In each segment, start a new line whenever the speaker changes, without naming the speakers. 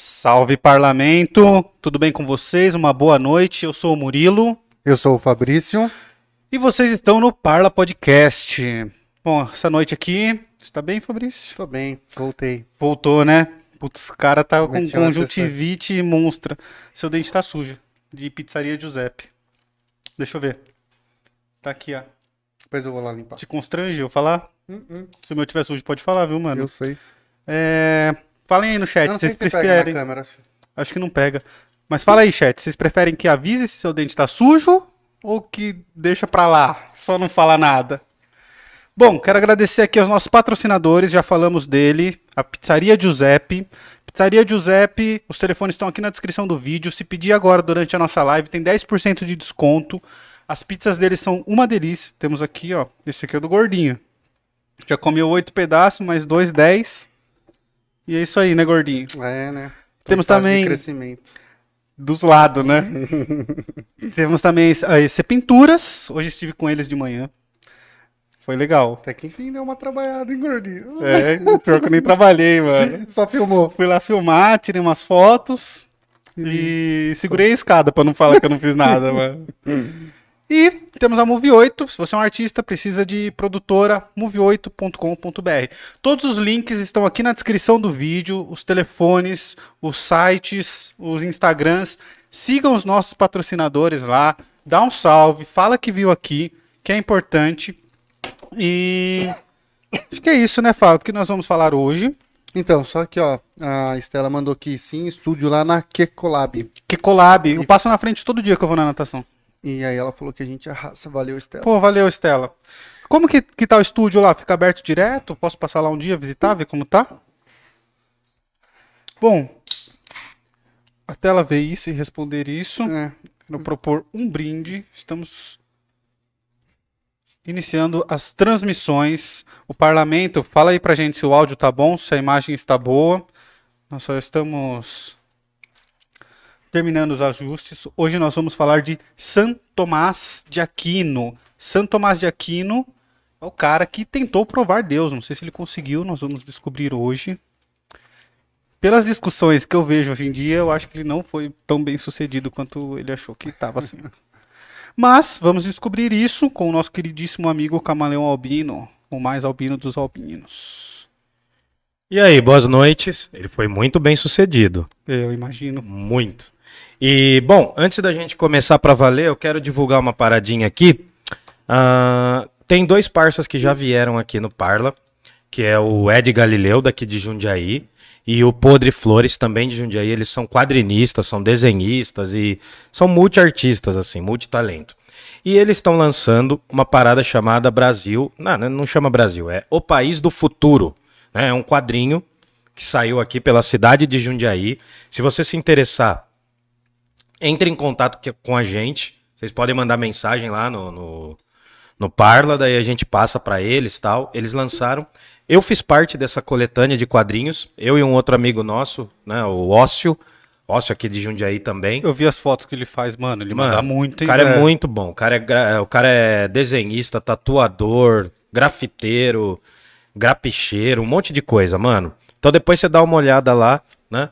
Salve parlamento, tudo bem com vocês? Uma boa noite. Eu sou o Murilo
Eu sou o Fabrício.
e vocês estão no Parla Podcast. Bom, essa noite aqui, você tá bem, Fabrício?
Tô bem, voltei.
Voltou, né? Putz, o cara tá com
Meti
conjuntivite monstra. Seu dente tá sujo. De pizzaria Giuseppe. Deixa eu ver. Tá aqui, ó.
Depois eu vou lá limpar.
Te constrange eu falar?
Hum, hum,
Se o meu tiver sujo, pode falar, viu, mano?
eu sei.
É... Falem aí no chat, vocês
se
preferem.
câmera.
Acho que não pega. Mas fala aí, chat. Vocês preferem que avise se seu dente tá sujo ou que deixa pra lá, só não fala nada? Bom, quero agradecer aqui aos nossos patrocinadores, já falamos dele, a Pizzaria Giuseppe. Pizzaria Giuseppe, os telefones estão aqui na descrição do vídeo. Se pedir agora durante a nossa live, tem 10% de desconto. As pizzas deles são uma delícia. Temos aqui, ó, esse aqui é do gordinho. Já comeu oito pedaços, mais dois, dez. E é isso aí, né, gordinho?
É, né? Tô
Temos também-
crescimento.
dos lados, né? Temos também a EC Pinturas. Hoje estive com eles de manhã. Foi legal.
Até que enfim deu uma trabalhada, hein, gordinho?
É, pior que eu nem trabalhei, mano.
Só filmou.
Fui lá filmar, tirei umas fotos e segurei a escada pra não falar que eu não fiz nada, mano. E temos a Move 8. Se você é um artista, precisa de produtora move8.com.br. Todos os links estão aqui na descrição do vídeo, os telefones, os sites, os Instagrams. Sigam os nossos patrocinadores lá, dá um salve, fala que viu aqui, que é importante. E acho que é isso, né, Fábio? que nós vamos falar hoje.
Então, só que, ó, a Estela mandou aqui sim, estúdio lá na Kekolab.
Que collab. Eu passo na frente todo dia que eu vou na natação.
E aí ela falou que a gente arrasa. Valeu, Estela.
Pô, valeu, Estela. Como que, que tá o estúdio lá? Fica aberto direto? Posso passar lá um dia, visitar, ver como tá? Bom, até ela ver isso e responder isso,
É,
quero propor um brinde. Estamos iniciando as transmissões. O parlamento, fala aí pra gente se o áudio tá bom, se a imagem está boa. Nós só estamos terminando os ajustes. Hoje nós vamos falar de São Tomás de Aquino. São Tomás de Aquino é o cara que tentou provar Deus. Não sei se ele conseguiu, nós vamos descobrir hoje. Pelas discussões que eu vejo hoje em dia, eu acho que ele não foi tão bem sucedido quanto ele achou que estava assim. Mas vamos descobrir isso com o nosso queridíssimo amigo Camaleão Albino, o mais albino dos albinos.
E aí, boas noites. Ele foi muito bem sucedido.
Eu imagino.
Muito. E, bom, antes da gente começar pra valer, eu quero divulgar uma paradinha aqui. Ah, tem dois parças que já vieram aqui no Parla, que é o Ed Galileu, daqui de Jundiaí, e o Podre Flores, também de Jundiaí. Eles são quadrinistas, são desenhistas e são multiartistas, assim, multitalento. E eles estão lançando uma parada chamada Brasil. Não, não chama Brasil, é O País do Futuro. né? É um quadrinho que saiu aqui pela cidade de Jundiaí. Se você se interessar, entre em contato que- com a gente. Vocês podem mandar mensagem lá no, no, no Parla, daí a gente passa pra eles tal. Eles lançaram. Eu fiz parte dessa coletânea de quadrinhos. Eu e um outro amigo nosso, né, o Ócio. Ócio aqui de Jundiaí também.
Eu vi as fotos que ele faz, mano. Ele
Mano,
manda muito,
O cara é muito bom. O cara é, o cara é desenhista, tatuador, grafiteiro, grapicheiro, um monte de coisa, mano. Então depois você dá uma olhada lá, né?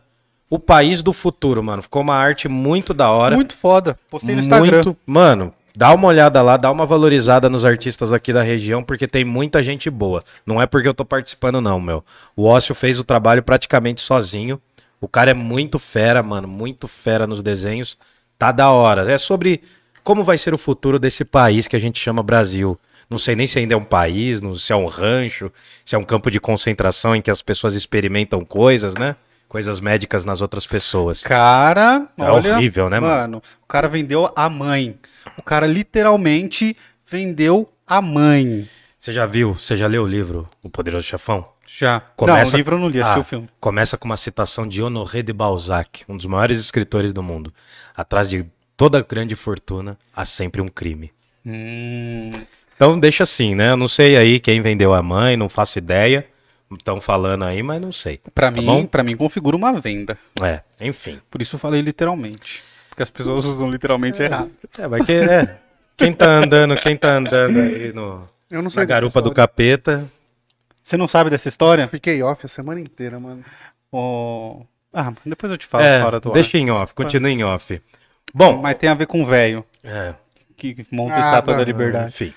O País do Futuro, mano. Ficou uma arte muito da hora.
Muito foda. Postei no Instagram.
Muito, mano, dá uma olhada lá, dá uma valorizada nos artistas aqui da região, porque tem muita gente boa. Não é porque eu tô participando, não, meu. O Ócio fez o trabalho praticamente sozinho. O cara é muito fera, mano, muito fera nos desenhos. Tá da hora. É sobre como vai ser o futuro desse país que a gente chama Brasil. Não sei nem se ainda é um país, não- se é um rancho, se é um campo de concentração em que as pessoas experimentam coisas, né? Coisas médicas nas outras pessoas.
Cara,
É
olha,
horrível, né, mano?
mano? O cara vendeu a mãe. O cara literalmente vendeu a mãe.
Você já viu, você já leu o livro O Poderoso Chefão?
Já.
Começa-
Não, o livro eu não li, assisti
Ah,
o filme.
Começa com uma citação de Honoré de Balzac, um dos maiores escritores do mundo. Atrás de toda grande fortuna há sempre um crime.
Hum,
Então deixa assim, né? Eu não sei aí quem vendeu a mãe, não faço ideia. Estão falando aí, mas não sei.
pra
Tá
mim,
bom?
para mim configura uma venda.
É, enfim.
Por isso eu falei literalmente. Porque as pessoas usam literalmente errado.
É, vai que é. Quem tá andando, quem tá andando aí no,
Eu não sei.
na garupa do capeta.
Você não sabe dessa história?
Fiquei off a semana inteira, mano.
Ô, Ah, depois eu te falo
É,
fora do ar.
deixa em off, continua em off. Bom,
Mas tem a ver com o velho
é,
que monta a
Ah,
estátua
não,
da liberdade.
enfim.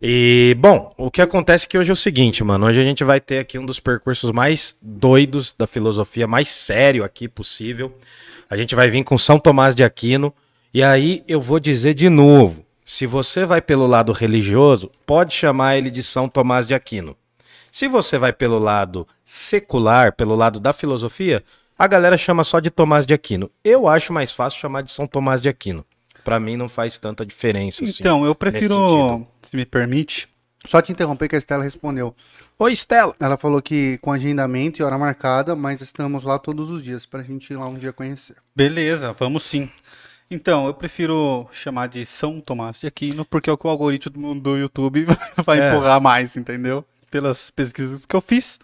E, bom, o que acontece é que hoje é o seguinte, mano. Hoje a gente vai ter aqui um dos percursos mais doidos da filosofia, mais sério aqui possível. A gente vai vir com São Tomás de Aquino. E aí eu vou dizer de novo: se você vai pelo lado religioso, pode chamar ele de São Tomás de Aquino. Se você vai pelo lado secular, pelo lado da filosofia, a galera chama só de Tomás de Aquino. Eu acho mais fácil chamar de São Tomás de Aquino. Pra mim não faz tanta diferença. assim.
Então, eu prefiro, se me permite,
Só te interromper que a Estela respondeu.
Oi, Stella.
Ela falou que com agendamento e hora marcada, mas estamos lá todos os dias pra gente ir lá um dia conhecer.
beleza, vamos sim. Então, eu prefiro chamar de São Tomás de Aquino, porque é o que o algoritmo do YouTube vai
É.
empurrar mais, entendeu? Pelas pesquisas que eu fiz.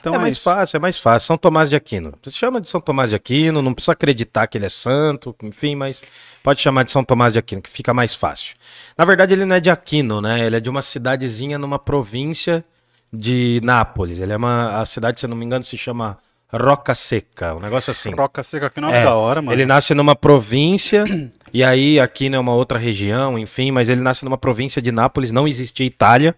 Então
é
é,
mais
isso.
fácil, é mais fácil. São Tomás de Aquino. Você chama de São Tomás de Aquino, não precisa acreditar que ele é santo, enfim, mas pode chamar de São Tomás de Aquino, que fica mais fácil. Na verdade, ele não é de Aquino, né? Ele é de uma cidadezinha numa província de Nápoles. Ele é uma. A cidade, se não me engano, se chama Roca Seca, um negócio assim.
Roca Seca não é
É,
da hora, mano.
Ele nasce numa província, e aí aqui é uma outra região, enfim, mas ele nasce numa província de Nápoles, não existia Itália.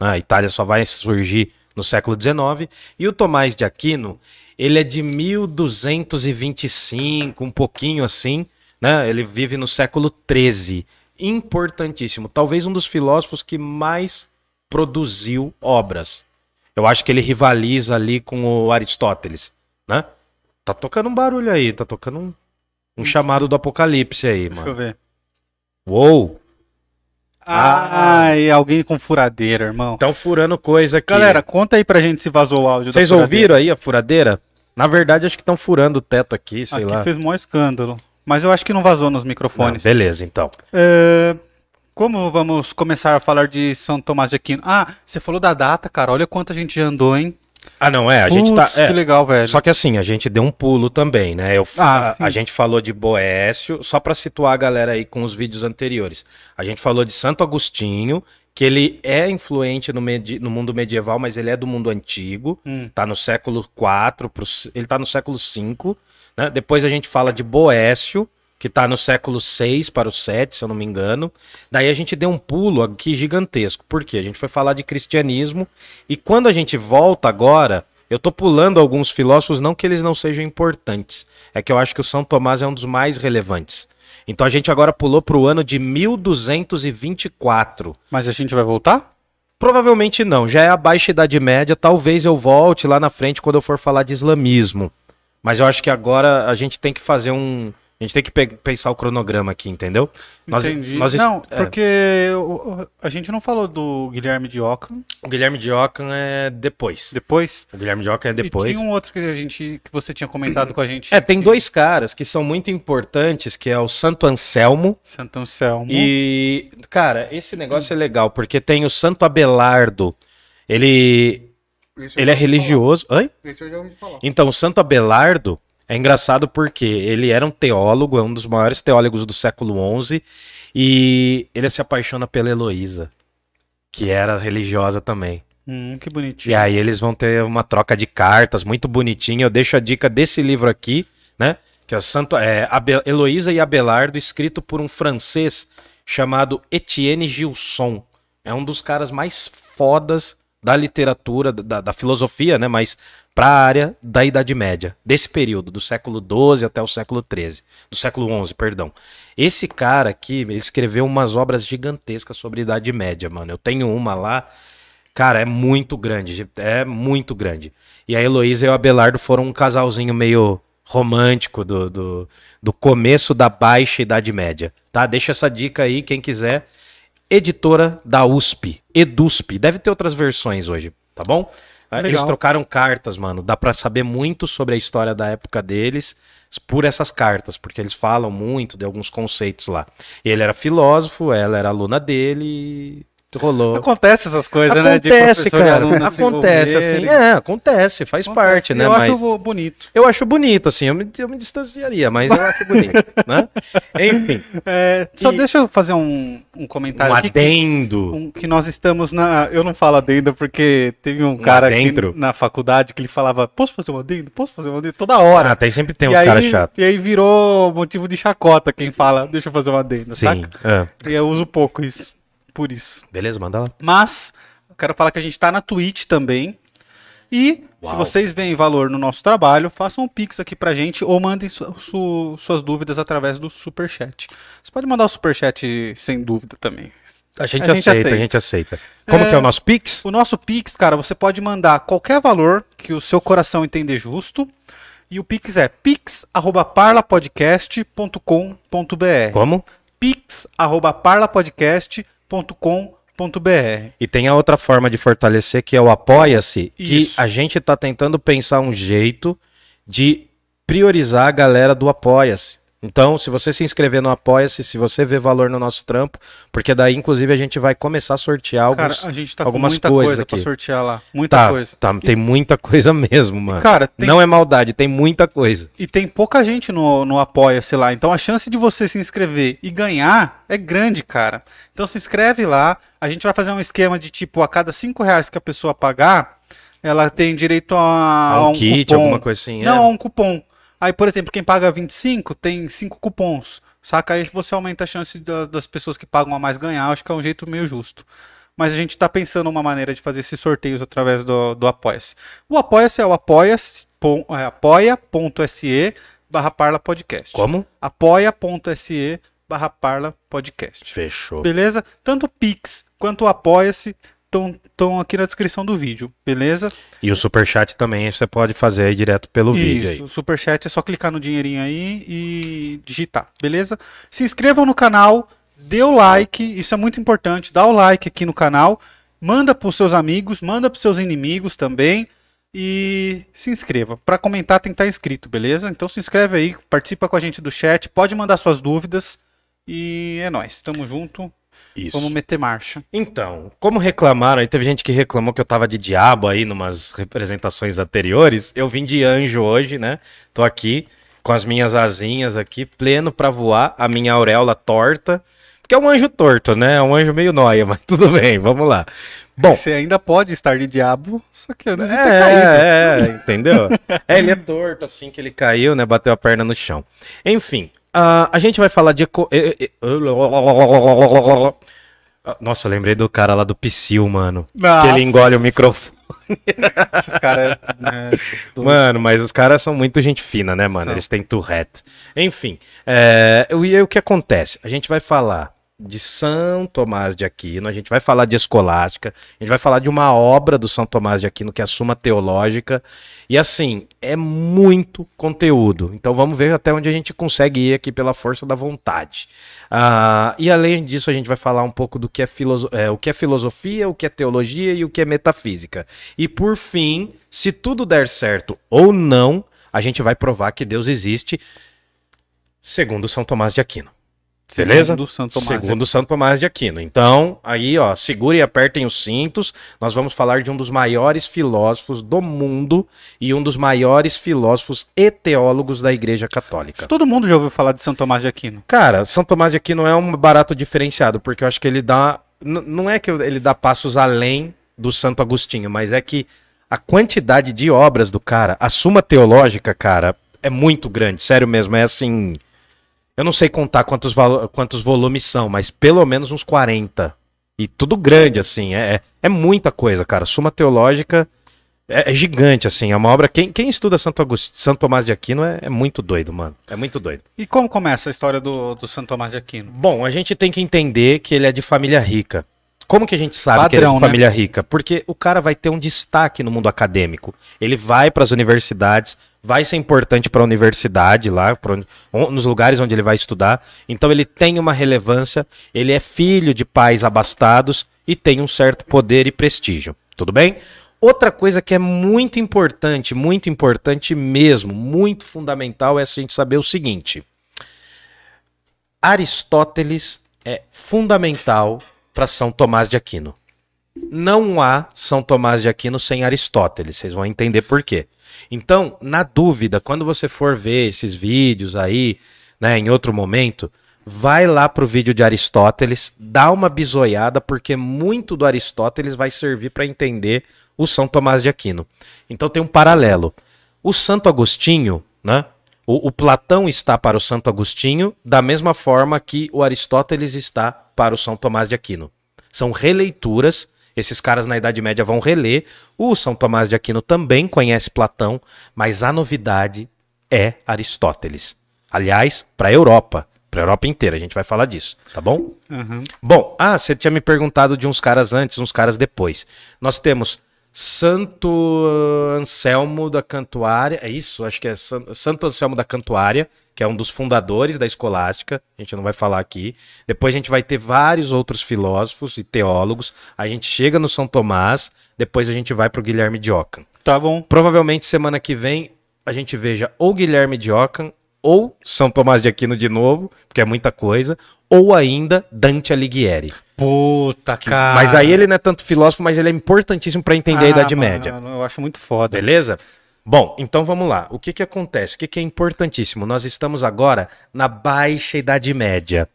né, A Itália só vai surgir no século XIX. E o Tomás de Aquino, ele é de 1225, um pouquinho assim, né? Ele vive no século XIII. Importantíssimo. Talvez um dos filósofos que mais produziu obras. Eu acho que ele rivaliza ali com o Aristóteles, né? Tá tocando um barulho aí, tá tocando um, um chamado do apocalipse aí,
Deixa eu
mano.
ver.
Uou!
Ai, alguém com furadeira, irmão.
Estão furando coisa aqui.
Galera, conta aí pra gente se vazou o áudio
vocês ouviram aí a furadeira? Na verdade, acho que estão furando o teto aqui, sei
Aqui
lá.
fez maior escândalo. Mas eu acho que não vazou nos
Não,
microfones.
beleza, então.
É, Como vamos começar a falar de São Tomás de Aquino? Ah, você falou da data, cara. Olha quanto a gente já andou, hein?
Ah, não, é, a gente tá. É,
que legal, velho.
Só que assim, a gente deu um pulo também, né? Eu,
Ah,
a, a gente falou de Boécio, só pra situar a galera aí com os vídeos anteriores. A gente falou de Santo Agostinho, que ele é influente no, medi- no mundo medieval, mas ele é do mundo antigo.
Hum.
Tá no século IV, pro, ele tá no século V. Né? Depois a gente fala de Boécio, que tá no século VI para o VII, se eu não me engano. Daí a gente deu um pulo aqui gigantesco. Por quê? A gente foi falar de cristianismo. E quando a gente volta agora, eu tô pulando alguns filósofos, não que eles não sejam importantes. É que eu acho que o São Tomás é um dos mais relevantes. Então a gente agora pulou para o ano de 1224.
Mas a gente vai voltar?
Provavelmente não, já é a baixa idade média, talvez eu volte lá na frente quando eu for falar de islamismo. Mas eu acho que agora a gente tem que fazer um. A gente tem que pe- pensar o cronograma aqui, entendeu? Nós-
Entendi.
nós
não,
é.
porque o- a gente não falou do Guilherme de Ockham
O Guilherme de Ockham é depois.
depois.
O Guilherme de Ockham é
E
depois.
tinha um outro que a gente que você tinha comentado com a gente.
É, tem
que-
dois caras que são muito importantes, que é o Santo Anselmo
Santo Anselmo.
e, cara, esse negócio é legal, porque tem o Santo Abelardo. Ele,
eu
ele é religioso. Oi?
falar. Esse eu já ouvi falar.
Então, o Santo Abelardo é engraçado porque ele era um teólogo, é um dos maiores teólogos do século XI, e ele se apaixona pela Heloísa, que era religiosa também.
Hum, que bonitinho.
E aí eles vão ter uma troca de cartas muito bonitinha. Eu deixo a dica desse livro aqui, né? Que é o Santo é, Abe- Heloísa e Abelardo, escrito por um francês chamado Etienne Gilson. É um dos caras mais fodas da literatura, da, da filosofia, né? Mas para a área da Idade Média, desse período, do século XII até o século XIII, do século XI, perdão. Esse cara aqui, escreveu umas obras gigantescas sobre a Idade Média, mano. Eu tenho uma lá, Cara, é muito grande, é muito grande. E a Heloísa e o Abelardo foram um casalzinho meio romântico do, do, do começo da baixa Idade Média, tá? Deixa essa dica aí, quem quiser. Editora da USP, EDUSP, deve ter outras versões hoje, tá bom? Ah, Eles
Legal.
trocaram cartas, mano. Dá pra saber muito sobre a história da época deles por essas cartas, porque eles falam muito de alguns conceitos lá. Ele era filósofo, ela era aluna dele rolou.
Acontece essas coisas, né?
Acontece,
professor e
cara. Acontece, assim. É, acontece, faz
Acontece.
parte, né?
Eu
mas
acho bonito.
eu acho bonito, assim, eu me, eu me distanciaria, mas eu acho bonito, né? Enfim,
É, só
E-
deixa eu fazer um, um comentário
um
aqui. que-
adendo.
um- que nós estamos na. Eu não falo adendo porque teve um cara aqui
adentro?
na faculdade que ele falava: Posso fazer um adendo? Posso fazer um adendo? Toda hora.
Ah, tem, sempre tem uns
aí,
caras chatos.
E aí virou motivo de chacota quem fala: Deixa eu fazer um adendo,
Sim.
saca?
é.
E eu uso pouco isso. Por isso.
Beleza, manda lá.
Mas, eu quero falar que a gente tá na Twitch também. E se
Uau.
vocês veem valor no nosso trabalho, façam um pix aqui pra gente ou mandem su- su- suas dúvidas através do Superchat. Você pode mandar o Superchat sem dúvida também.
A gente,
A gente
aceita,
aceita.
a gente aceita. Como
É.
que é o nosso Pix?
O nosso Pix, cara, você pode mandar qualquer valor que o seu coração entender justo. E o Pix é pix@parlapodcast.com.br.
Como?
pix@parlapodcast.com.br.
E tem a outra forma de fortalecer, que é o Apoia-se, que a gente tá tentando pensar um jeito de priorizar a galera do Apoia-se. Então, se você se inscrever no Apoia-se, se você vê valor no nosso trampo, porque daí, inclusive, a gente vai começar a sortear
Cara,
alguns,
a gente tá com
algumas
muita
coisas
coisa
aqui.
pra sortear lá. Muita
Tá,
coisa.
tá, tem muita coisa mesmo, mano.
Cara, tem-
Não é maldade, tem muita coisa.
E tem pouca gente no, no Apoia-se lá. Então a chance de você se inscrever e ganhar é grande, cara. Então se inscreve lá. A gente vai fazer um esquema de tipo, a cada 5 reais que a pessoa pagar, ela tem direito a,
A um
a
kit,
cupom.
alguma coisa assim, é?
Não, a um cupom. Aí, por exemplo, quem paga 25 tem 5 cupons. Saca? Aí você aumenta a chance da- das pessoas que pagam a mais ganhar. Acho que é um jeito meio justo. Mas a gente tá pensando uma maneira de fazer esses sorteios através do, do Apoia-se. O Apoia-se é o apoia-se, é apoia.se barra parla podcast.
Como?
apoia.se barra parla podcast.
Fechou.
Beleza? Tanto o Pix quanto o Apoia-se estão aqui na descrição do vídeo. Beleza?
E o superchat também você pode fazer aí direto pelo vídeo aí.
Isso, o superchat é só clicar no dinheirinho aí e digitar, beleza? Se inscrevam no canal, dê o like, isso é muito importante, dá o like aqui no canal, manda pros seus amigos, manda pros seus inimigos também e se inscreva. Para comentar tem que estar inscrito, beleza? Então se inscreve aí, participa com a gente do chat, pode mandar suas dúvidas e é nóis, tamo junto,
Isso.
vamos meter marcha.
Então, como reclamaram, aí teve gente que reclamou que eu tava de diabo aí numas representações anteriores. Eu vim de anjo hoje, né? Tô aqui com as minhas asinhas aqui, pleno pra voar, a minha auréola torta. Porque é um anjo torto, né? É um anjo meio nóia, mas tudo bem, vamos lá. Bom,
Você ainda pode estar de diabo, só que antes de ter caído.
é, é, entendeu? É, ele é torto assim que ele caiu, né? Bateu a perna no chão. Enfim, ah, a gente vai falar de. eco- eh, eh, eh, Nossa, eu lembrei do cara lá do Psyll, mano.
Nossa.
Que ele engole o microfone.
Caras. né,
Mano, mas os caras são muito gente fina, né, mano? Eles têm Tourette. Enfim, é, e aí o que acontece? A gente vai falar de São Tomás de Aquino, a gente vai falar de escolástica, a gente vai falar de uma obra do São Tomás de Aquino, que é a Suma Teológica, e assim, é muito conteúdo. Então vamos ver até onde a gente consegue ir aqui pela força da vontade. Ah, e além disso, a gente vai falar um pouco do que é, é, o que é filosofia, o que é teologia e o que é metafísica. E por fim, se tudo der certo ou não, a gente vai provar que Deus existe, segundo São Tomás de Aquino. Beleza?
Segundo Santo Tomás de
Segundo São Tomás de Aquino. Então, aí, ó, segurem e apertem os cintos. Nós vamos falar de um dos maiores filósofos do mundo e um dos maiores filósofos e teólogos da Igreja Católica.
Todo mundo já ouviu falar de São Tomás de Aquino.
Cara, São Tomás de Aquino é um barato diferenciado, porque eu acho que ele dá. Não é que ele dá passos além do Santo Agostinho, mas é que a quantidade de obras do cara, a suma teológica, cara, é muito grande. Sério mesmo, é assim. Eu não sei contar quantos, quantos volumes são, mas pelo menos uns 40. E tudo grande, assim. É, é, é muita coisa, cara. Suma teológica é, é gigante, assim. É uma obra. Quem, quem estuda Santo, Agust... Santo Tomás de Aquino é, é muito doido, mano. É muito doido.
E como começa a história do, do Santo Tomás de Aquino?
Bom, a gente tem que entender que ele é de família rica. Como que a gente sabe que ele é
Padrão,
de
né?
família rica? Porque o cara vai ter um destaque no mundo acadêmico. Ele vai para as universidades, vai ser importante para a universidade lá, onde- on- nos lugares onde ele vai estudar. Então ele tem uma relevância, ele é filho de pais abastados e tem um certo poder e prestígio. Tudo bem? Outra coisa que é muito importante, muito importante mesmo, muito fundamental é a gente saber o seguinte: Aristóteles é fundamental para São Tomás de Aquino. Não há São Tomás de Aquino sem Aristóteles, vocês vão entender por quê. Então, na dúvida, quando você for ver esses vídeos aí, né, em outro momento, vai lá pro vídeo de Aristóteles, dá uma bisoiada, porque muito do Aristóteles vai servir para entender o São Tomás de Aquino. Então tem um paralelo. O Santo Agostinho, né? O, o, Platão está para o Santo Agostinho da mesma forma que o Aristóteles está para o São Tomás de Aquino. São releituras, esses caras na Idade Média vão reler. O São Tomás de Aquino também conhece Platão, mas a novidade é Aristóteles. Aliás, para a Europa, para a Europa inteira, a gente vai falar disso, tá bom?
Uhum.
Bom, ah, você tinha me perguntado de uns caras antes, uns caras depois. Nós temos Santo Anselmo da Cantuária, é isso? Acho que é Santo Anselmo da Cantuária, que é um dos fundadores da escolástica, a gente não vai falar aqui. Depois a gente vai ter vários outros filósofos e teólogos. A gente chega no São Tomás, depois a gente vai para o Guilherme de Ockham.
Tá bom.
Provavelmente semana que vem a gente veja ou Guilherme de Ockham ou São Tomás de Aquino de novo, porque é muita coisa, ou ainda Dante Alighieri.
Puta, cara.
Mas aí ele não é tanto filósofo, mas ele é importantíssimo para entender ah, a Idade mano, Média.
Eu acho muito foda.
Beleza? Bom, então vamos lá. O que que acontece? O que que é importantíssimo? Nós estamos agora na Baixa Idade Média.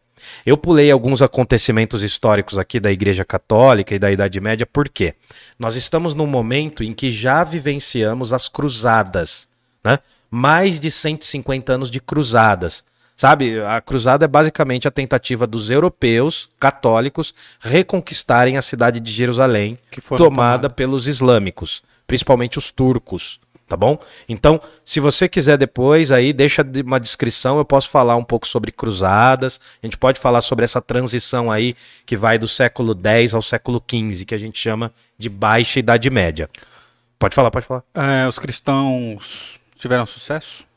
Eu pulei alguns acontecimentos históricos aqui da Igreja Católica e da Idade Média, por quê? Nós estamos num momento em que já vivenciamos as cruzadas, né? Mais de 150 anos de cruzadas. Sabe, a cruzada é basicamente a tentativa dos europeus católicos reconquistarem a cidade de Jerusalém, tomada tomada pelos islâmicos, principalmente os turcos tá bom? Então, se você quiser depois aí, deixa uma descrição, eu posso falar um pouco sobre cruzadas, a gente pode falar sobre essa transição aí que vai do século X ao século XV, que a gente chama de Baixa Idade Média. Pode falar, pode falar.
É, os cristãos tiveram sucesso?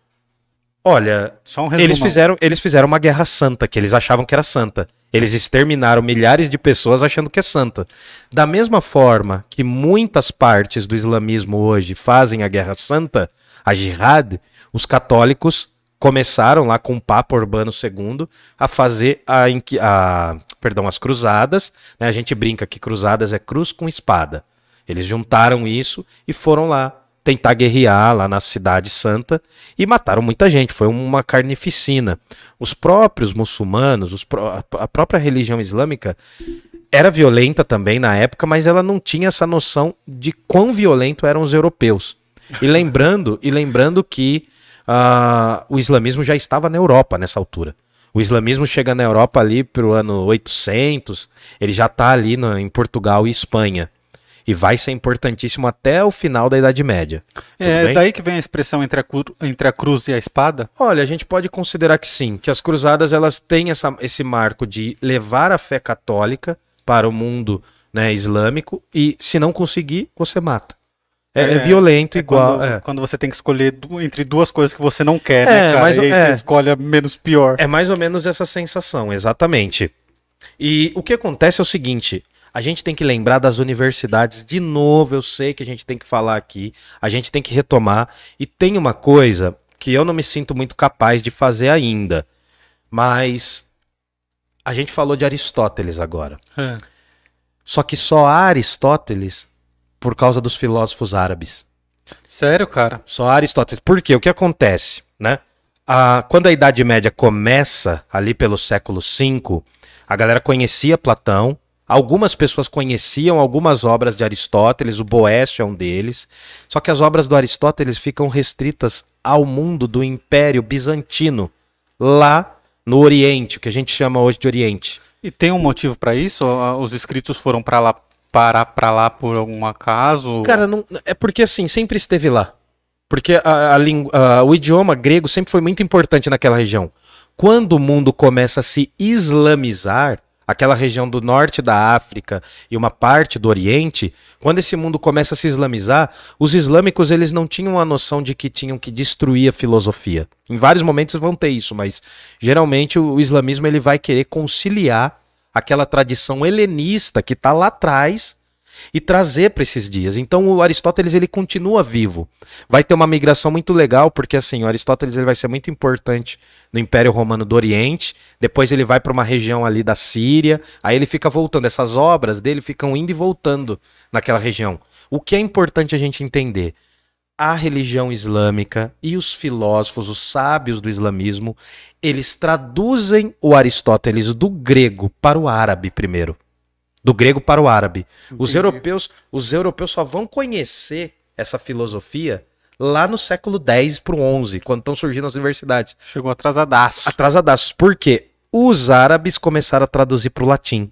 Olha, um eles fizeram, eles fizeram uma guerra santa, que eles achavam que era santa. Eles exterminaram milhares de pessoas achando que é santa. Da mesma forma que muitas partes do islamismo hoje fazem a guerra santa, a jihad, os católicos começaram lá com o Papa Urbano II a fazer a, a perdão, as cruzadas. Né? A gente brinca que cruzadas é cruz com espada. Eles juntaram isso e foram lá tentar guerrear lá na Cidade Santa e mataram muita gente. Foi uma carnificina. Os próprios muçulmanos, os pró a própria religião islâmica era violenta também na época, mas ela não tinha essa noção de quão violento eram os europeus. E lembrando, e lembrando que uh, o islamismo já estava na Europa nessa altura. O islamismo chega na Europa ali para o ano 800, ele já está ali no, em Portugal e Espanha e vai ser importantíssimo até o final da Idade Média.
É bem? daí que vem a expressão entre a, entre a cruz e a espada?
Olha, a gente pode considerar que sim, que as cruzadas elas têm essa, esse marco de levar a fé católica para o mundo né, islâmico e se não conseguir, você mata. É, é, é violento é igual.
Quando, é. quando, você tem que escolher entre duas coisas que você não quer, né, é, cara? Mas, e aí você é. escolhe a menos pior.
É mais ou menos essa sensação, exatamente. E o que acontece é o seguinte: a gente tem que lembrar das universidades de novo. Eu sei que a gente tem que falar aqui, a gente tem que retomar. E tem uma coisa que eu não me sinto muito capaz de fazer ainda, mas a gente falou de Aristóteles agora. É. Só que só há Aristóteles por causa dos filósofos árabes.
Sério, cara?
Só Aristóteles. Por quê? O que acontece, né? Quando a Idade Média começa, ali pelo século V, a galera conhecia Platão, Algumas pessoas conheciam algumas obras de Aristóteles, o Boécio é um deles, só que as obras do Aristóteles ficam restritas ao mundo do Império Bizantino, lá no Oriente, o que a gente chama hoje de Oriente.
E tem um motivo para isso? Os escritos foram para lá parar para lá por algum acaso?
Cara, não, é porque assim, sempre esteve lá. Porque a, a, a, o idioma grego sempre foi muito importante naquela região. Quando o mundo começa a se islamizar, aquela região do norte da África e uma parte do Oriente, quando esse mundo começa a se islamizar, os islâmicos eles não tinham a noção de que tinham que destruir a filosofia. Em vários momentos vão ter isso, mas geralmente o, islamismo ele vai querer conciliar aquela tradição helenista que está lá atrás e trazer para esses dias. Então o Aristóteles ele continua vivo. Vai ter uma migração muito legal porque assim o Aristóteles ele vai ser muito importante no Império Romano do Oriente. Depois ele vai para uma região ali da Síria. Aí ele fica voltando. Essas obras dele ficam indo e voltando naquela região. O que é importante a gente entender? A religião islâmica e os filósofos, os sábios do islamismo, eles traduzem o Aristóteles do grego para o árabe primeiro. Do grego para o árabe. Os
Entendi.
europeus, os europeus só vão conhecer essa filosofia lá no século X para o XI, quando estão surgindo as universidades.
Chegou atrasadaço.
Atrasadaços. Por quê? Os árabes começaram a traduzir para o latim.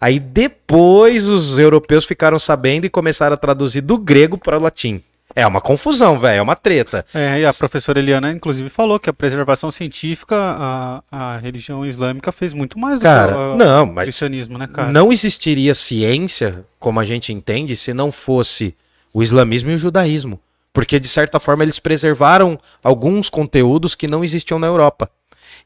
Aí depois os europeus ficaram sabendo e começaram a traduzir do grego para o latim. É uma confusão, velho, é uma treta.
É, e a professora Eliana, inclusive, falou que a preservação científica, a, a religião islâmica fez muito mais do
Cara,
que o,
não,
o
mas
cristianismo, né, cara?
não existiria ciência, como a gente entende, se não fosse o islamismo e o judaísmo. Porque, de certa forma, eles preservaram alguns conteúdos que não existiam na Europa.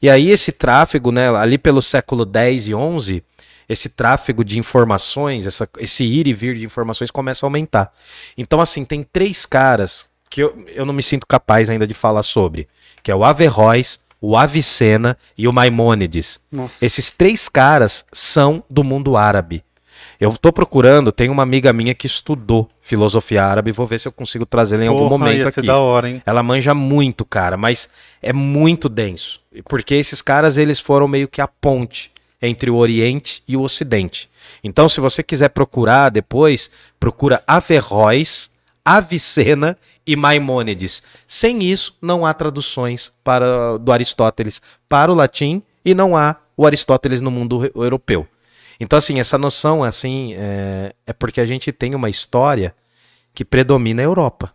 E aí, esse tráfego, né, ali pelo século X e XI, esse tráfego de informações, essa- esse ir e vir de informações começa a aumentar. Então, assim, tem três caras que eu, eu não me sinto capaz ainda de falar sobre, que é o Averroes, o Avicena e o Maimônides.
Nossa.
Esses três caras são do mundo árabe. Eu tô procurando, tem uma amiga minha que estudou filosofia árabe, vou ver se eu consigo trazê-la em algum
Porra,
momento
ia ser
aqui.
da hora, hein?
Ela manja muito, cara, mas é muito denso. Porque esses caras, eles foram meio que a ponte entre o Oriente e o Ocidente. Então, se você quiser procurar depois, procura Averroes, Avicena e Maimônides. Sem isso, não há traduções para do Aristóteles para o latim e não há o Aristóteles no mundo europeu. Então, assim, essa noção, assim, é, é porque a gente tem uma história que predomina a Europa.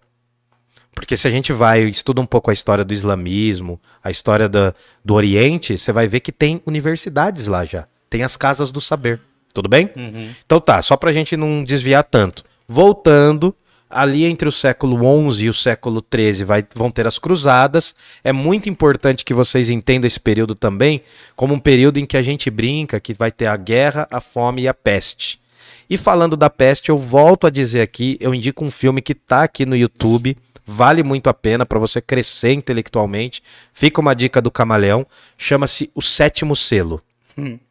Porque se a gente vai e estuda um pouco a história do islamismo, a história da- do Oriente, você vai ver que tem universidades lá já. Tem as casas do saber. Tudo bem?
Uhum.
Então tá, só pra gente não desviar tanto. Voltando, ali entre o século XI e o século XIII vai- vão ter as cruzadas. É muito importante que vocês entendam esse período também como um período em que a gente brinca que vai ter a guerra, a fome e a peste. E falando da peste, eu volto a dizer aqui, eu indico um filme que tá aqui no YouTube, vale muito a pena para você crescer intelectualmente. Fica uma dica do Camaleão, chama-se O Sétimo Selo.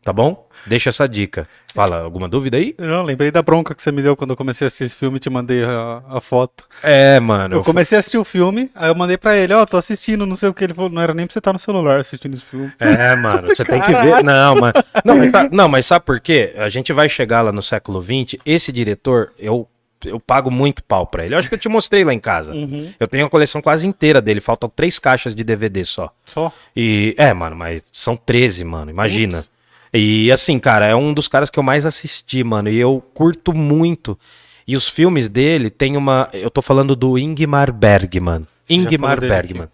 Tá bom? Deixa essa dica. Fala, alguma dúvida aí?
Eu lembrei da bronca que você me deu quando eu comecei a assistir esse filme e te mandei a, a foto.
É, mano.
Eu comecei a assistir o filme, aí eu mandei pra ele, ó, tô assistindo, não sei o que. Ele falou, não era nem pra você estar no celular assistindo esse filme.
É, mano, você tem que ver. Não, mano. Não mas, sabe, não, mas sabe por quê? A gente vai chegar lá no século XX. Esse diretor, eu, eu pago muito pau pra ele. Eu acho que eu te mostrei lá em casa.
Uhum.
Eu tenho a coleção quase inteira dele. Faltam três caixas de DVD só.
Só.
E, é, mano, mas são 13, mano, imagina. E assim, cara, é um dos caras que eu mais assisti, mano, e eu curto muito. E os filmes dele tem uma. Eu tô falando do Ingmar Bergman.
Você
Ingmar Bergman.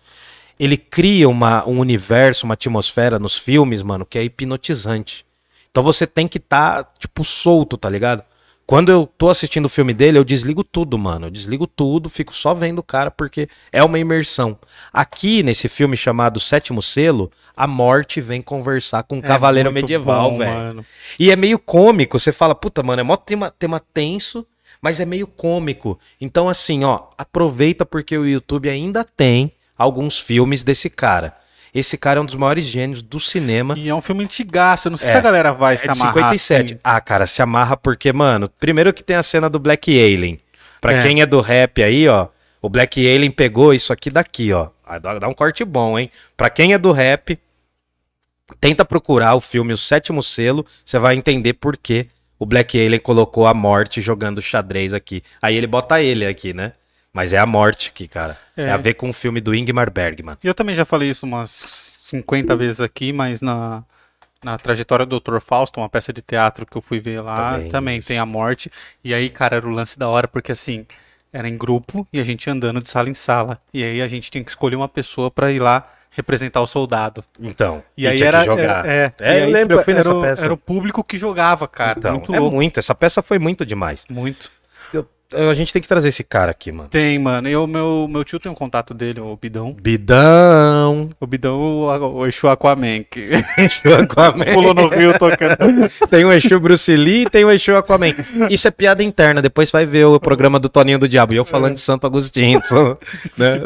Ele cria uma, um universo, uma atmosfera nos filmes, mano, que é hipnotizante. Então você tem que estar, tipo, solto, tá ligado? Quando eu tô assistindo o filme dele, eu desligo tudo, mano. Eu desligo tudo, fico só vendo o cara, porque é uma imersão. Aqui, nesse filme chamado Sétimo Selo, a morte vem conversar com um cavaleiro
É muito
medieval, velho. E é meio cômico. Você fala, puta, mano, é mó tema, tema tenso, mas é meio cômico. Então, assim, ó, aproveita porque o YouTube ainda tem alguns filmes desse cara. Esse cara é um dos maiores gênios do cinema.
E é um filme antigaço, eu não sei
É.
se a galera vai se
É de
amarrar
57.
assim.
Ah, cara, se amarra porque, mano, primeiro que tem a cena do Black Alien. Pra
É.
quem é do rap aí, ó, o Black Alien pegou isso aqui daqui, ó. Dá dá um corte bom, hein? Pra quem é do rap, tenta procurar o filme O Sétimo Selo, você vai entender por que o Black Alien colocou a morte jogando xadrez aqui. Aí ele bota ele aqui, né? Mas é a morte aqui, cara. É,
É.
a ver com o filme do Ingmar Bergman.
E eu também já falei isso umas 50 vezes aqui, mas na, na trajetória do Dr. Fausto, uma peça de teatro que eu fui ver lá,
Também,
também, tem a morte. E aí, cara, era o lance da hora, porque assim, era em grupo e a gente andando de sala em sala. E aí a gente tinha que escolher uma pessoa pra ir lá representar o soldado.
Então,
E aí era,
jogar.
era- é,
É,
e
eu
aí,
lembro, eu fui
era
nessa
o-
peça.
Era o público que jogava, cara.
Então,
muito
é
louco.
muito. Essa peça foi muito demais.
Muito.
A gente tem que trazer esse cara aqui, mano.
Tem, mano. E o meu, meu tio tem um contato dele, o Bidão.
Bidão.
O Bidão, o, o Exu Aquaman, que
Exu Aquaman.
pulou no rio tocando.
Tem o Exu Bruce Lee e tem o Exu Aquaman. Isso é piada interna, depois vai ver o programa do Toninho do Diabo. E eu falando de Santo Agostinho. Né?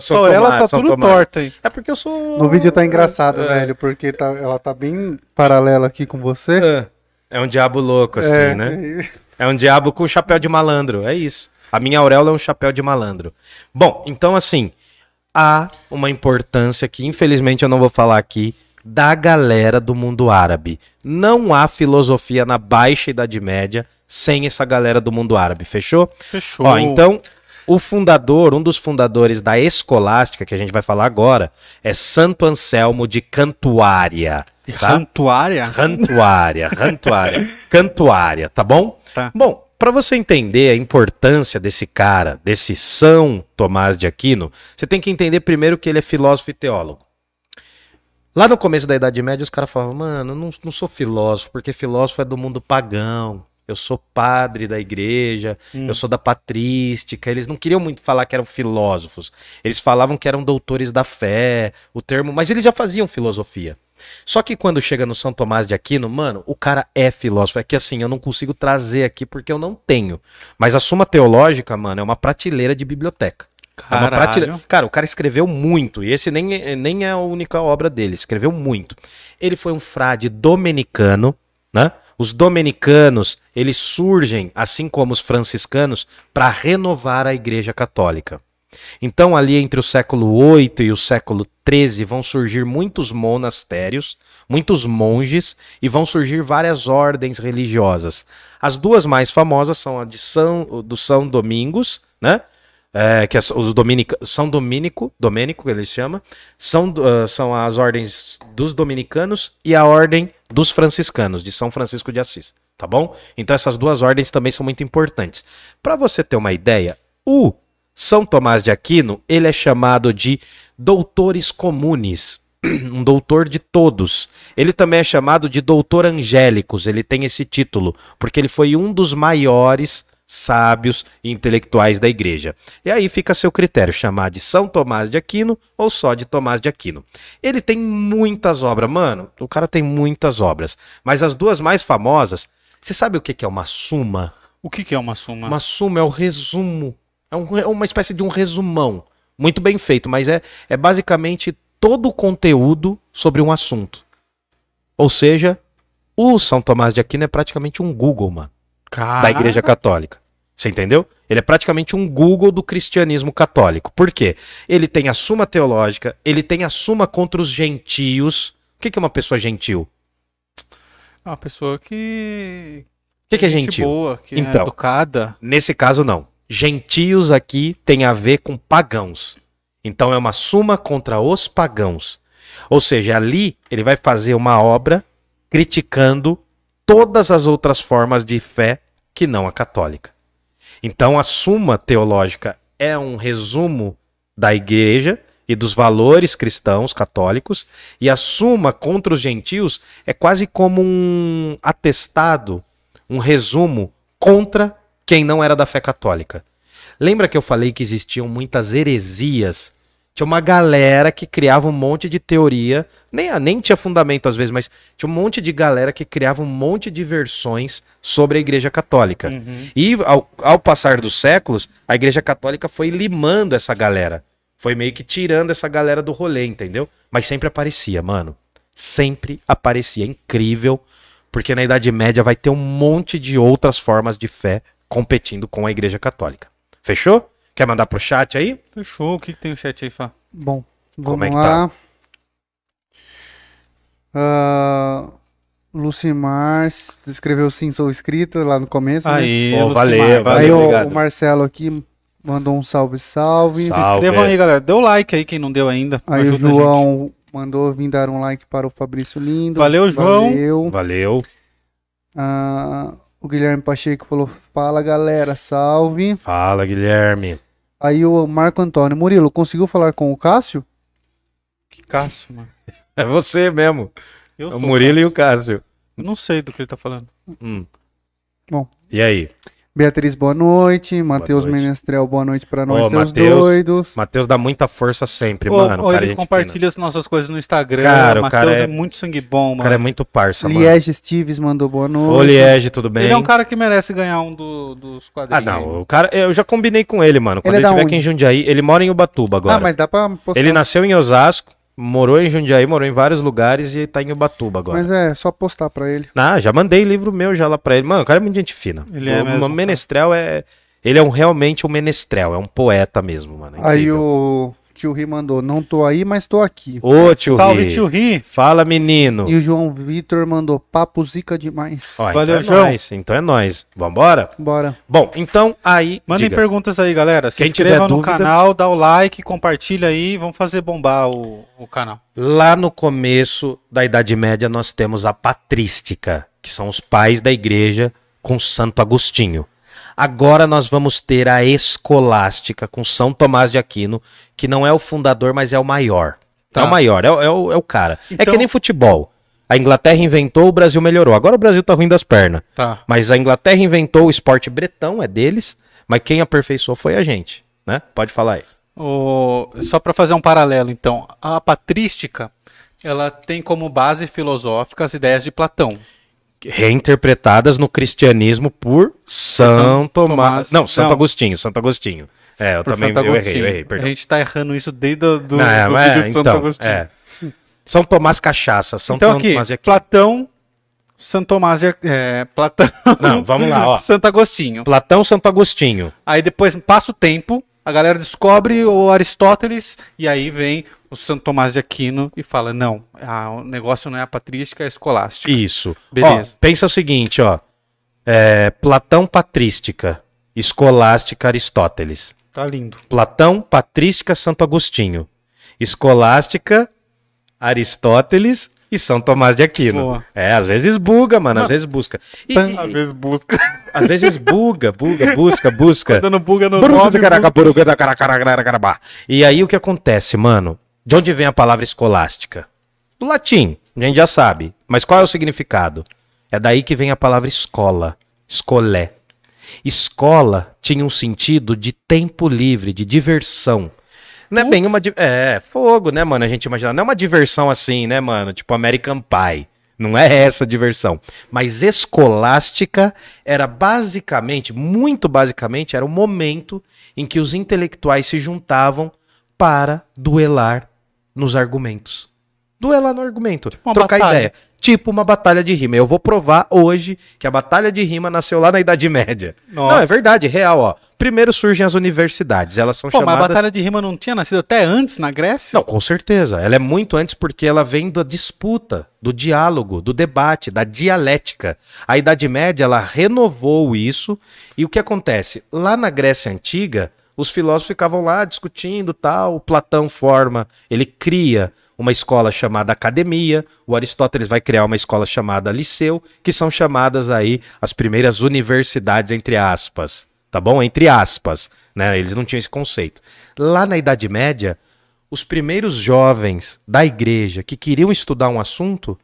Só ela
Tomás,
tá
São
tudo
Tomás.
torta aí.
É porque eu sou...
No vídeo tá engraçado,
É.
velho, porque tá, ela tá bem paralela aqui com você.
É. É um diabo louco, assim,
É,
né? É um diabo com chapéu de malandro, é isso. A minha auréola é um chapéu de malandro. Bom, então assim, há uma importância que infelizmente eu não vou falar aqui da galera do mundo árabe. Não há filosofia na Baixa Idade Média sem essa galera do mundo árabe, fechou?
Fechou.
Ó, então, o fundador, um dos fundadores da escolástica, que a gente vai falar agora, é Santo Anselmo de Cantuária. Tá?
Rantuária?
Rantuária, rantuária, cantuária, tá bom?
Tá.
Bom, para você entender a importância desse cara, desse São Tomás de Aquino, você tem que entender primeiro que ele é filósofo e teólogo. Lá no começo da Idade Média, os caras falavam, mano, eu não, não sou filósofo, porque filósofo é do mundo pagão. Eu sou padre da igreja, eu sou da patrística. Eles não queriam muito falar que eram filósofos. Eles falavam que eram doutores da fé, o termo, mas eles já faziam filosofia. Só que quando chega no São Tomás de Aquino, mano, o cara é filósofo. É que assim, eu não consigo trazer aqui porque eu não tenho. Mas a Suma Teológica, mano, é uma prateleira de biblioteca. É. Cara, o cara escreveu muito, e esse nem, é- nem é a única obra dele, escreveu muito. Ele foi um frade dominicano, né? Os dominicanos, eles surgem, assim como os franciscanos, para renovar a Igreja Católica. Então, ali entre o século VIII e o século XIII, vão surgir muitos monastérios, muitos monges, e vão surgir várias ordens religiosas. As duas mais famosas são a de São, do São Domingos, né? É, que é os dominica, São Domínico, Domênico, que ele chama, são, ah, são as ordens dos dominicanos e a ordem dos franciscanos, de São Francisco de Assis, tá bom? Então essas duas ordens também são muito importantes. Para você ter uma ideia, o São Tomás de Aquino, ele é chamado de doutores comunes, um doutor de todos. Ele também é chamado de doutor angélicos, ele tem esse título, porque ele foi um dos maiores sábios e intelectuais da igreja. E aí fica a seu critério chamar de São Tomás de Aquino ou só de Tomás de Aquino. Ele tem muitas obras, mano, o cara tem muitas obras, mas as duas mais famosas, você sabe o que é uma suma?
O que, que é uma suma?
Uma suma é o resumo. É, um- é uma espécie de um resumão. Muito bem feito, mas é, é basicamente todo o conteúdo sobre um assunto. Ou seja, o São Tomás de Aquino é praticamente um Google, mano,
Cara...
da Igreja Católica. Você entendeu? Ele é praticamente um Google do cristianismo católico. Por quê? Ele tem a suma teológica, ele tem a suma contra os gentios. O que é uma pessoa gentil?
É uma pessoa que...
O que, que é gentil?
boa, que é
Então.
educada.
Nesse caso, não. Gentios aqui tem a ver com pagãos. Então é uma suma contra os pagãos. Ou seja, ali ele vai fazer uma obra criticando todas as outras formas de fé que não a católica. Então a suma teológica é um resumo da igreja e dos valores cristãos católicos, e a suma contra os gentios é quase como um atestado, um resumo contra quem não era da fé católica. Lembra que eu falei que existiam muitas heresias? Tinha uma galera que criava um monte de teoria, nem, nem tinha fundamento às vezes, mas tinha um monte de galera que criava um monte de versões sobre a Igreja Católica.
Uhum.
E ao, ao passar dos séculos, a Igreja Católica foi limando essa galera. Foi meio que tirando essa galera do rolê, entendeu? Mas sempre aparecia, mano. Sempre aparecia. Incrível. Porque na Idade Média vai ter um monte de outras formas de fé competindo com a Igreja Católica. Fechou? Quer mandar pro chat aí?
Fechou. O que, que tem o chat aí, Fá?
Bom, vamos
Como é que
lá. Ah, Lucimar s- escreveu sim, sou inscrito lá no começo. né?
Aí,
Pô,
Lucimar,
valeu,
Aí
valeu.
o,
obrigado.
o Marcelo aqui mandou um salve, salve.
Salve.
Se inscrevam aí, galera. Dê o like aí, quem não deu ainda.
Aí o
Ajuda a gente.
João mandou vir dar um like para o Fabrício Lindo.
Valeu, João.
Valeu.
Valeu.
Ah, o Guilherme Pacheco falou: Fala galera, salve.
Fala, Guilherme.
Aí o Marco Antônio Murilo, conseguiu falar com o Cássio?
Que Cássio, mano.
É você mesmo.
Eu
O Murilo e
Cássio.
o Cássio.
Eu não sei do que ele tá falando.
Hum.
Bom.
E aí?
Beatriz, boa noite. Matheus. Menestrel, boa noite pra nós,
Ô,
seus
Mateus.
doidos.
Matheus dá muita força sempre,
Ô,
mano.
ô,
cara
ele
gente
compartilha as nossas coisas no Instagram.
Cara, o
Matheus
cara
é...
é-
muito sangue bom,
fina. O
mano.
cara é muito parça, mano.
Liege Steves mandou boa noite.
Ô, Liege, tudo bem?
Ele é um cara que merece ganhar um do- dos
Ah,
quadrinhos.
não. O cara, eu já combinei com ele, mano. Quando
Ele é
ele,
da
estiver
onde?
aqui em Jundiaí, ele mora em Ubatuba agora.
Ah, mas dá pra postar.
Ele nasceu em Osasco, morou em Jundiaí, morou em vários lugares e tá em Ubatuba agora.
Mas é, só postar pra ele.
Ah, já mandei livro meu já lá pra ele. Mano, o cara é muito gente fina.
Ele é
o,
mesmo,
o Menestrel é. Ele é um, realmente um menestrel, é um poeta mesmo, mano. é
Aí o tio Ri mandou, não tô aí, mas tô aqui.
Ô, tio
Salve,
Ri.
tio Ri.
Fala, menino.
E o João Vitor mandou, papo zica demais.
Ó,
Valeu,
então é
João.
nóis, então é nóis. Vambora?
Bora.
Bom, então aí.
Mandem
diga.
perguntas aí, galera. Se
Quem
inscreva
tiver
no
dúvida-
canal, dá o like, compartilha aí. Vamos fazer bombar o, o canal.
Lá no começo da Idade Média, nós temos a patrística, que são os pais da igreja com Santo Agostinho. Agora nós vamos ter a escolástica com São Tomás de Aquino, que não é o fundador, mas é o maior.
Tá.
É o maior, é, o- é o, é o cara. É
Então-
que nem futebol. A Inglaterra inventou, o Brasil melhorou. Agora o Brasil tá ruim das pernas.
Tá.
Mas a Inglaterra inventou o esporte bretão, é deles, mas quem aperfeiçoou foi a gente, né? Pode falar aí.
Só para fazer um paralelo, então, a patrística, ela tem como base filosófica as ideias de Platão.
Reinterpretadas no cristianismo por São
São
Tomás.
Tomás-
Não, Santo
não.
Agostinho, Santo Agostinho. É, eu
Por
também eu errei, eu errei, perdão.
A gente tá errando isso desde o do,
Não, é,
do vídeo
é,
de Santo
então,
Agostinho.
é. São Tomás Cachaça, São
Então aqui,
Tomás de Aquino.
Platão, Santo Tomás de é, Platão,
Não, vamos lá, ó.
Santo Agostinho.
Platão, Santo Agostinho.
Aí depois passa o tempo, a galera descobre o Aristóteles e aí vem o Santo Tomás de Aquino e fala: não, ah, o negócio não é a patrística, é a escolástica.
Isso.
Beleza.
Ó, pensa o seguinte, ó. É, Platão, patrística. Escolástica, Aristóteles.
Tá lindo.
Platão, patrística, Santo Agostinho. Escolástica, Aristóteles e São Tomás de Aquino.
Boa.
É, às vezes buga, mano, às vezes busca. E,
Às vezes busca.
às vezes buga, buga, busca, busca.
Dando buga no nome.
E aí o que acontece, mano? De onde vem a palavra escolástica? Do latim, a gente já sabe. Mas qual é o significado? É daí que vem a palavra escola, escolé. Escola tinha um sentido de tempo livre, de diversão. Não é bem uma. É, fogo, né, mano? A gente imagina. Não é uma diversão assim, né, mano? Tipo American Pie. Não é essa a diversão. Mas escolástica era basicamente, muito basicamente, era o momento em que os intelectuais se juntavam para duelar nos argumentos. Duelar no argumento.
uma
trocar
batalha.
ideia. Tipo uma batalha de rima. Eu vou provar hoje que a batalha de rima nasceu lá na Idade Média.
Nossa.
Não, é verdade, real, ó. Primeiro surgem as universidades. Elas são
Pô, mas a
chamadas.
batalha de rima não tinha nascido até antes na Grécia?
Não, com certeza. Ela é muito antes porque ela vem da disputa, do diálogo, do debate, da dialética. A Idade Média, ela renovou isso. E o que acontece? Lá na Grécia Antiga, os filósofos ficavam lá discutindo tal. O Platão forma, ele cria uma escola chamada academia. O Aristóteles vai criar uma escola chamada liceu, que são chamadas aí as primeiras universidades, entre aspas. Tá bom? Entre aspas. Né? Eles não tinham esse conceito. Lá na Idade Média, os primeiros jovens da igreja que queriam estudar um assunto,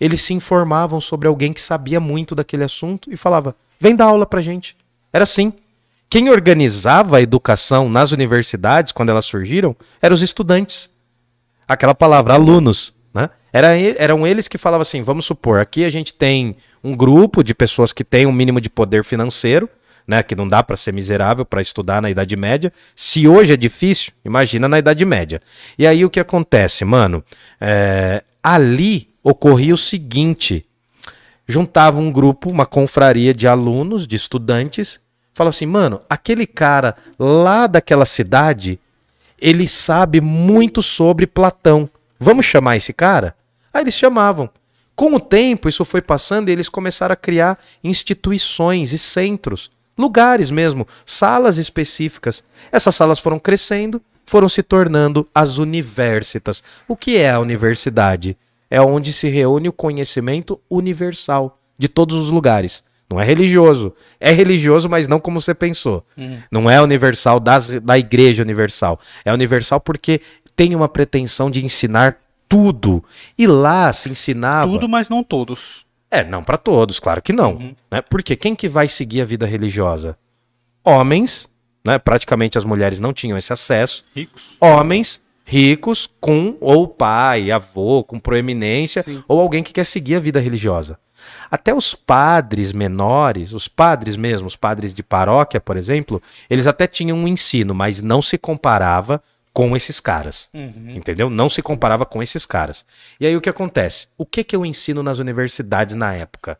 eles se informavam sobre alguém que sabia muito daquele assunto e falava: vem dar aula pra gente. Era assim. Quem organizava a educação nas universidades, quando elas surgiram, eram os estudantes. Aquela palavra, alunos. Né? Era, eram eles que falavam assim: vamos supor, aqui a gente tem um grupo de pessoas que têm um mínimo de poder financeiro, né? Que não dá para ser miserável para estudar na Idade Média. Se hoje é difícil, imagina na Idade Média. E aí o que acontece, mano? É, ali ocorria o seguinte: juntava um grupo, uma confraria de alunos, de estudantes, fala assim, mano, aquele cara lá daquela cidade, ele sabe muito sobre Platão. Vamos chamar esse cara? Aí eles chamavam. Com o tempo, isso foi passando e eles começaram a criar instituições e centros, lugares mesmo, salas específicas. Essas salas foram crescendo, foram se tornando as universitas. O que é a universidade? É onde se reúne o conhecimento universal de todos os lugares. Não é religioso. É religioso, mas não como você pensou. Não é universal das, da igreja universal. É universal porque tem uma pretensão de ensinar tudo. E lá se ensinava.
Tudo, mas não todos.
É, não para todos, claro que não. Né? Porque quem que vai seguir a vida religiosa? homens, né? Praticamente as mulheres não tinham esse acesso.
Ricos.
Homens ricos com ou pai, avô, com proeminência,
Sim.
ou alguém que quer seguir a vida religiosa. Até os padres menores, os padres mesmo, os padres de paróquia, por exemplo, eles até tinham um ensino, mas não se comparava com esses caras.
Uhum.
Entendeu? Não se comparava com esses caras. E aí o que acontece? O que, que eu ensino nas universidades na época?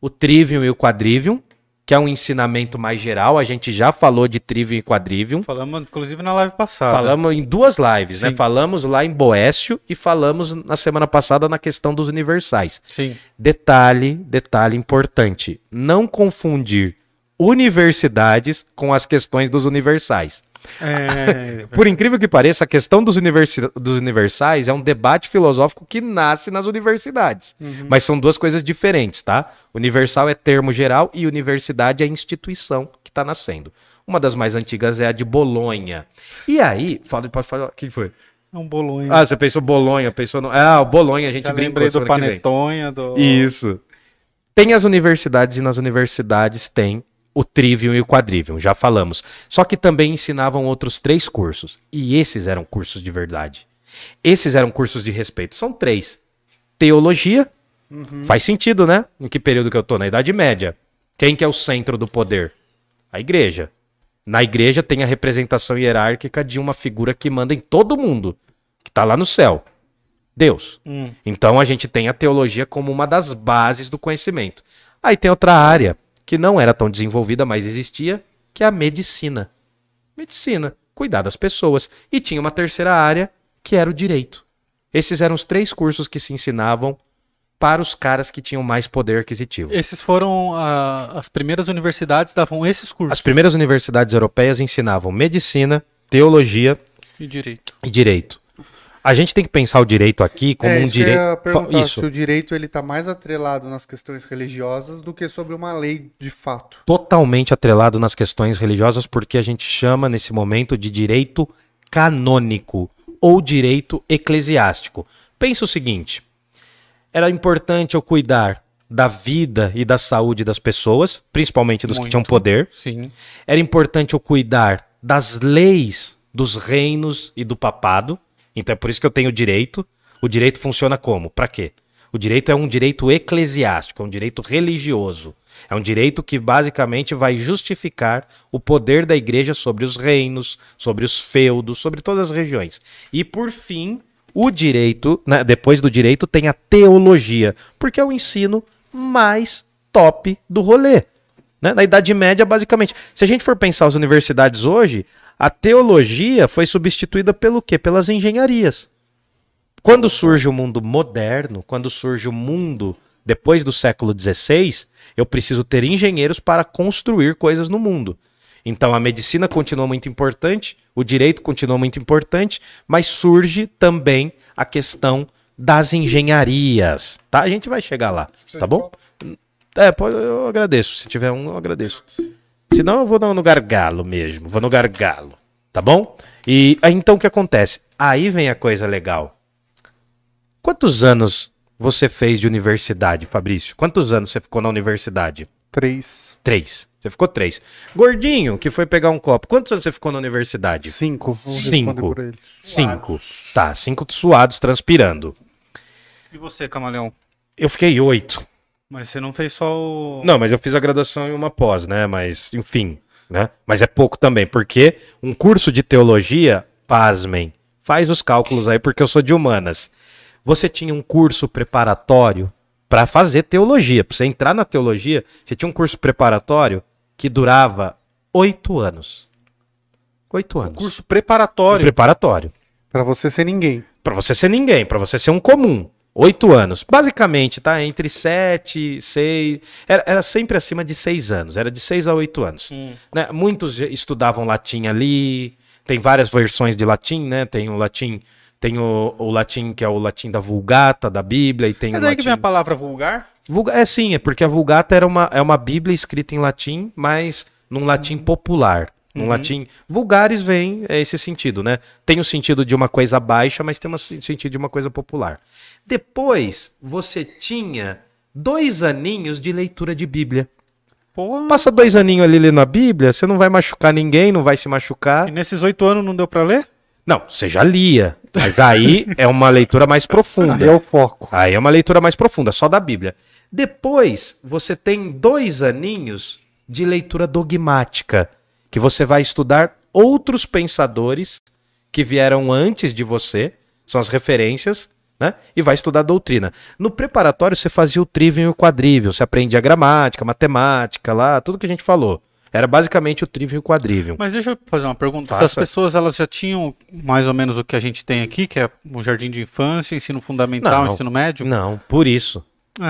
O trivium e o quadrivium, que é um ensinamento mais geral. A gente já falou de trivium e quadrivium.
Falamos, inclusive, na live passada.
Falamos em duas lives, né?
Sim.
Falamos lá em Boécio e falamos na semana passada na questão dos universais.
Sim.
Detalhe, detalhe importante: não confundir universidades com as questões dos universais.
É,
Por incrível que pareça, a questão dos, universi- dos universais é um debate filosófico que nasce nas universidades. Mas são duas coisas diferentes, tá? Universal é termo geral e universidade é instituição que está nascendo. Uma das mais antigas é a de Bolonha. E aí, fala, pode falar, o que foi?
é um bolonha.
Ah, você pensou Bolonha, pensou no... Ah, o Bolonha, a gente
Já lembrei do. Panetonha, do...
Isso. Tem as universidades e nas universidades tem o trivium e o quadrivium, já falamos. Só que também ensinavam outros três cursos. E esses eram cursos de verdade. Esses eram cursos de respeito. São três. Teologia. Faz sentido, né? Em que período que eu tô? Na Idade Média. Quem que é o centro do poder? A igreja. Na igreja tem a representação hierárquica de uma figura que manda em todo mundo. Que tá lá no céu. Deus.
Hum.
Então a gente tem a teologia como uma das bases do conhecimento. Aí tem outra área que não era tão desenvolvida, mas existia, que é a medicina. Medicina, cuidar das pessoas. E tinha uma terceira área, que era o direito. Esses eram os três cursos que se ensinavam para os caras que tinham mais poder aquisitivo.
Esses foram ah, as primeiras universidades davam esses cursos
As primeiras universidades europeias ensinavam medicina, teologia
de direito.
e direito. A gente tem que pensar o direito aqui como
é,
um
que
direito. Isso.
se o direito ele tá mais atrelado nas questões religiosas do que sobre uma lei de fato.
totalmente atrelado nas questões religiosas, porque a gente chama nesse momento de direito canônico ou direito eclesiástico. Pensa o seguinte: era importante eu cuidar da vida e da saúde das pessoas, principalmente dos que
Muito.
tinham poder.
Sim.
Era importante eu cuidar das leis dos reinos e do papado. Então é por isso que eu tenho direito. O direito funciona como? Para quê? O direito é um direito eclesiástico, é um direito religioso. É um direito que basicamente vai justificar o poder da igreja sobre os reinos, sobre os feudos, sobre todas as regiões. E por fim, o direito, né, depois do direito, tem a teologia, porque é o ensino mais top do rolê né? Na Idade Média, basicamente. Se a gente for pensar as universidades hoje, a teologia foi substituída pelo quê? Pelas engenharias. Quando surge o mundo moderno, quando surge o mundo depois do século XVI, eu preciso ter engenheiros para construir coisas no mundo. Então a medicina continua muito importante, o direito continua muito importante, mas surge também a questão das engenharias, tá? A gente vai chegar lá, tá bom? É, eu agradeço. Se tiver um, eu agradeço. Senão eu vou no, no gargalo mesmo. Vou no gargalo. Tá bom? E então o que acontece? Aí vem a coisa legal. Quantos anos você fez de universidade, Fabrício? Quantos anos você ficou na universidade?
Três.
Três. Você ficou três. Gordinho, que foi pegar um copo. Quantos anos você ficou na universidade?
Cinco.
Cinco. Cinco. Tá, cinco suados, transpirando.
E você, Camaleão?
Eu fiquei oito.
Mas você não fez só o.
Não, mas eu fiz a graduação em uma pós, né? Mas, enfim, né? Mas é pouco também, porque um curso de teologia, pasmem, faz os cálculos aí, porque eu sou de humanas. Você tinha um curso preparatório para fazer teologia. Para você entrar na teologia, você tinha um curso preparatório que durava oito anos. Oito anos.
Curso preparatório.
preparatório.
Pra você ser ninguém.
Pra você ser ninguém, pra você ser um comum. Oito anos. Basicamente, tá? Entre sete, seis. Era, era sempre acima de seis anos. Era de seis a oito anos.
Hum.
Né? Muitos estudavam latim ali. Tem várias versões de latim, né? Tem o latim. Tem o, o latim que é o latim da Vulgata, da Bíblia, e tem
É
o
daí
latim...
que vem a palavra vulgar?
Vulga- É sim, é porque a Vulgata era uma, é uma Bíblia escrita em latim, mas num latim popular. Num latim. Vulgares vem é esse sentido, né? Tem o sentido de uma coisa baixa, mas tem o sentido de uma coisa popular. Depois, você tinha dois aninhos de leitura de Bíblia.
Pô,
Passa dois aninhos ali lendo a Bíblia, você não vai machucar ninguém, não vai se machucar.
e nesses oito anos não deu pra ler?
Não, você já lia, mas aí é uma leitura mais profunda.
Aí é o foco.
Aí é uma leitura mais profunda, só da Bíblia. Depois, você tem dois aninhos de leitura dogmática, que você vai estudar outros pensadores que vieram antes de você, são as referências, né? E vai estudar doutrina. No preparatório, você fazia o trivium e o quadrivium, você aprendia gramática, matemática, lá, tudo que a gente falou. Era basicamente o trivium e o quadrivium.
Mas deixa eu fazer uma pergunta.
Faça.
As pessoas elas já tinham mais ou menos o que a gente tem aqui, que é o jardim de infância, ensino fundamental,
Não.
ensino médio?
Não, por isso.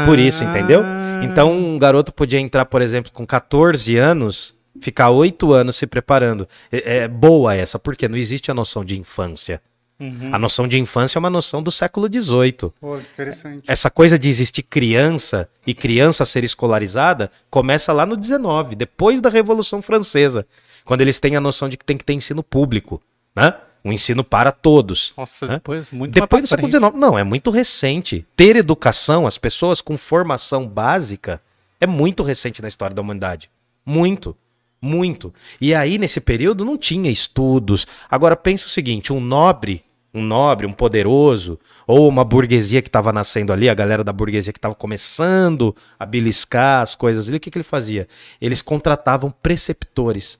Por isso, entendeu?
Ah.
Então, um garoto podia entrar, por exemplo, com 14 anos, ficar 8 anos se preparando. É, é boa essa, porque não existe a noção de infância.
Uhum.
A noção de infância é uma noção do século XVIII.
Pô, interessante.
Essa coisa de existir criança e criança ser escolarizada começa lá no 19, depois da Revolução Francesa, quando eles têm a noção de que tem que ter ensino público, né? Um ensino para todos.
Nossa,
Hã?
depois, muito
Depois do século. XIX. Não, é muito recente. Ter educação, as pessoas com formação básica, é muito recente na história da humanidade. Muito. Muito. E aí, nesse período, não tinha estudos. Agora, pensa o seguinte: um nobre, um nobre, um poderoso, ou uma burguesia que estava nascendo ali, a galera da burguesia que estava começando a beliscar as coisas ali, o que, que ele fazia? Eles contratavam preceptores.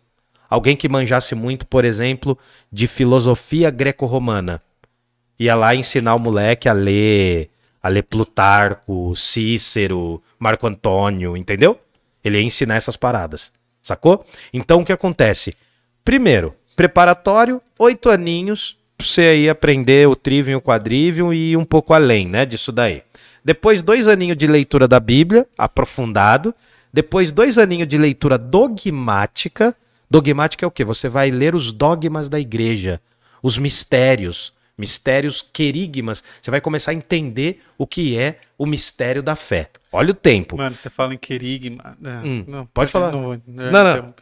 Alguém que manjasse muito, por exemplo, de filosofia greco-romana ia lá ensinar o moleque a ler, a ler Plutarco, Cícero, Marco Antônio, entendeu? Ele ia ensinar essas paradas, sacou? Então o que acontece? Primeiro, preparatório, oito aninhos, pra você aí aprender o trivium o quadrivium e um pouco além, né, disso daí. Depois, dois aninhos de leitura da Bíblia, aprofundado. Depois, dois aninhos de leitura dogmática. Dogmática é o quê? Você vai ler os dogmas da igreja, os mistérios, mistérios querigmas. Você vai começar a entender o que é o mistério da fé. Olha o tempo.
Mano, você fala em querigma. É,
Hum,
não,
pode falar.
Não, vou,
Não, não.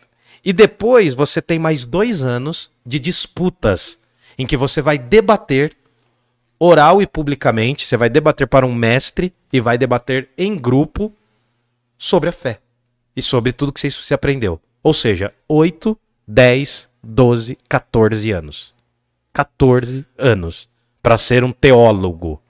E depois você tem mais dois anos de disputas em que você vai debater oral e publicamente. Você vai debater para um mestre e vai debater em grupo sobre a fé e sobre tudo que você, você aprendeu. Ou seja, 8, 10, 12, 14 anos. 14 anos para ser um teólogo.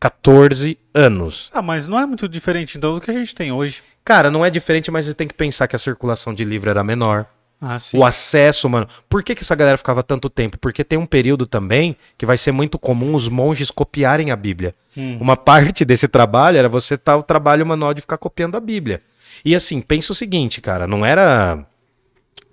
14 anos.
Ah, mas não é muito diferente então do que a gente tem hoje.
Cara, não é diferente, mas você tem que pensar que a circulação de livro era menor.
Ah.
O acesso, mano. Por que, que essa galera ficava tanto tempo? Porque tem um período também que vai ser muito comum os monges copiarem a Bíblia.
Hum.
Uma parte desse trabalho era você estar o trabalho manual de ficar copiando a Bíblia. E assim, pensa o seguinte, cara, não era.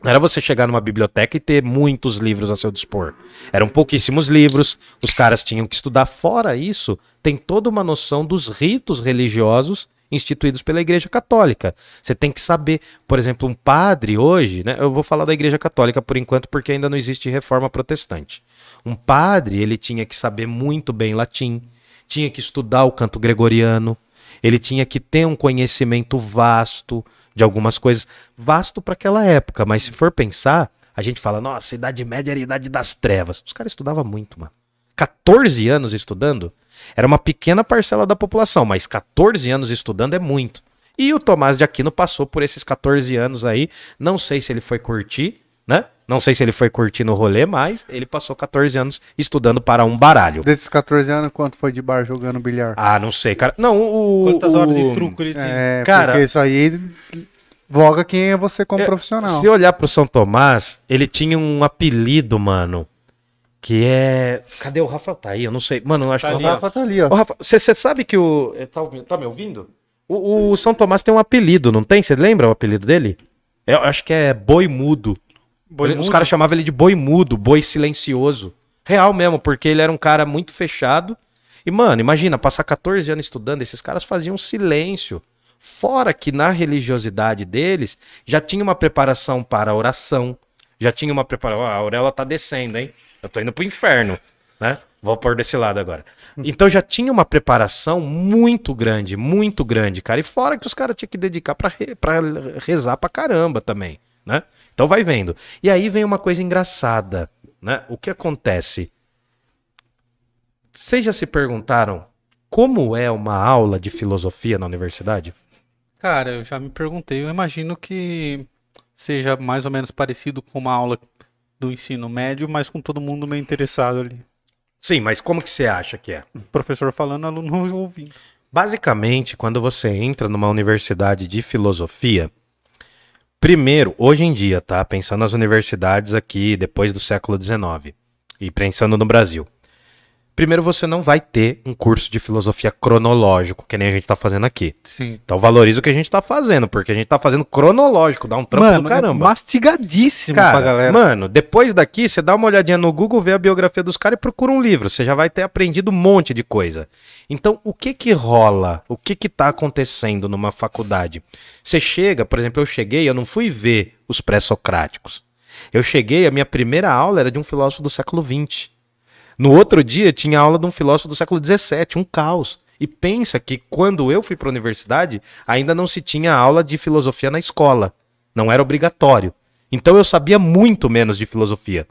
Não era você chegar numa biblioteca e ter muitos livros a seu dispor. Eram pouquíssimos livros, os caras tinham que estudar. Fora isso, tem toda uma noção dos ritos religiosos instituídos pela Igreja Católica. Você tem que saber, por exemplo, um padre hoje, né? Eu vou falar da Igreja Católica por enquanto porque ainda não existe reforma protestante. Um padre, ele tinha que saber muito bem latim, tinha que estudar o canto gregoriano, ele tinha que ter um conhecimento vasto de algumas coisas, vasto para aquela época, mas se for pensar, a gente fala, nossa, Idade Média era a Idade das Trevas. Os caras estudavam muito, mano. 14 anos estudando era uma pequena parcela da população, mas 14 anos estudando é muito. E o Tomás de Aquino passou por esses 14 anos aí, não sei se ele foi curtir, né? Não sei se ele foi curtir no rolê, mas ele passou 14 anos estudando para um baralho.
Desses 14 anos, quanto foi de bar jogando bilhar?
Ah, não sei, cara. Não, o.
Quantas
o-
horas de truco ele tinha?
É,
Cara-
porque isso aí voga quem é você como
É,
profissional.
Se olhar pro São Tomás, ele tinha um apelido, mano, que é. Cadê o Rafael? Tá aí, eu não sei. Mano, eu acho
Tá
que
ali,
o. Rafa.
Rafa tá ali, ó.
Rafa, você sabe que o. eh, Tá, tá me ouvindo? O, o São Tomás tem um apelido, não tem? Você lembra o apelido dele? Eu acho que é Boi Mudo.
Boi
Os caras chamavam ele de Boi Mudo, Boi Silencioso. Real mesmo, porque ele era um cara muito fechado. E, mano, imagina, passar 14 anos estudando, esses caras faziam silêncio. Fora que na religiosidade deles já tinha uma preparação para a oração, já tinha uma preparação. a auréola tá descendo, hein? Eu tô indo pro inferno, né? Vou pôr desse lado agora. Então já tinha uma preparação muito grande, muito grande, cara. E fora que os caras tinham que dedicar pra, re, pra rezar pra caramba também, né? Então vai vendo. E aí vem uma coisa engraçada, né? O que acontece? Vocês já se perguntaram como é uma aula de filosofia na universidade?
Cara, eu já me perguntei, eu imagino que seja mais ou menos parecido com uma aula do ensino médio, mas com todo mundo meio interessado ali.
Sim, mas como que você acha que é?
Professor falando, aluno ouvindo.
Basicamente, quando você entra numa universidade de filosofia, primeiro, hoje em dia, tá? Pensando nas universidades aqui depois do século XIX e pensando no Brasil. Primeiro, você não vai ter um curso de filosofia cronológico, que nem a gente tá fazendo aqui.
Sim.
Então valoriza o que a gente tá fazendo, porque a gente tá fazendo cronológico, dá um trampo
Mano,
do
é
caramba.
mastigadíssimo
Cara,
pra galera.
mano, depois daqui, você dá uma olhadinha no Google, vê a biografia dos caras e procura um livro. Você já vai ter aprendido um monte de coisa. Então, o que que rola? O que que tá acontecendo numa faculdade? Você chega, por exemplo, eu cheguei, eu não fui ver os pré-socráticos. Eu cheguei, a minha primeira aula era de um filósofo do século XX. No outro dia, tinha aula de um filósofo do século XVII, um caos. E pensa que quando eu fui para a universidade, ainda não se tinha aula de filosofia na escola. Não era obrigatório. Então eu sabia muito menos de filosofia.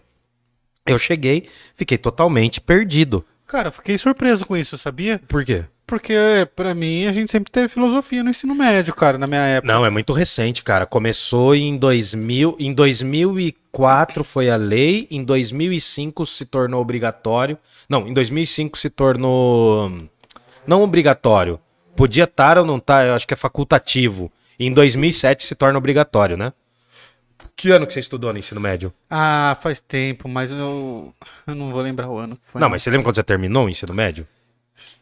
Eu cheguei, fiquei totalmente perdido.
Cara, fiquei surpreso com isso, sabia?
Por quê?
Porque, pra mim, a gente sempre teve filosofia no ensino médio, cara, na minha época.
Não, é muito recente, cara. Começou em 2000, em 2004 foi a lei, em 2005 se tornou obrigatório. Não, em 2005 se tornou não obrigatório. Podia estar ou não estar, eu acho que é facultativo. E em 2007 se torna obrigatório, né? Que ano que você estudou no ensino médio?
Ah, faz tempo, mas eu, eu não vou lembrar o ano que foi.
Não, mas você lembra quando você terminou o ensino médio?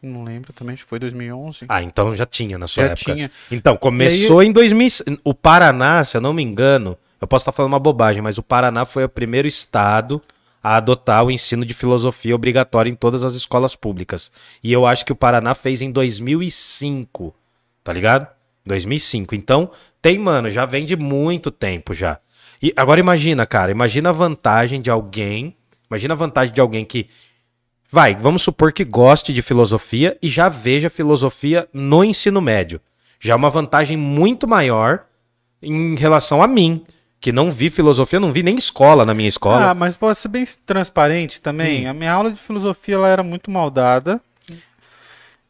Não lembro também, acho que foi 2011.
Ah, então já tinha na sua
Já
época.
tinha.
Então, começou em 2000. O Paraná, se eu não me engano, eu posso estar falando uma bobagem, mas o Paraná foi o primeiro estado a adotar o ensino de filosofia obrigatório em todas as escolas públicas. E eu acho que o Paraná fez em 2005, tá ligado? 2005. Então, tem, mano, já vem de muito tempo já. E agora imagina, cara, imagina a vantagem de alguém, imagina a vantagem de alguém que Vai, vamos supor que goste de filosofia e já veja filosofia no ensino médio. Já é uma vantagem muito maior em relação a mim, que não vi filosofia, não vi nem escola na minha escola.
Ah, mas pode ser bem transparente também. A minha aula de filosofia ela era muito maldada.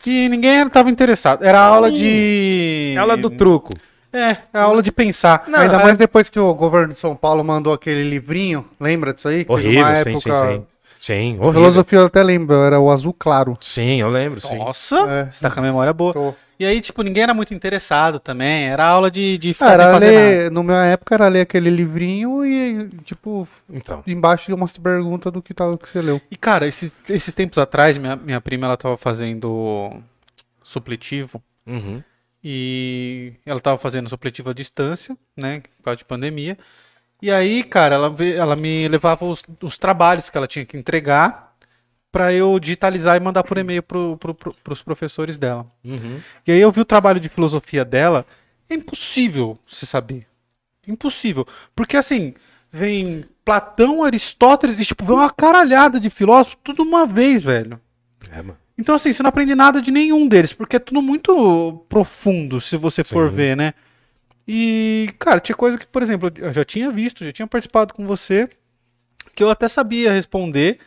E ninguém estava interessado. Era aula de.
Aula do truco.
É, a aula de pensar.
Não,
Ainda
é-
mais depois que o governo de São Paulo mandou aquele livrinho, lembra disso aí? Que teve
Horrível,
uma
sim,
época...
sim, sim. Sim, horrível.
Filosofia eu até lembro, era o azul claro.
Sim, eu lembro, sim.
Nossa,
É.
você tá com a memória boa.
Tô.
E aí, tipo, ninguém era muito interessado também. Era aula de, de
Ah,
fazer,
era
fazer nada.
ler, no minha época era ler aquele livrinho e, tipo,
Então.
embaixo tinha umas perguntas do que, tava, que você leu.
E, cara, esses, esses tempos atrás, minha, minha prima, ela tava fazendo supletivo.
Uhum.
E ela tava fazendo supletivo à distância, né? Por causa de pandemia. E aí, cara, ela, ela me levava os, os trabalhos que ela tinha que entregar pra eu digitalizar e mandar por e-mail pro, pro, pro, pros professores dela.
Uhum.
E aí eu vi o trabalho de filosofia dela, é impossível se saber. Impossível. Porque assim, vem Platão, Aristóteles, e tipo, vem uma caralhada de filósofos, tudo uma vez, velho.
É, mano.
Então, assim, você não aprende nada de nenhum deles, porque é tudo muito profundo, se você for
Sim.
ver, né? E, cara, tinha coisa que, por exemplo, eu já tinha visto, já tinha participado com você, que eu até sabia responder,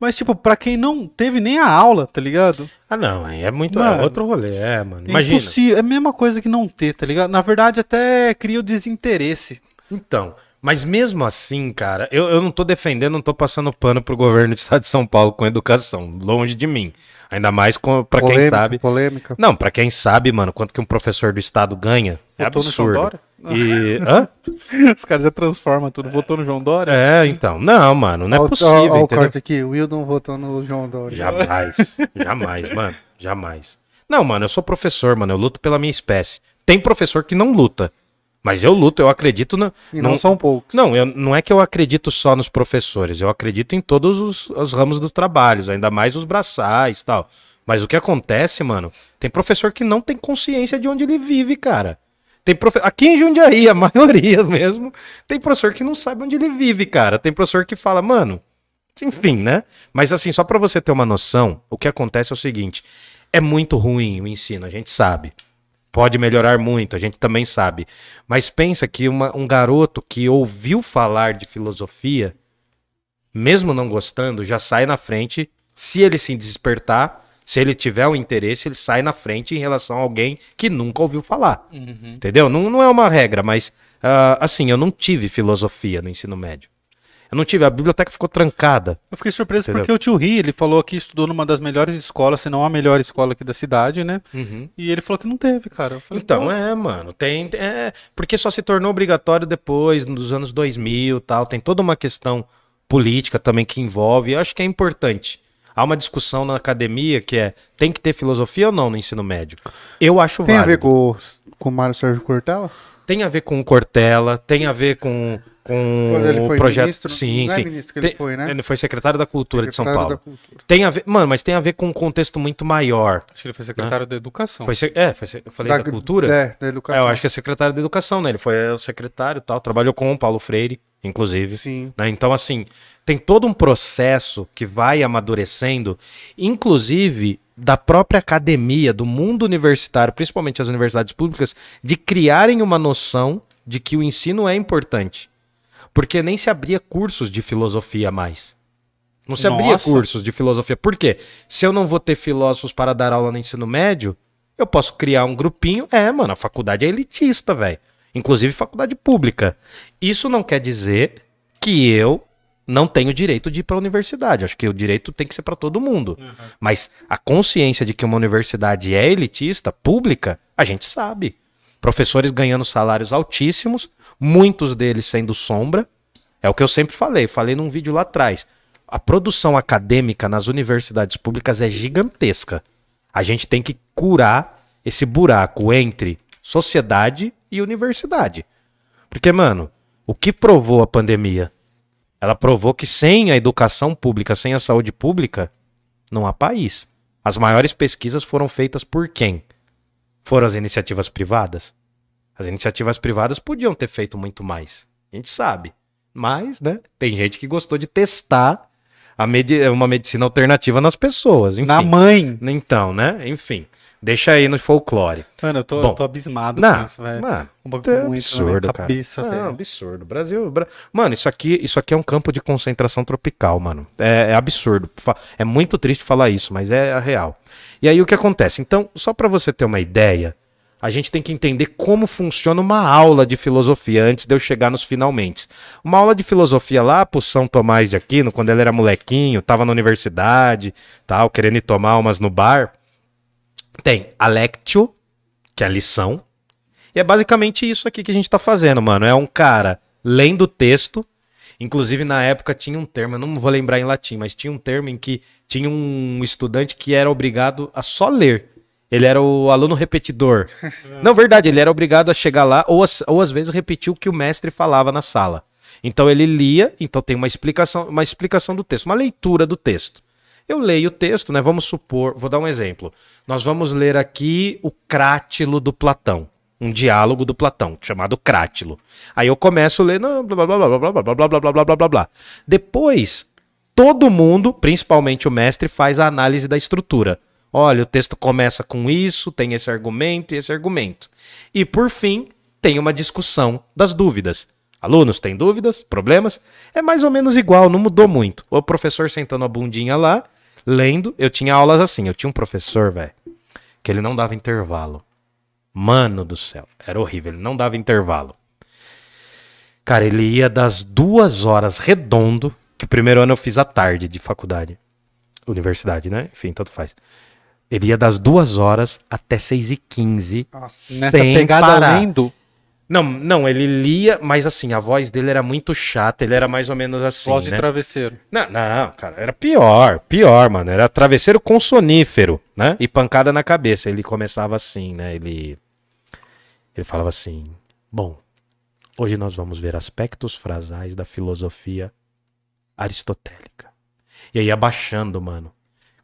mas, tipo, pra quem não teve nem a aula, tá ligado?
Ah, não, aí é muito.
Mano,
é outro rolê, é, mano.
É
Imagina.
impossível, é a mesma coisa que não ter, tá ligado? Na verdade, até cria o desinteresse.
Então, mas mesmo assim, cara, eu, eu não tô defendendo, não tô passando pano pro governo do estado de São Paulo com educação, longe de mim. Ainda mais com, pra quem
polêmica,
sabe.
polêmica.
Não, pra quem sabe, mano, quanto que um professor do estado ganha, é
Votou no João
absurdo.
Dória?
E, hã?
Os caras já transformam tudo. Votou no João Dória?
É, então. Não, mano, não é possível,
ó, o corte aqui, o Wildon votou no João Dória.
Jamais, jamais, mano, jamais. Não, mano, eu sou professor, mano, eu luto pela minha espécie. Tem professor que não luta, mas eu luto, eu acredito na...
E não, são poucos.
Não, eu, não é que eu acredito só nos professores, eu acredito em todos os, os ramos dos trabalhos, ainda mais os braçais e tal. Mas o que acontece, mano, tem professor que não tem consciência de onde ele vive, cara. Tem profe... Aqui em Jundiaí, a maioria mesmo, tem professor que não sabe onde ele vive, cara. Tem professor que fala, mano, enfim, né? Mas assim, só pra você ter uma noção, o que acontece é o seguinte: é muito ruim o ensino, a gente sabe. Pode melhorar muito, a gente também sabe. Mas pensa que uma- um garoto que ouviu falar de filosofia, mesmo não gostando, já sai na frente. Se ele se despertar, Se ele tiver um interesse, ele sai na frente em relação a alguém que nunca ouviu falar.
Uhum.
Entendeu? Não, não é uma regra, mas ah, assim, eu não tive filosofia no ensino médio. Eu não tive, a biblioteca ficou trancada.
Eu fiquei surpreso
Entendeu?
porque o tio Ri, ele falou que estudou numa das melhores escolas, se não a melhor escola aqui da cidade, né? E ele falou que não teve, cara. Eu falei,
Então, é, mano, tem, é, porque só se tornou obrigatório depois, nos anos 2000 e tal, tem toda uma questão política também que envolve, eu acho que é importante. Há uma discussão na academia que é, tem que ter filosofia ou não no ensino médio? Eu acho
Tem a ver
válido.
com, o- com o Mário Sérgio Cortella?
Tem a ver com o Cortella, tem a ver com, com
Quando ele
o
foi
projeto...
ministro?
Sim,
Não é
sim.
ministro que ele
Tem-
foi, né?
Ele foi secretário da Cultura de São
Secretário
Paulo.
da.
Tem a ver, mano, mas tem a ver com um contexto muito maior.
Acho que ele foi secretário da educação.
Foi, é, foi, eu falei da, cultura?
É, da
É,
educação.
eu acho que é secretário da educação, né? Ele foi o secretário e tal, trabalhou com o Paulo Freire, inclusive.
Sim.
né? Então, assim, tem todo um processo que vai amadurecendo, inclusive da própria academia, do mundo universitário, principalmente as universidades públicas, de criarem uma noção de que o ensino é importante. Porque nem se abria cursos de filosofia mais. Não se abria
Nossa.
cursos de filosofia. Por quê? Se eu não vou ter filósofos para dar aula no ensino médio, eu posso criar um grupinho. É, mano, a faculdade é elitista, velho. Inclusive faculdade pública. Isso não quer dizer que eu não tenho direito de ir para a universidade. Acho que o direito tem que ser para todo mundo. Mas a consciência de que uma universidade é elitista, pública, a gente sabe. Professores ganhando salários altíssimos, muitos deles sendo sombra. É o que eu sempre falei, falei num vídeo lá atrás. A produção acadêmica nas universidades públicas é gigantesca. A gente tem que curar esse buraco entre sociedade e universidade. Porque, mano, o que provou a pandemia? Ela provou que sem a educação pública, sem a saúde pública, não há país. As maiores pesquisas foram feitas por quem? Foram as iniciativas privadas? As iniciativas privadas podiam ter feito muito mais. A gente sabe. Mas, né, tem gente que gostou de testar a medi uma medicina alternativa nas pessoas. Enfim.
Na mãe.
Então, né? Enfim. Deixa aí no folclore.
Mano, eu tô,
Bom,
eu tô abismado
Não,
com isso, velho.
mano,
Um bagulho
é
muito
absurdo,
na minha
cara.
cabeça,
Não, absurdo. Brasil, Bra- Mano, isso aqui, isso aqui é um campo de concentração tropical, mano. É, é absurdo. É muito triste falar isso, mas é a real. E aí o que acontece? Então, só pra você ter uma ideia, a gente tem que entender como funciona uma aula de filosofia antes de eu chegar nos finalmente. Uma aula de filosofia lá pro São Tomás de Aquino, quando ele era molequinho, tava na universidade, tal, querendo ir tomar umas no bar. Tem a lectio, que é a lição, e é basicamente isso aqui que a gente tá fazendo, mano. É um cara lendo o texto. Inclusive, na época tinha um termo, eu não vou lembrar em latim, mas tinha um termo em que tinha um estudante que era obrigado a só ler. Ele era o aluno repetidor. não, verdade, ele era obrigado a chegar lá ou, às- ou às vezes repetir o que o mestre falava na sala. Então ele lia, então tem uma explicação, uma explicação do texto, uma leitura do texto. Eu leio o texto, né? Vamos supor, vou dar um exemplo. Nós vamos ler aqui o Crátilo do Platão, um diálogo do Platão, chamado Crátilo. Aí eu começo a ler, blá blá blá blá blá blá blá blá blá blá blá blá. Depois, todo mundo, principalmente o mestre, faz a análise da estrutura. Olha, o texto começa com isso, tem esse argumento e esse argumento. E por fim, tem uma discussão das dúvidas. Alunos têm dúvidas, problemas? É mais ou menos igual, não mudou muito. O professor sentando a bundinha lá, lendo. Eu tinha aulas assim, eu tinha um professor, velho, que ele não dava intervalo. Mano do céu, era horrível, ele não dava intervalo. Cara, ele ia das duas horas redondo, que o primeiro ano eu fiz à tarde de faculdade. Universidade, né? Enfim, tanto faz. Ele ia das duas horas até seis e quinze.
Nossa.
Nessa
sem
pegada
parar.
lendo.
Não, não, ele lia, mas assim, a voz dele era muito chata, ele era mais ou menos assim,
voz de
né?
travesseiro.
Não, não, cara, era pior, pior, mano. Era travesseiro com sonífero, né? E pancada na cabeça. Ele começava assim, né? Ele. Ele falava assim: Bom, hoje nós vamos ver aspectos frasais da filosofia aristotélica. E aí abaixando, mano.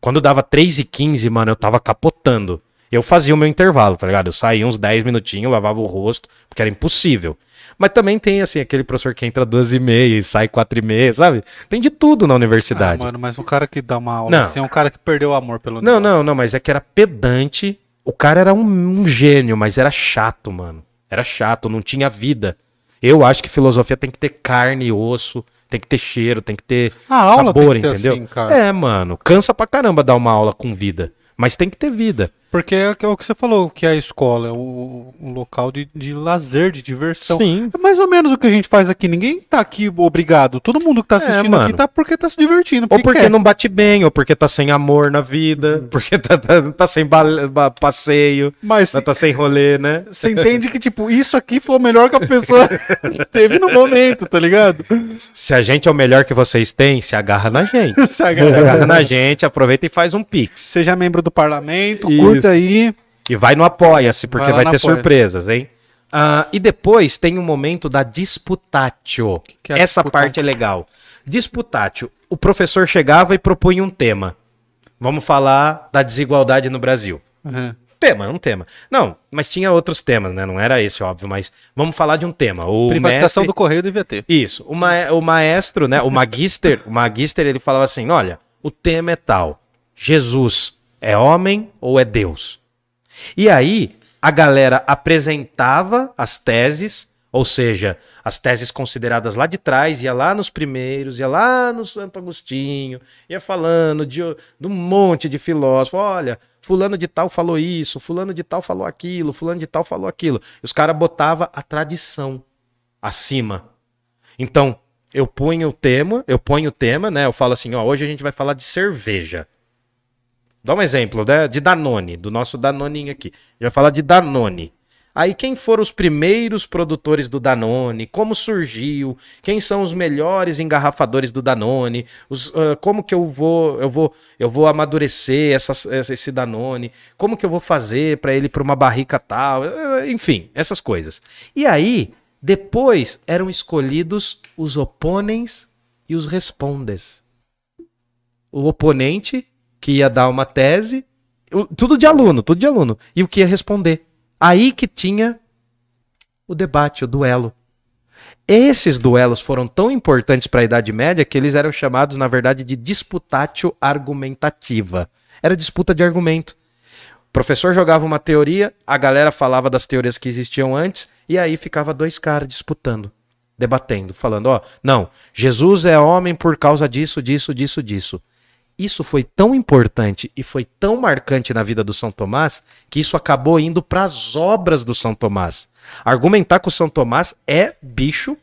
Quando dava 3 e 15, mano, eu tava capotando. Eu fazia o meu intervalo, tá ligado? Eu saía uns 10 minutinhos, lavava o rosto, porque era impossível. Mas também tem, assim, aquele professor que entra duas e meia e sai quatro e meia, sabe? Tem de tudo na
Ah,
universidade.
mano, mas um cara que dá uma aula
Não.
assim é um cara que perdeu o amor pelo
não,
negócio.
não, não, mas é que era pedante. O cara era um, um gênio, mas era chato, mano. Era chato, não tinha vida. Eu acho que filosofia tem que ter carne e osso, tem que ter cheiro, tem que ter
A aula
sabor, entendeu?
assim.
É, mano, cansa pra caramba dar uma aula com vida. mas tem que ter vida.
Porque é o que você falou, que a escola é o, um local de, de lazer, de diversão.
Sim.
É mais ou menos o que a gente faz aqui. Ninguém tá aqui obrigado. Todo mundo que tá assistindo
É,
aqui tá porque tá se divertindo.
Ou porque
quer.
não bate bem, ou porque tá sem amor na vida, porque tá, tá, tá sem passeio,
Mas
tá sem rolê, né?
você entende que, tipo, isso aqui foi o melhor que a pessoa teve no momento, tá ligado?
Se a gente é o melhor que vocês têm, se agarra na gente.
Se
Se
agarra.
agarra na gente, aproveita e faz um pix.
Seja membro do parlamento,
Isso.
Curta aí.
E vai no Apoia-se, porque
Vai
vai, ter
Apoia.
surpresas, hein? Ah, e depois tem o momento da disputatio.
que é a
Essa
disputatio?
parte é legal. Disputatio. O professor chegava e propunha um tema. Vamos falar da desigualdade no Brasil.
Uhum.
Tema, um tema. Não, mas tinha outros temas, né? Não era esse, óbvio, mas vamos falar de um tema. O
Privatização
mestre-
do correio devia ter.
Isso. O, ma- o maestro, né? O magister, o magister, ele falava assim: olha, o tema é tal. Jesus é homem ou é Deus? E aí, a galera apresentava as teses, ou seja, as teses consideradas lá de trás, ia lá nos primeiros, ia lá no Santo Agostinho, ia falando de, de um monte de filósofo. Olha, fulano de tal falou isso, fulano de tal falou aquilo, fulano de tal falou aquilo. E os caras botavam a tradição acima. Então, eu ponho o tema, eu ponho o tema, né? Eu falo assim, ó, hoje a gente vai falar de cerveja. Dá um exemplo, né? De Danone, do nosso Danoninho aqui. A gente vai falar de Danone. Aí quem foram os primeiros produtores do Danone? Como surgiu? Quem são os melhores engarrafadores do Danone? Os, ah, como que eu vou, eu vou, eu vou amadurecer essas- essa- esse Danone? Como que eu vou fazer para ele para uma barrica tal? Ah, Enfim, essas coisas. E aí, depois eram escolhidos os oponentes e os respondes. O oponente que ia dar uma tese, tudo de aluno, tudo de aluno, e o que ia responder. Aí que tinha o debate, o duelo. Esses duelos foram tão importantes para a Idade Média que eles eram chamados, na verdade, de disputatio argumentativa. Era disputa de argumento. O professor jogava uma teoria, a galera falava das teorias que existiam antes, e aí ficava dois caras disputando, debatendo, falando, ó, não, Jesus é homem por causa disso, disso, disso, disso. Isso foi tão importante e foi tão marcante na vida do São Tomás que isso acabou indo para as obras do São Tomás. Argumentar com o São Tomás é bicho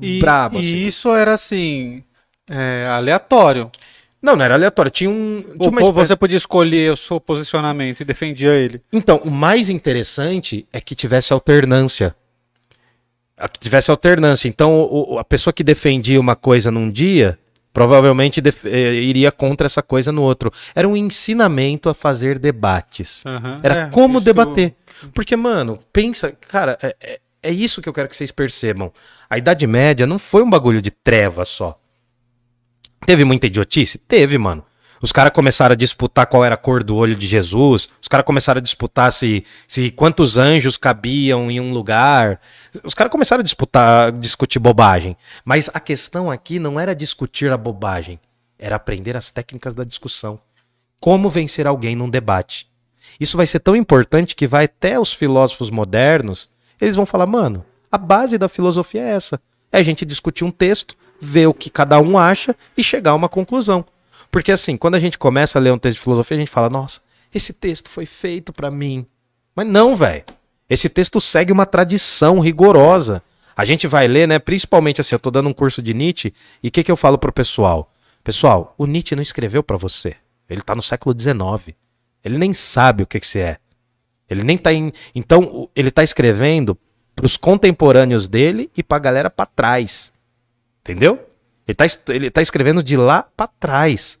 E,
brabo.
e
assim.
isso era assim, é, aleatório.
Não, não era aleatório. Tinha um. tinha
Ou,
uma
você podia escolher o seu posicionamento e defendia ele.
Então, o mais interessante é que tivesse alternância. A- Que tivesse alternância. Então, a pessoa que defendia uma coisa num dia, provavelmente eh, iria contra essa coisa no outro. Era um ensinamento a fazer debates.
Aham.
Era
É,
como debater. Porque, mano, pensa, cara, é, é- é isso que eu quero que vocês percebam. A Idade Média não foi um bagulho de treva só. Teve muita idiotice? Teve, mano. Os caras começaram a disputar qual era a cor do olho de Jesus. Os caras começaram a disputar se, se quantos anjos cabiam em um lugar. Os caras começaram a disputar, discutir bobagem. Mas a questão aqui não era discutir a bobagem, era aprender as técnicas da discussão. Como vencer alguém num debate. Isso vai ser tão importante que vai até os filósofos modernos, eles vão falar, mano, a base da filosofia é essa. É a gente discutir um texto, ver o que cada um acha e chegar a uma conclusão. Porque assim, quando a gente começa a ler um texto de filosofia, a gente fala, nossa, esse texto foi feito pra mim. Mas não, velho. Esse texto segue uma tradição rigorosa. A gente vai ler, né? Principalmente assim, eu tô dando um curso de Nietzsche, e o que, que eu falo pro pessoal? Pessoal, o Nietzsche não escreveu pra você. Ele tá no século XIX. Ele nem sabe o que, que você é. Ele nem tá em. Então, ele tá escrevendo pros contemporâneos dele e pra galera pra trás. Entendeu? Ele tá, ele tá escrevendo de lá pra trás.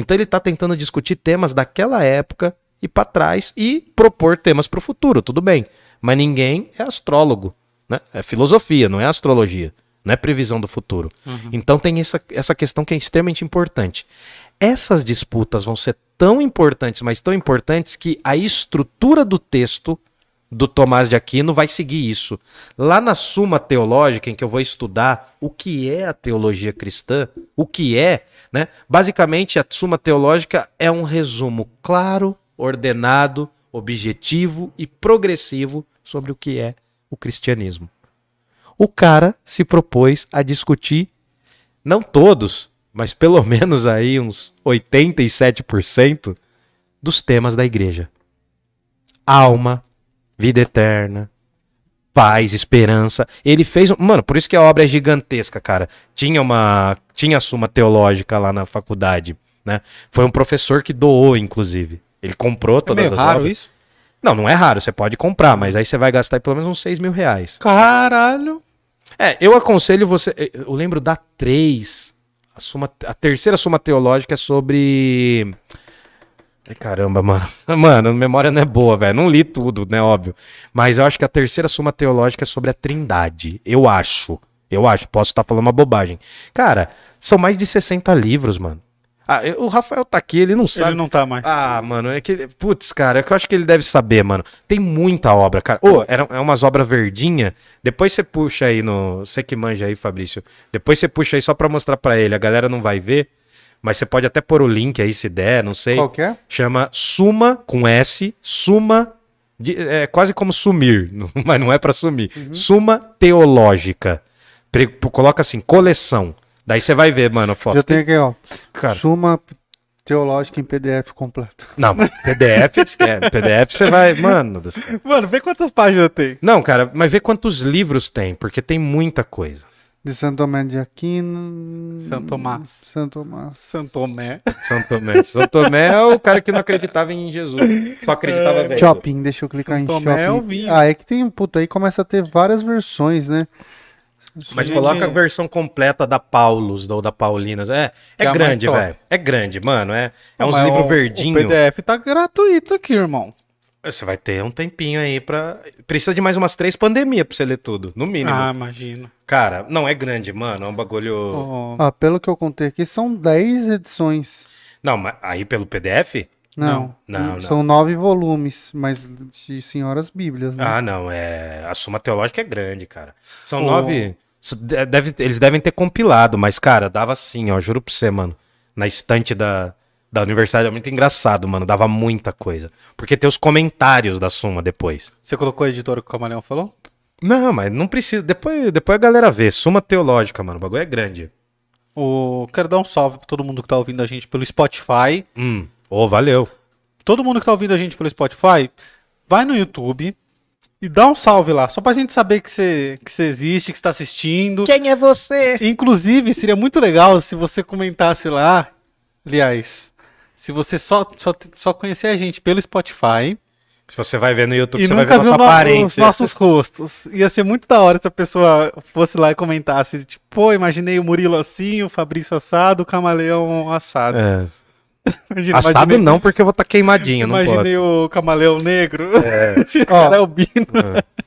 Então ele tá tentando discutir temas daquela época e pra trás e propor temas pro futuro, tudo bem. Mas ninguém é astrólogo, né? É filosofia, não é astrologia, não é previsão do futuro. Então tem essa, essa questão que é extremamente importante. Essas disputas vão ser tão importantes, mas tão importantes que a estrutura do texto do Tomás de Aquino vai seguir isso. Lá na Suma Teológica, em que eu vou estudar o que é a teologia cristã, o que é, né? Basicamente, a Suma Teológica é um resumo claro, ordenado, objetivo e progressivo sobre o que é o cristianismo. O cara se propôs a discutir, não todos, mas pelo menos aí uns 87% dos temas da igreja: alma, vida eterna, paz, esperança. Ele fez, mano, por isso que a obra é gigantesca, cara. Tinha uma, tinha a suma teológica lá na faculdade, né? Foi um professor que doou, inclusive. Ele comprou
É
todas
meio
as
raro
obras.
isso?
Não, não é raro, você pode comprar, mas aí você vai gastar pelo menos uns 6 mil reais.
Caralho.
É, eu aconselho você. Eu lembro da 3. A, suma, a terceira suma teológica é sobre. Caramba, mano. Mano, memória não é boa, velho. Não li tudo, né? Óbvio. Mas eu acho que a terceira suma teológica é sobre a trindade. Eu acho. Eu acho. Posso estar falando uma bobagem. Cara, são mais de 60 livros, mano. Ah, eu- o Rafael tá aqui, ele não sabe.
Ele não tá mais.
Ah, mano, é que. Putz, cara, é que eu acho que ele deve saber, mano. Tem muita obra, cara. Ô, era, é umas obras verdinha. Depois você puxa aí no. Você que manja aí, Fabrício. Depois você puxa aí só pra mostrar pra ele. A galera não vai ver. Mas você pode até pôr o link aí se der, não sei.
Qual é?
Chama Suma com S. Suma. de- é quase como sumir, mas não é pra sumir. Suma teológica. Pre- coloca assim, coleção. Daí você vai ver, mano, a foto.
Já tem aqui, ó.
Cara,
Suma teológica em PDF completo.
Não, mas PDF, esquece. PDF você vai. Mano.
Mano, vê quantas páginas tem.
Não, cara, mas vê quantos livros tem, porque tem muita coisa.
De Santo Tomé de Aquino.
São Tomás.
Santo Tomás.
Santo Tomé.
São Tomé. São Tomé é o cara que não acreditava em Jesus. Só acreditava velho.
Shopping, deixa eu clicar
São
em
Tomé
shopping.
é o vinho.
Ah, é que tem, puta, aí começa a ter várias versões, né?
Mas
Gente,
coloca a versão completa da Paulus ou da Paulinas. É, é
é
grande, velho. É grande, mano. É, é uns livros
o-
verdinhos.
O PDF tá gratuito aqui, irmão.
Você vai ter um tempinho aí pra. Precisa de mais umas três pandemias pra você ler tudo, no mínimo.
Ah, imagino.
Cara, não é grande, mano. É um bagulho.
Oh,
Ah, pelo que eu contei aqui, são 10 edições.
Não, mas aí pelo PDF?
Não,
Não, não.
são nove volumes, mas de senhoras bíblias, né?
Ah, não, é. A suma teológica é grande, cara. São
O-
nove. Deve, eles devem ter compilado, mas, cara, dava assim, ó, juro pra você, mano. Na estante da, da universidade é muito engraçado, mano. Dava muita coisa. Porque tem os comentários da suma depois.
Você colocou a editora que o Camaleão falou?
Não, mas não precisa. Depois, depois a galera vê. Suma teológica, mano. O bagulho é grande.
O... Quero dar um salve pra todo mundo que tá ouvindo a gente pelo Spotify.
Hum. Ô, valeu.
Todo mundo que tá ouvindo a gente pelo Spotify, vai no YouTube e dá um salve lá. Só pra gente saber que você que existe, que você tá assistindo.
Quem é você?
Inclusive, seria muito legal se você comentasse lá. Aliás, se você só, só, só conhecer a gente pelo Spotify
Se você vai ver no YouTube,
e
você vai ver
nunca viu
nossa
no- os
aparência.
nossos rostos. Ia ser muito da hora se a pessoa fosse lá e comentasse, tipo, pô, imaginei o Murilo assim, o Fabrício assado, o Camaleão assado.
É.
Imagina,
Assado
imaginei,
não, porque eu vou estar queimadinho, não
imaginei
posso.
o Camaleão negro.
É.
o cara é albino.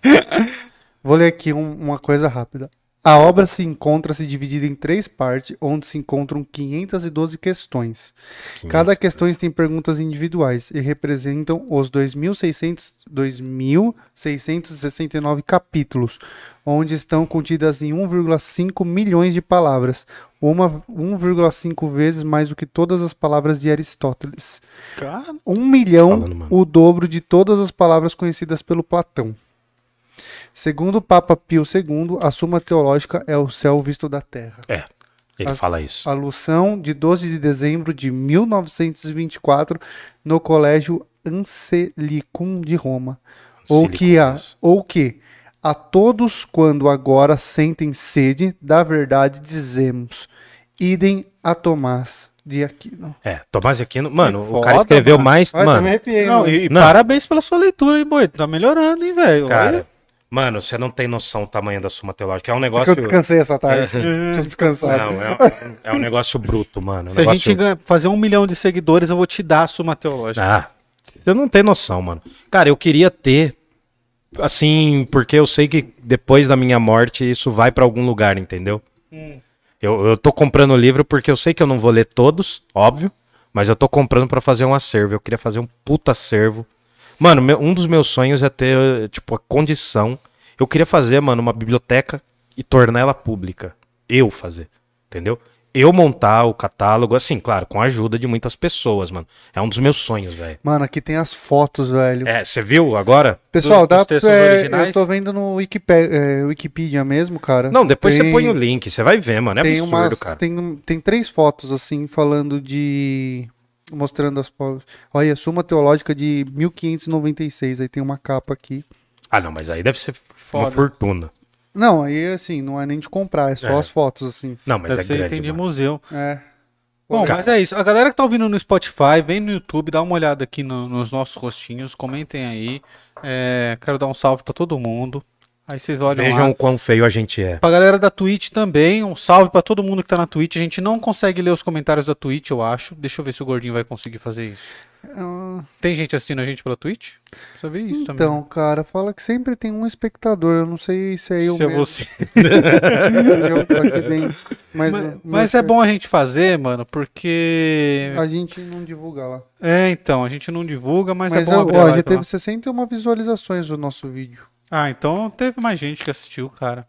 Vou ler aqui um- uma coisa rápida. A obra se encontra-se dividida em três partes, onde se encontram 512 questões. Cada questão tem perguntas individuais e representam os 2.600 2.669 capítulos, onde estão contidas em 1,5 milhões de palavras, uma 1,5 vezes mais do que todas as palavras de Aristóteles.
Cara,
Um milhão,
Falando,
o dobro de todas as palavras conhecidas pelo Platão. Segundo o Papa Pio II, a Suma Teológica é o céu visto da terra.
É, ele
A-
fala isso.
Alução de 12 de dezembro de 1924 no Colégio Anselicum de Roma. Ou que, a, ou que a todos quando agora sentem sede da verdade dizemos, idem a Tomás de Aquino.
É, Tomás de Aquino. Mano,
Que
o cara
foda,
escreveu
mano.
mais.
Ai,
mano,
arrepiei,
não,
mano.
e, e
Não.
parabéns pela sua leitura, hein, boi? Tá melhorando, hein, velho?
cara. Mano, você não tem noção do tamanho da suma teológica. É um
Porque
negócio.
eu descansei essa tarde. Deixa eu descansar.
Não, é, um- é um negócio bruto, mano. Um
Se a
negócio...
gente ganha- fazer um milhão de seguidores, eu vou te dar a suma teológica.
Ah, você não tem noção, mano. Cara, eu queria ter. Assim, porque eu sei que depois da minha morte isso vai pra algum lugar, entendeu? Eu, eu tô comprando o livro porque eu sei que eu não vou ler todos, óbvio. Mas eu tô comprando pra fazer um acervo. Eu queria fazer um puta acervo. Mano, meu- um dos meus sonhos é ter, tipo, a condição. Eu queria fazer, mano, uma biblioteca e tornar ela pública. Eu fazer, entendeu? Eu montar o catálogo, assim, claro, com a ajuda de muitas pessoas, mano. É um dos meus sonhos, velho.
Mano, aqui tem as fotos, velho.
É, você viu agora?
Pessoal, dá,
textos
é,
originais?
eu tô vendo no Wikipedia, é, Wikipedia mesmo, cara.
Não, depois
Tem-
você põe o link, você vai ver, mano. É
tem
absurdo,
umas,
cara.
tem, tem três fotos, assim, falando de mostrando as provas. Olha, Suma Teológica de 1596, aí tem uma capa aqui.
Ah, não, mas aí deve ser
Foda.
uma fortuna.
Não, aí assim, não é nem de comprar, é só
É.
as fotos, assim.
Não, mas
Deve
é
ser
grande.
item de
mano.
museu.
É.
Bom,
Cara.
mas é isso. A galera que tá ouvindo no Spotify, vem no YouTube, dá uma olhada aqui no- nos nossos rostinhos, comentem aí. É, quero dar um salve pra todo mundo. Aí vocês olham
Vejam
lá.
o quão feio a gente é.
Pra galera da Twitch também, um salve pra todo mundo que tá na Twitch. A gente não consegue ler os comentários da Twitch, eu acho. Deixa eu ver se o Gordinho vai conseguir fazer isso.
Ah,
Tem gente assistindo a gente pela Twitch? Precisa ver isso também.
Então, cara, fala que sempre tem um espectador. Eu não sei se é eu
Se é
mesmo.
você.
eu tô aqui dentro. Mas,
Mas, mas é bom a gente fazer, mano, porque.
A gente não divulga lá.
É, então, a gente não divulga, mas,
Mas,
é bom
ó,
abrir a
ó,
live
já teve
lá.
61 visualizações do nosso vídeo.
Ah, então teve mais gente que assistiu, cara.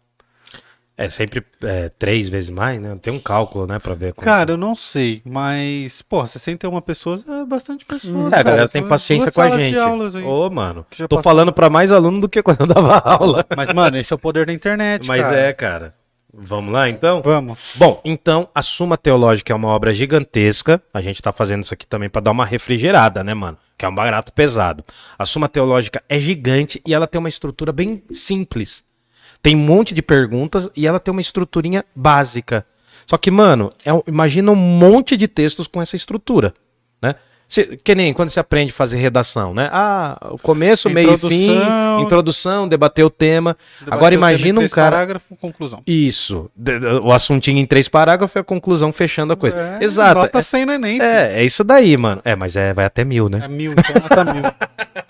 É sempre é, três vezes mais, né? Tem um cálculo, né, pra ver. como-
Cara, eu não sei, mas, pô, 61 pessoas é bastante pessoas.
É, a galera tem paciência com a gente. Ô, mano,
que já
tô
passou.
falando pra mais aluno do que quando eu dava aula.
Mas, mano, esse é o poder da internet,
Mas
cara.
é, cara. Vamos lá, então?
Vamos.
Bom, então, a Suma Teológica é uma obra gigantesca. A gente tá fazendo isso aqui também pra dar uma refrigerada, né, mano? Que é um barato pesado. A Suma Teológica é gigante e ela tem uma estrutura bem simples. Tem um monte de perguntas e ela tem uma estruturinha básica. Só que, mano, é imagina um monte de textos com essa estrutura, né? Se- que nem quando você aprende a fazer redação, né? Ah, o começo, meio e fim,
Introdução.
introdução, debater o tema.
Debater
Agora imagina um cara...
Parágrafo, conclusão.
Isso. O assuntinho em três parágrafos e a conclusão fechando a coisa.
É,
Exato.
Nota 100 no Enem, filho.
É, é isso daí, mano. É, mas é, vai até mil, né?
É mil, então nota mil.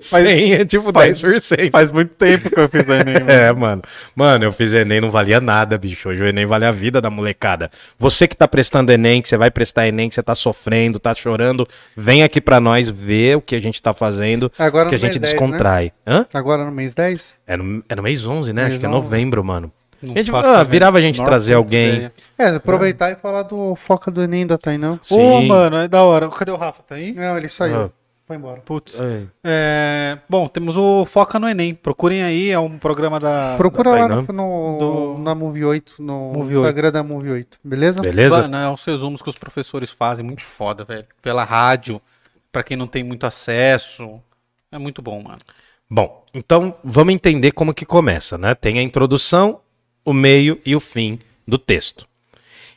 100 é tipo
faz-
10%.
Faz muito tempo que eu fiz Enem, mano.
É, mano. Mano, eu fiz Enem, não valia nada, bicho. Hoje o Enem vale a vida da molecada. Você que tá prestando Enem, que você vai prestar Enem, que você tá sofrendo, tá chorando, vem aqui pra nós ver o que a gente tá fazendo,
Agora
que a gente
mês 10,
descontrai. Hã?
Agora no mês 10?
É no, é no mês 11, né?
Mês
Acho que é
11.
novembro, mano.
Não
A gente- ah, virava a gente
Menor
trazer alguém.
ideia.
É, aproveitar e falar do Foca do Enem da Tainão.
Ô,
Sim.
mano, é da hora. Cadê o Rafa? Tá aí?
Não, ele saiu.
Ah.
Foi embora.
Putz.
Ai.
É, bom, temos o Foca no Enem. Procurem aí, é um programa da.
Procura
da
lá no, no-
Do-
na Movie 8, no
Movie 8.
Instagram da Movie 8, beleza?
Beleza?
Mano, é uns resumos que os professores fazem, muito foda, velho. Pela rádio, pra quem não tem muito acesso. É muito bom, mano.
Bom, então vamos entender como que começa, né? Tem a introdução, o meio e o fim do texto.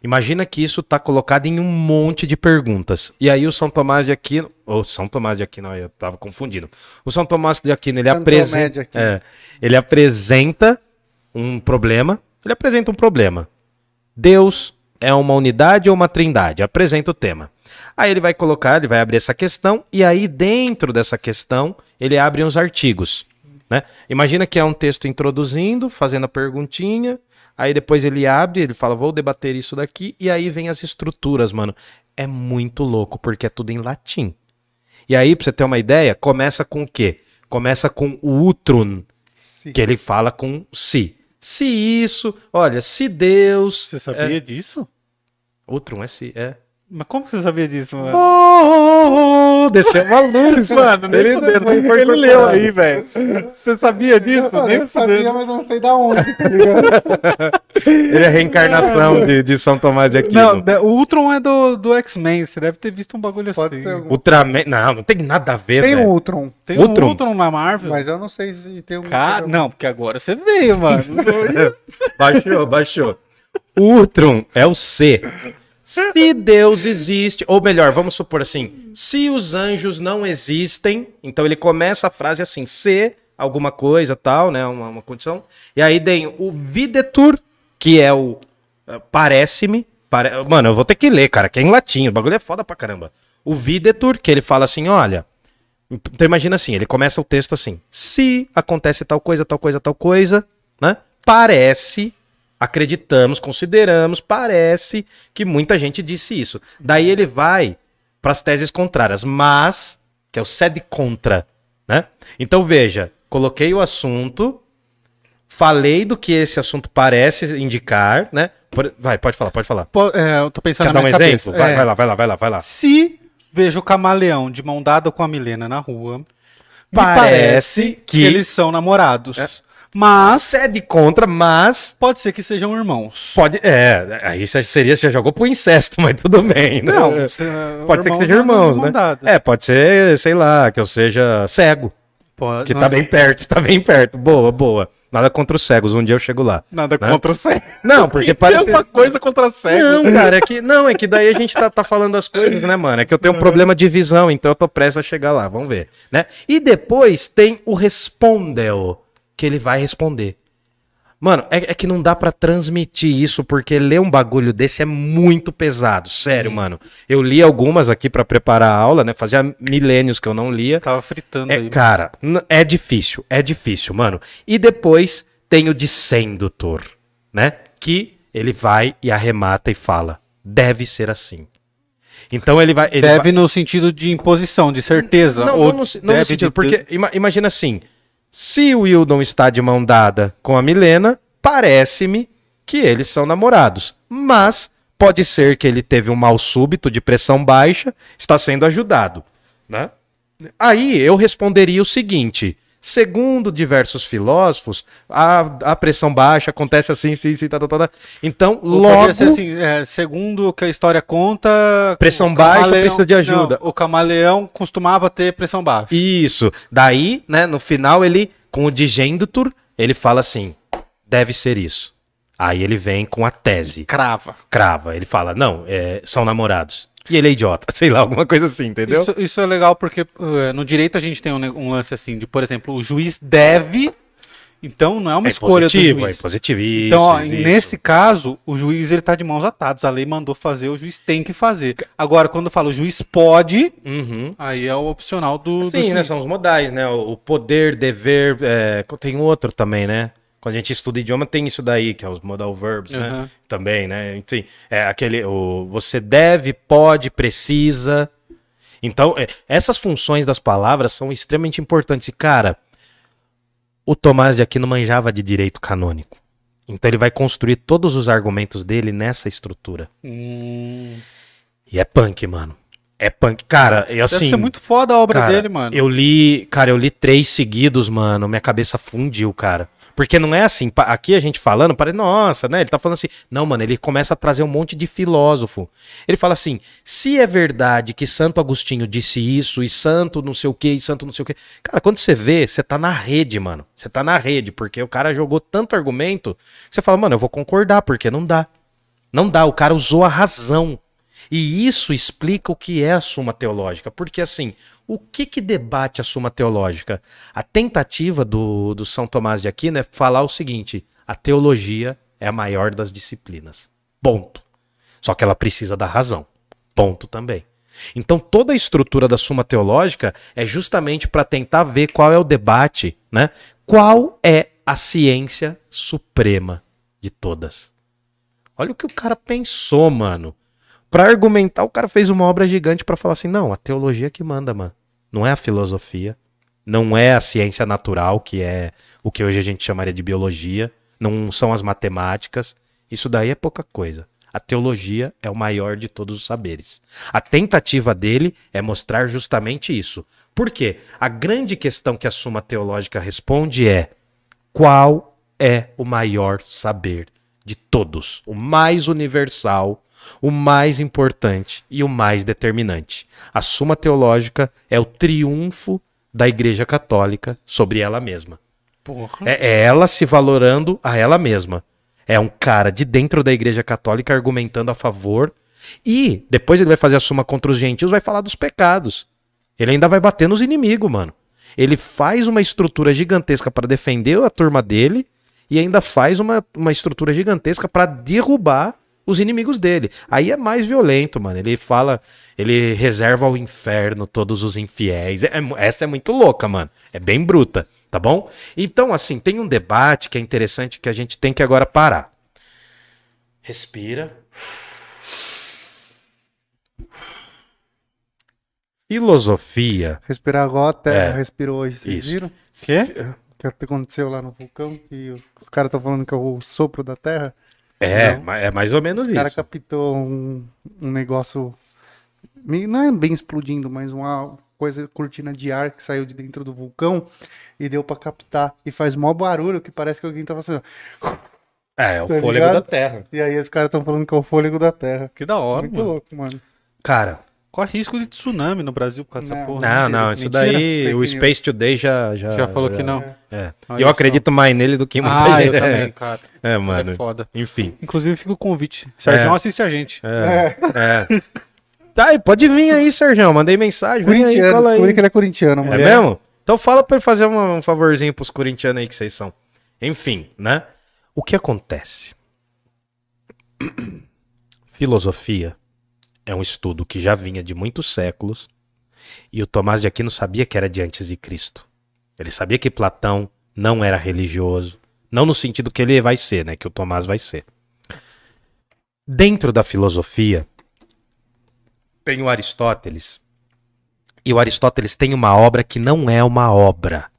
Imagina que isso está colocado em um monte de perguntas. E aí o São Tomás de Aquino, ou São Tomás de Aquino, eu estava confundindo. O São Tomás de Aquino, ele apresenta, é, ele apresenta um problema. Ele apresenta um problema. Deus é uma unidade ou uma trindade? Apresenta o tema. Aí ele vai colocar, ele vai abrir essa questão, e aí dentro dessa questão ele abre uns artigos. Né? Imagina que é um texto introduzindo, fazendo a perguntinha, aí depois ele abre, ele fala, vou debater isso daqui, e aí vem as estruturas, mano. É muito louco, porque é tudo em latim. E aí, pra você ter uma ideia, começa com o quê? Começa com o utrum,
Sim.
que ele fala com se. Se isso, olha, se Deus.
Você sabia disso?
Utrum é se, é.
Mas como que você sabia disso, mano?
Oh, desceu uma luz,
Mano, nem
Ele-
fudendo.
foi- foi
Ele leu aí, velho. Você sabia disso?
Eu,
nem
eu sabia, mas eu não sei da onde, tá ligado?
Ele é a reencarnação de, de São Tomás de Aquino.
Não, da- o Ultron é do, do X-Men. Você deve ter visto um bagulho
Pode
assim.
ser algum.
Ultraman. Não, não tem nada a ver,
Tem o. Ultron,
Tem
Ultron?
um Ultron na Marvel.
mas eu não sei se tem um.
Cara, não, porque agora você veio, mano.
Baixou, baixou. O Ultron é o C. Se Deus existe, ou melhor, vamos supor assim, se os anjos não existem, então ele começa a frase assim, se alguma coisa tal, né, uma, uma condição, e aí tem o videtur, que é o eh, parece-me, pare... mano, eu vou ter que ler, cara, que é em latim, o bagulho é foda pra caramba. O videtur, que ele fala assim, olha, então imagina assim, ele começa o texto assim: se acontece tal coisa, tal coisa, tal coisa, né? Parece, acreditamos, consideramos, parece que muita gente disse isso. Daí ele vai para as teses contrárias, mas que é o sede contra, né? Então veja, coloquei o assunto, falei do que esse assunto parece indicar, né? Vai, pode falar, pode falar.
Pô, é, eu tô pensando
Quer
na
dar um
minha
exemplo? Vai,
É,
vai lá, vai lá, vai lá, vai lá.
Se vejo o camaleão de mão dada com a Milena na rua,
Parece
parece que...
que-
eles são namorados. Mas
Cede contra, mas
pode ser que sejam irmãos.
pode. É, aí seria, você já jogou pro incesto, mas tudo bem, né?
Não, se-
Pode ser que
irmãos
seja
não
irmãos, né? É, pode ser, sei lá, que eu seja cego.
Pode-
Que tá
é-
bem perto, tá bem perto. Boa, boa. Nada contra os cegos, um dia eu chego lá.
Nada
né?
contra o cego.
Não, porque parece.
uma coisa contra cego.
Não, cara, é que, não, é que daí a gente tá, tá falando as coisas, né, mano? É que eu tenho um problema de visão, então eu tô prestes a chegar lá, vamos ver, né? E depois tem o respondeu, que ele vai responder. Mano, é, é que não dá pra transmitir isso, porque ler um bagulho desse é muito pesado, sério, mano. Eu li algumas aqui pra preparar a aula, né? Fazia milênios que eu não lia.
Tava fritando
É,
aí.
cara, é difícil, é difícil, mano. E depois tem o dissendutor, né? Que ele vai e arremata e fala: deve ser assim. Então ele vai. Ele
Deve no sentido de imposição, de certeza.
não,
ou
não, no, não no
deve
sentido,
de-
porque ima- imagina assim, se o Wildon está de mão dada com a Milena, parece-me que eles são namorados. Mas pode ser que ele teve um mal súbito de pressão baixa, está sendo ajudado, né? Aí eu responderia o seguinte: segundo diversos filósofos, a, a pressão baixa acontece assim, sim, sim, tá, tá, tá, tá. Então,
Ou
logo
ser assim, é, segundo o que a história conta.
Pressão baixa, precisa de ajuda.
Não, o camaleão costumava ter pressão baixa.
Isso. Daí, né, no final ele, com o digendutur, ele fala assim: deve ser isso. Aí ele vem com a tese,
Crava.
crava. Ele fala: não, é, são namorados. E ele é idiota, sei lá, alguma coisa assim, entendeu?
Isso, isso é legal porque uh, no direito a gente tem um, um lance assim de, por exemplo, o juiz deve. Então não é uma
é
escolha
positivo,
do juiz.
é positivo. Isso,
Então, ó,
isso.
nesse caso, o juiz ele tá de mãos atadas. A lei mandou fazer, o juiz tem que fazer. Agora, quando fala o juiz pode,
Uhum.
aí é o opcional do, do
Sim, né?
juiz.
São os modais, né? O o poder, dever. é, tem outro também, né? Quando a gente estuda idioma, tem isso daí, que é os modal verbs, né?
Uhum.
Também, né? Enfim, é aquele. O, você deve, pode, precisa. Então, é, essas funções das palavras são extremamente importantes. E, cara, o Tomás de Aquino manjava de direito canônico. Então, ele vai construir todos os argumentos dele nessa estrutura.
Hum,
E é punk, mano. É punk. Cara, eu assim.
deve ser muito foda a obra
Cara,
dele, mano.
Eu li, cara, eu li três seguidos, mano. Minha cabeça fundiu, cara. Porque não é assim, aqui a gente falando, parece, nossa, né? Ele tá falando assim. Não, mano, ele começa a trazer um monte de filósofo. Ele fala assim: se é verdade que Santo Agostinho disse isso, e Santo não sei o que, e Santo não sei o que. Cara, quando você vê, você tá na rede, mano. Você tá na rede, porque o cara jogou tanto argumento que você fala, mano, eu vou concordar, porque não dá. Não dá, o cara usou a razão. E isso explica o que é a Suma Teológica. Porque, assim, o que que debate a Suma Teológica? A tentativa do, do São Tomás de Aquino é falar o seguinte: a teologia é a maior das disciplinas. Ponto. Só que ela precisa da razão. Ponto também. Então, toda a estrutura da Suma Teológica é justamente para tentar ver qual é o debate, né? Qual é a ciência suprema de todas. Olha o que o cara pensou, mano. Pra argumentar, o cara fez uma obra gigante pra falar assim: não, a teologia que manda, mano. Não é a filosofia, não é a ciência natural, que é o que hoje a gente chamaria de biologia, não são as matemáticas. Isso daí é pouca coisa. A teologia é o maior de todos os saberes. A tentativa dele é mostrar justamente isso. Por quê? A grande questão que a Suma Teológica responde é: qual é o maior saber de todos? O mais universal, o mais importante e o mais determinante. A Suma Teológica é o triunfo da Igreja Católica sobre ela mesma.
Porra.
É, é ela se valorando a ela mesma. É um cara de dentro da Igreja Católica argumentando a favor. E depois ele vai fazer a suma contra os gentios, vai falar dos pecados. Ele ainda vai bater nos inimigos, mano. Ele faz uma estrutura gigantesca para defender a turma dele e ainda faz uma, uma estrutura gigantesca para derrubar os inimigos dele. Aí é mais violento, mano. Ele fala, ele reserva ao inferno todos os infiéis. É- é- essa é muito louca, mano. É bem bruta, tá bom? Então, assim, tem um debate que é interessante que a gente tem que agora parar. Respira. Filosofia.
Respirar igual a Terra
É.
respirou hoje, vocês
Isso.
viram?
Quê?
O que aconteceu lá no vulcão? Que os caras estão falando que é o sopro da Terra.
É, ma- é mais ou menos
O cara
isso.
captou um, um negócio. Não é bem explodindo, mas um, al- coisa, cortina de ar que saiu de dentro do vulcão e deu pra captar. E faz mó barulho que parece que alguém tá fazendo.
É, é o
Tá
fôlego
ligado?
da Terra.
E aí os caras estão falando que é o fôlego da Terra.
Que da hora,
Muito
mano.
louco, mano.
Cara,
Corre risco de tsunami no Brasil por causa dessa
Não.
porra.
não,
Mentira.
não, isso
Mentira?
daí
Fake
o
news.
Space Today já... Já,
Já falou que não.
É.
Olha
eu
só.
acredito mais nele do que muita
Ah, eu
gente.
também, cara.
É, mano.
É foda.
Enfim.
Inclusive fica o convite. Sérgio
É.
assiste a gente.
É. é. Tá, e pode vir aí, Sérgio. Mandei mensagem. Aí,
Corintiano,
aí.
descobri que ele é corintiano, mano.
É mesmo? Então fala pra ele fazer um, um favorzinho pros corintianos aí que vocês são. Enfim, né? O que acontece? Filosofia é um estudo que já vinha de muitos séculos e o Tomás de Aquino sabia que era de antes de Cristo. Ele sabia que Platão não era religioso, não no sentido que ele vai ser, né? Que o Tomás vai ser. Dentro da filosofia tem o Aristóteles, e o Aristóteles tem uma obra que não é uma obra.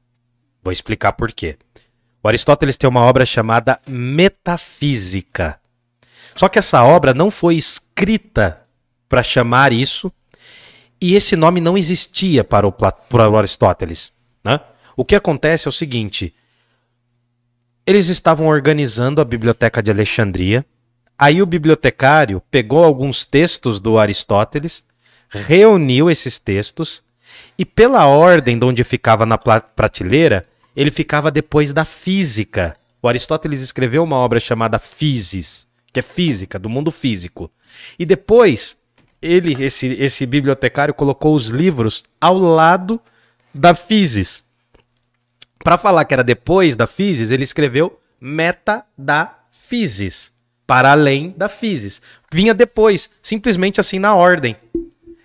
Vou explicar por quê. O Aristóteles tem uma obra chamada Metafísica. Só que essa obra não foi escrita para chamar isso, e esse nome não existia para o, para o Aristóteles. Né? O que acontece é o seguinte: eles estavam organizando a biblioteca de Alexandria. Aí o bibliotecário pegou alguns textos do Aristóteles, reuniu esses textos e pela ordem de onde ficava na prateleira, ele ficava depois da física. O Aristóteles escreveu uma obra chamada Physis, que é física, do mundo físico. E depois, ele, esse, esse bibliotecário, colocou os livros ao lado da Physis. Para falar que era depois da Physis, ele escreveu meta da Physis, para além da Physis. Vinha depois, simplesmente assim na ordem.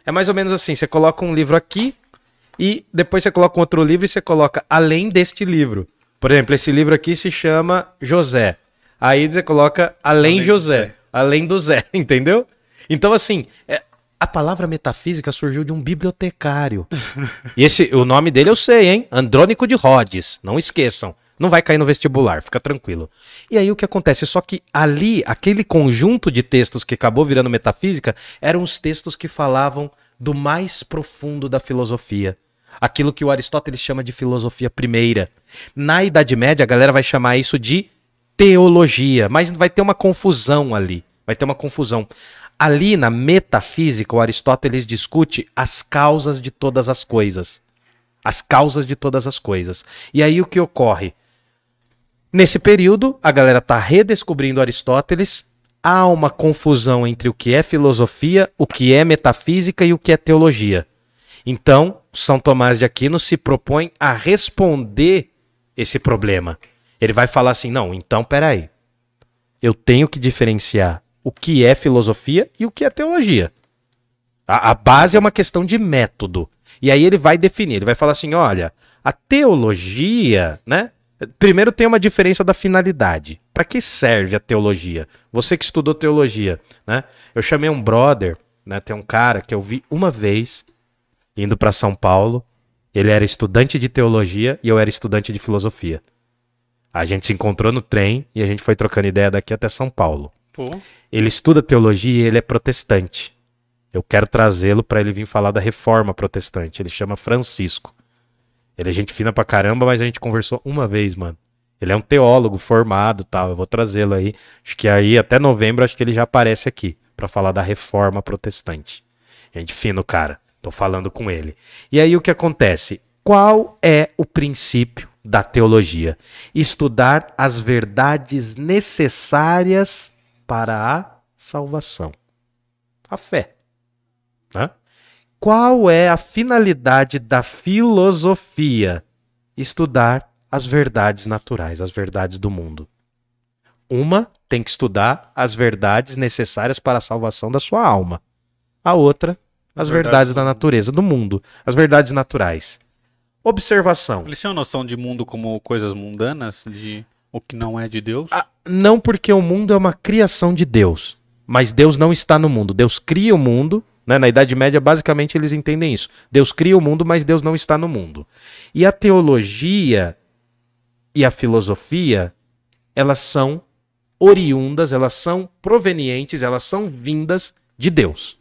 É mais ou menos assim, você coloca um livro aqui e depois você coloca um outro livro e você coloca além deste livro. Por exemplo, esse livro aqui se chama José. Aí você coloca além,
Além
José, além do Zé, entendeu? Então assim, é- a palavra metafísica surgiu de um bibliotecário. E esse, o nome dele eu sei, hein? Andrônico de Rhodes. Não esqueçam. Não vai cair no vestibular, fica tranquilo. E aí o que acontece? Só que ali, aquele conjunto de textos que acabou virando metafísica, eram os textos que falavam do mais profundo da filosofia. Aquilo que o Aristóteles chama de filosofia primeira. Na Idade Média, a galera vai chamar isso de teologia, mas vai ter uma confusão ali. Vai ter uma confusão. Ali na metafísica, o Aristóteles discute as causas de todas as coisas. As causas de todas as coisas. E aí o que ocorre? Nesse período, a galera está redescobrindo Aristóteles. Há uma confusão entre o que é filosofia, o que é metafísica e o que é teologia. Então, São Tomás de Aquino se propõe a responder esse problema. Ele vai falar assim: não, então peraí. Eu tenho que diferenciar o que é filosofia e o que é teologia. A, a base é uma questão de método. E aí ele vai definir, ele vai falar assim: olha, a teologia, né? Primeiro tem uma diferença da finalidade. Para que serve a teologia? Você que estudou teologia, né? Eu chamei um brother, né? Tem um cara que eu vi uma vez indo para São Paulo. Ele era estudante de teologia e eu era estudante de filosofia. A gente se encontrou no trem e a gente foi trocando ideia daqui até São Paulo.
Pô,
Ele estuda teologia e ele é protestante. Eu quero trazê-lo para ele vir falar da reforma protestante. Ele chama Francisco. Ele é gente fina pra caramba, mas a gente conversou uma vez, mano. Ele é um teólogo formado, tal. Eu vou trazê-lo aí. Acho que aí até novembro acho que ele já aparece aqui para falar da reforma protestante. Gente fino, cara. Tô falando com ele. E aí o que acontece? Qual é o princípio da teologia? Estudar as verdades necessárias para a salvação. A fé. Né? Qual é a finalidade da filosofia? Estudar as verdades naturais, as verdades do mundo. Uma tem que estudar as verdades necessárias para a salvação da sua alma. A outra, as,
As
verdades,
verdades
da natureza, do mundo. As verdades naturais. Observação.
eles tinham noção de mundo como coisas mundanas, de o que não é de Deus?
Ah, não porque o mundo é uma criação de Deus, mas Deus não está no mundo. Deus cria o mundo, né? Na Idade Média, basicamente, eles entendem isso. Deus cria o mundo, mas Deus não está no mundo. E a teologia e a filosofia, elas são oriundas, elas são provenientes, elas são vindas de Deus.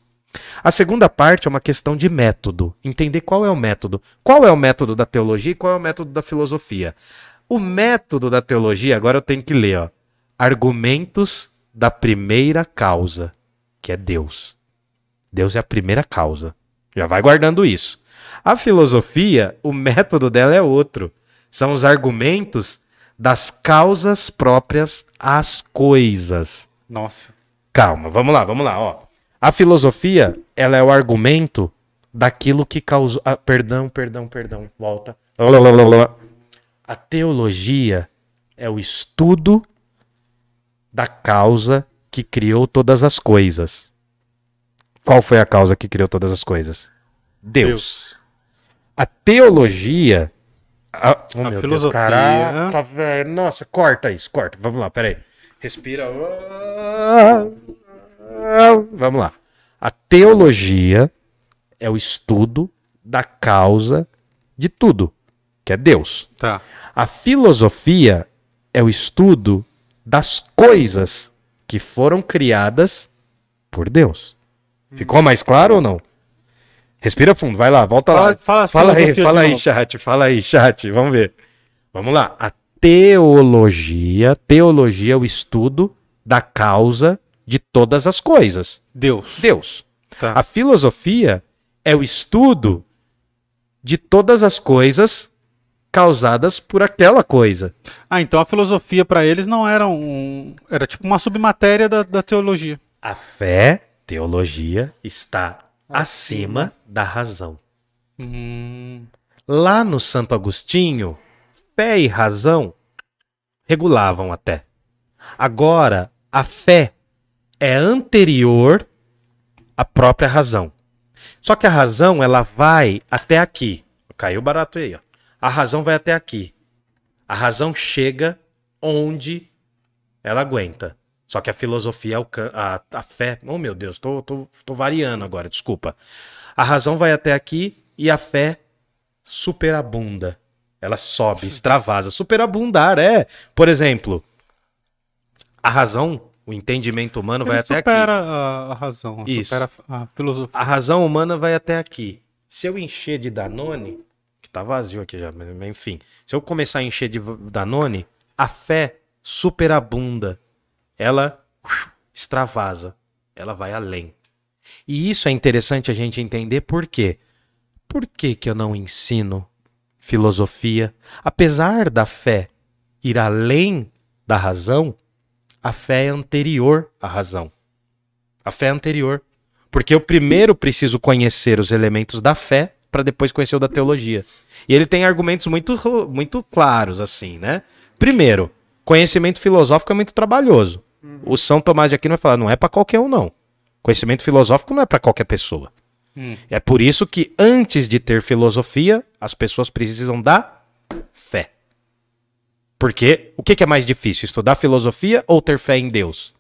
A segunda parte é uma questão de método. Entender qual é o método. Qual é o método da teologia e qual é o método da filosofia. O método da teologia, agora eu tenho que ler, ó. Argumentos da primeira causa, que é Deus. Deus é a primeira causa. Já vai guardando isso. A filosofia, o método dela é outro. São os argumentos das causas próprias às coisas.
Nossa.
Calma, vamos lá, vamos lá, ó. A filosofia, ela é o argumento daquilo que causou. Ah, perdão, perdão, perdão. Volta. A teologia é o estudo da causa que criou todas as coisas. Qual foi a causa que criou todas as coisas? Deus. A teologia. A, oh,
A filosofia.
Deus, caraca, velho. Nossa, corta isso, corta. Vamos lá, peraí. Respira. Vamos lá. A teologia é o estudo da causa de tudo, que é Deus.
Tá.
A filosofia é o estudo das coisas que foram criadas por Deus. Ficou mais claro ou não? Respira fundo, vai lá, volta
Fala-
lá.
fala
fala aí, fala aí, chat, fala aí, chat, vamos ver. Vamos lá. A teologia, teologia é o estudo da causa de todas as coisas.
Deus.
Deus.
Tá.
A filosofia é o estudo de todas as coisas causadas por aquela coisa.
Ah, então a filosofia para eles não era um. Era tipo uma submatéria da, da teologia.
A fé, teologia, está acima da razão.
Hum,
Lá no Santo Agostinho, fé e razão regulavam até. Agora, a fé é anterior à própria razão. Só que a razão, ela vai até aqui. Caiu barato aí, ó. A razão vai até aqui. A razão chega onde ela aguenta. Só que a filosofia, a, a fé. Oh, meu Deus, tô, tô, tô variando agora, desculpa. A razão vai até aqui e a fé superabunda. Ela sobe, extravasa. Superabundar, é. Por exemplo, a razão, o entendimento humano vai
ele
até
supera
aqui.
a, a razão.
Isso.
Supera a, a filosofia.
A razão humana vai até aqui. Se eu encher de Danone, que tá vazio aqui já, mas enfim. Se eu começar a encher de Danone, a fé superabunda. Ela extravasa. Ela vai além. E isso é interessante a gente entender por quê. Por que, que eu não ensino filosofia? Apesar da fé ir além da razão, a fé é anterior à razão. A fé é anterior. Porque eu primeiro preciso conhecer os elementos da fé para depois conhecer o da teologia. E ele tem argumentos muito, muito claros, assim, né? Primeiro, conhecimento filosófico é muito trabalhoso. O São Tomás de Aquino vai falar, não é para qualquer um, não. Conhecimento filosófico não é para qualquer pessoa.
Hum.
É por isso que antes de ter filosofia, as pessoas precisam da fé. Porque o que que é mais difícil, estudar filosofia ou ter fé em Deus?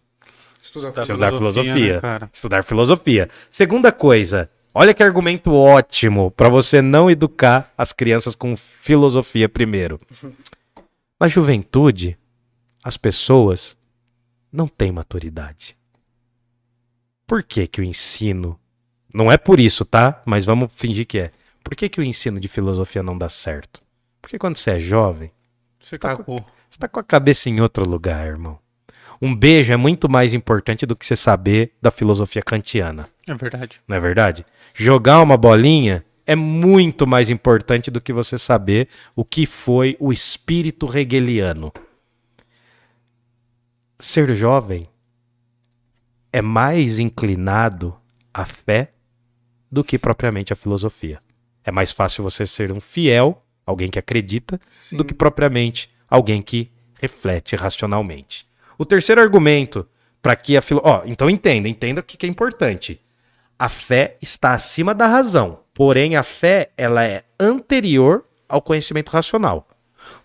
Estudar
Tá.
Estudar
filosofia,
filosofia.
né, cara?
Estudar filosofia. Segunda coisa, olha que argumento ótimo para você não educar as crianças com filosofia primeiro. Na juventude, as pessoas não têm maturidade. Por que que o ensino não é por isso, tá? Mas vamos fingir que é. Por que que o ensino de filosofia não dá certo? Porque quando você é jovem,
Você
tá
cagou.
você tá com a cabeça em outro lugar, irmão. Um beijo é muito mais importante do que você saber da filosofia kantiana,
É verdade.
não é verdade? Jogar uma bolinha é muito mais importante do que você saber o que foi o espírito hegeliano. Ser jovem é mais inclinado à fé do que propriamente à filosofia. É mais fácil você ser um fiel, alguém que acredita, do que propriamente alguém que reflete racionalmente. O terceiro argumento para que a filo... Ó, então entenda, entenda o que é importante. A fé está acima da razão, porém a fé ela é anterior ao conhecimento racional.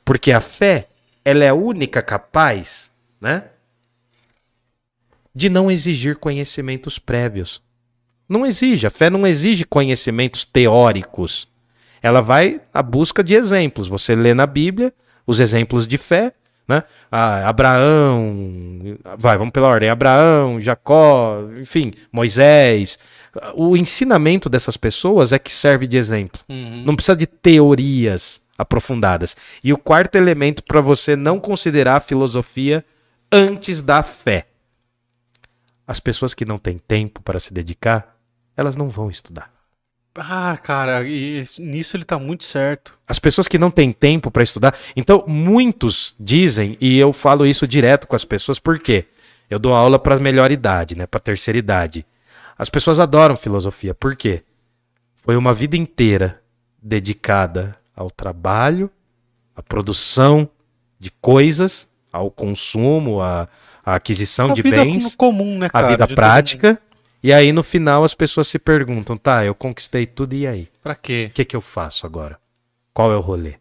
Porque a fé, ela é a única capaz, né, de não exigir conhecimentos prévios. Não exige, a fé não exige conhecimentos teóricos. Ela vai à busca de exemplos. Você lê na Bíblia os exemplos de fé, né? Ah, Abraão, vai, vamos pela ordem, Abraão, Jacó, enfim, Moisés. O ensinamento dessas pessoas é que serve de exemplo.
Uhum.
Não precisa de teorias aprofundadas. E o quarto elemento para você não considerar a filosofia antes da fé. As pessoas que não têm tempo para se dedicar, elas não vão estudar.
Ah, cara, e nisso ele tá muito certo.
As pessoas que não têm tempo para estudar. Então, muitos dizem, e eu falo isso direto com as pessoas, por quê? Eu dou aula para melhor idade, né, para terceira idade. As pessoas adoram filosofia, por quê? Foi uma vida inteira dedicada ao trabalho, à produção de coisas, ao consumo, à, à aquisição
A
de
vida
bens,
comum, né,
a
cara?
vida
de todo
prática. E aí no final as pessoas se perguntam, tá, eu conquistei tudo e aí?
Pra quê?
O que, que eu faço agora? Qual é o rolê?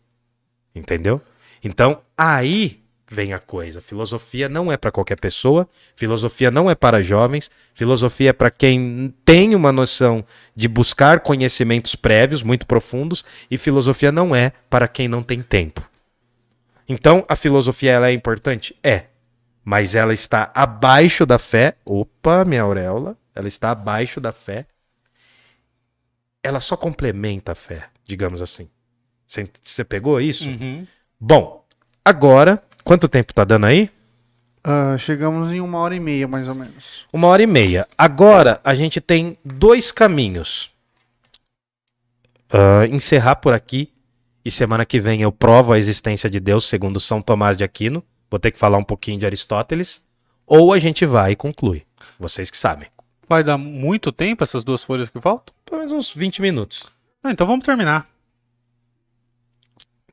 Entendeu? Então, aí vem a coisa. Filosofia não é para qualquer pessoa, filosofia não é para jovens, filosofia é para quem tem uma noção de buscar conhecimentos prévios muito profundos e filosofia não é para quem não tem tempo. Então, a filosofia ela é importante? É. Mas ela está abaixo da fé. Opa, minha auréola. Ela está abaixo da fé. Ela só complementa a fé, digamos assim. Você pegou isso?
Uhum.
Bom, agora, quanto tempo tá dando aí?
Ah, chegamos em uma hora e meia, mais ou menos.
Uma hora e meia. Agora a gente tem dois caminhos. Ah, encerrar por aqui e semana que vem eu provo a existência de Deus segundo São Tomás de Aquino. Vou ter que falar um pouquinho de Aristóteles. Ou a gente vai e conclui. Vocês que sabem.
Vai dar muito tempo essas duas folhas que faltam?
Pelo menos uns 20 minutos.
Ah, então vamos terminar.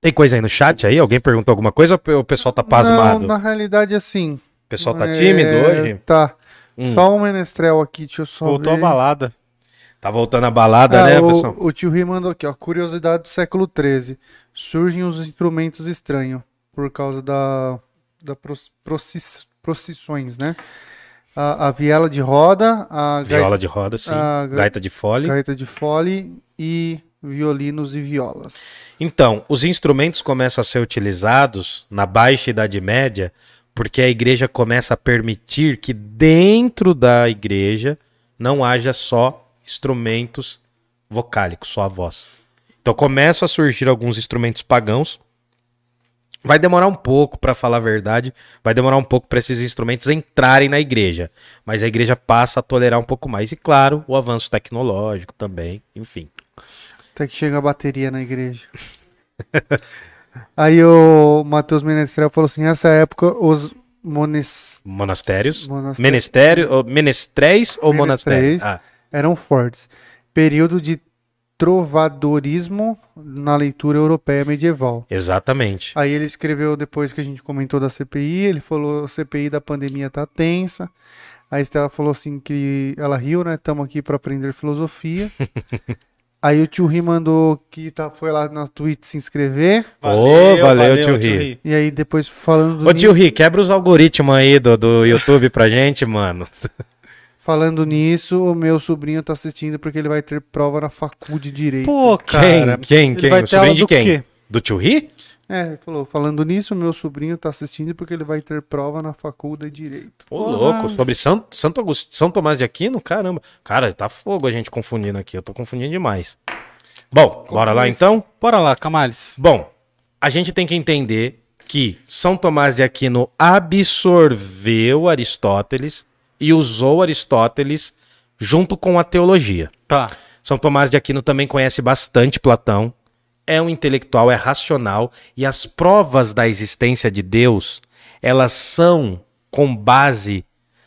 Tem coisa aí no chat aí? Alguém perguntou alguma coisa ou o pessoal tá pasmado?
Não, na realidade, assim.
O pessoal tá
é,
tímido hoje?
Tá.
Hum.
Só um menestrel aqui, deixa eu só
Voltou a
ver.
balada.
Tá voltando a balada,
Ah,
né,
o,
pessoal?
o tio Ri mandou aqui, ó. Curiosidade do século XIII. Surgem os instrumentos estranhos por causa da, da procissões, né? A, a viela de roda, a
Viola
gaita,
de roda, sim.
a ga-
Gaita de fole.
gaita de fole e violinos e violas.
Então, os instrumentos começam a ser utilizados na Baixa Idade Média porque a igreja começa a permitir que dentro da igreja não haja só instrumentos vocálicos, só a voz. Então começam a surgir alguns instrumentos pagãos. Vai demorar um pouco, para falar a verdade, vai demorar um pouco para esses instrumentos entrarem na igreja, mas a igreja passa a tolerar um pouco mais e claro, o avanço tecnológico também, enfim.
Até que chega a bateria na igreja. Aí o Matheus Menestrel falou assim: nessa época os mones...
Monastérios.
monastérios
Menestério, ou menestréis ou monastérios? Ah,
eram fortes. Período de trovadorismo na leitura europeia medieval.
exatamente.
Aí ele escreveu depois que a gente comentou da CPI, ele falou: CPI da pandemia tá tensa. A Estela falou assim que ela riu, né? Estamos aqui para aprender filosofia. Aí o tio Ri mandou que tá, foi lá na Twitch se inscrever.
Ô, valeu, tio Ri.
E aí depois falando
Ô tio Ri, quebra os algoritmos aí do, do YouTube pra gente, mano.
falando nisso, o meu sobrinho tá assistindo porque ele vai ter prova na facul de direito.
Pô,
Quem?
cara.
Quem?
ele
Quem?
vai
O
ter
sobrinho de
do
quem?
quê?
Do tio Ri?
É, ele falou, falando nisso, meu sobrinho tá assistindo porque ele vai ter prova na facul de direito.
Ô,
Porra.
louco, sobre São, Santo Augusto, São Tomás de Aquino? Caramba. Cara, tá fogo a gente confundindo aqui. Eu tô confundindo demais. Bom, bora lá então?
Bora lá, Camales.
Bom, a gente tem que entender que São Tomás de Aquino absorveu Aristóteles e usou Aristóteles junto com a teologia.
Tá.
São Tomás de Aquino também conhece bastante Platão, é um intelectual, é racional, e as provas da existência de Deus, elas são com base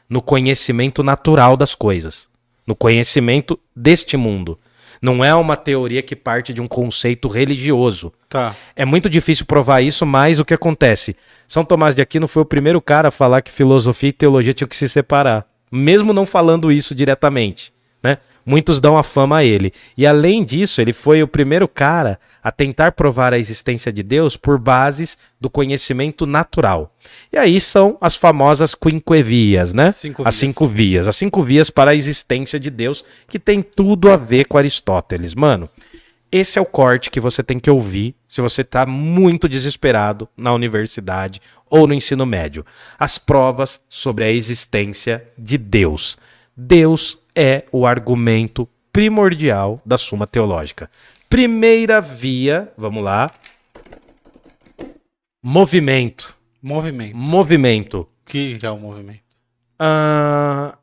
no conhecimento natural das coisas, no conhecimento deste mundo. Não é uma teoria que parte de um conceito religioso.
Tá.
É muito difícil provar isso, mas o que acontece? São Tomás de Aquino foi o primeiro cara a falar que filosofia e teologia tinham que se separar, mesmo não falando isso diretamente? Muitos dão a fama a ele. E além disso, ele foi o primeiro cara a tentar provar a existência de Deus por bases do conhecimento natural. E aí são as famosas quinquevias, né?
Cinco
as
vias.
cinco vias. As cinco vias para a existência de Deus, que tem tudo a ver com Aristóteles. Mano, Esse é o corte que você tem que ouvir se você está muito desesperado na universidade ou no ensino médio. As provas sobre a existência de Deus. Deus é o argumento primordial da Suma Teológica. Primeira via, vamos lá. Movimento.
Movimento.
Movimento.
O que é o movimento?
Ah,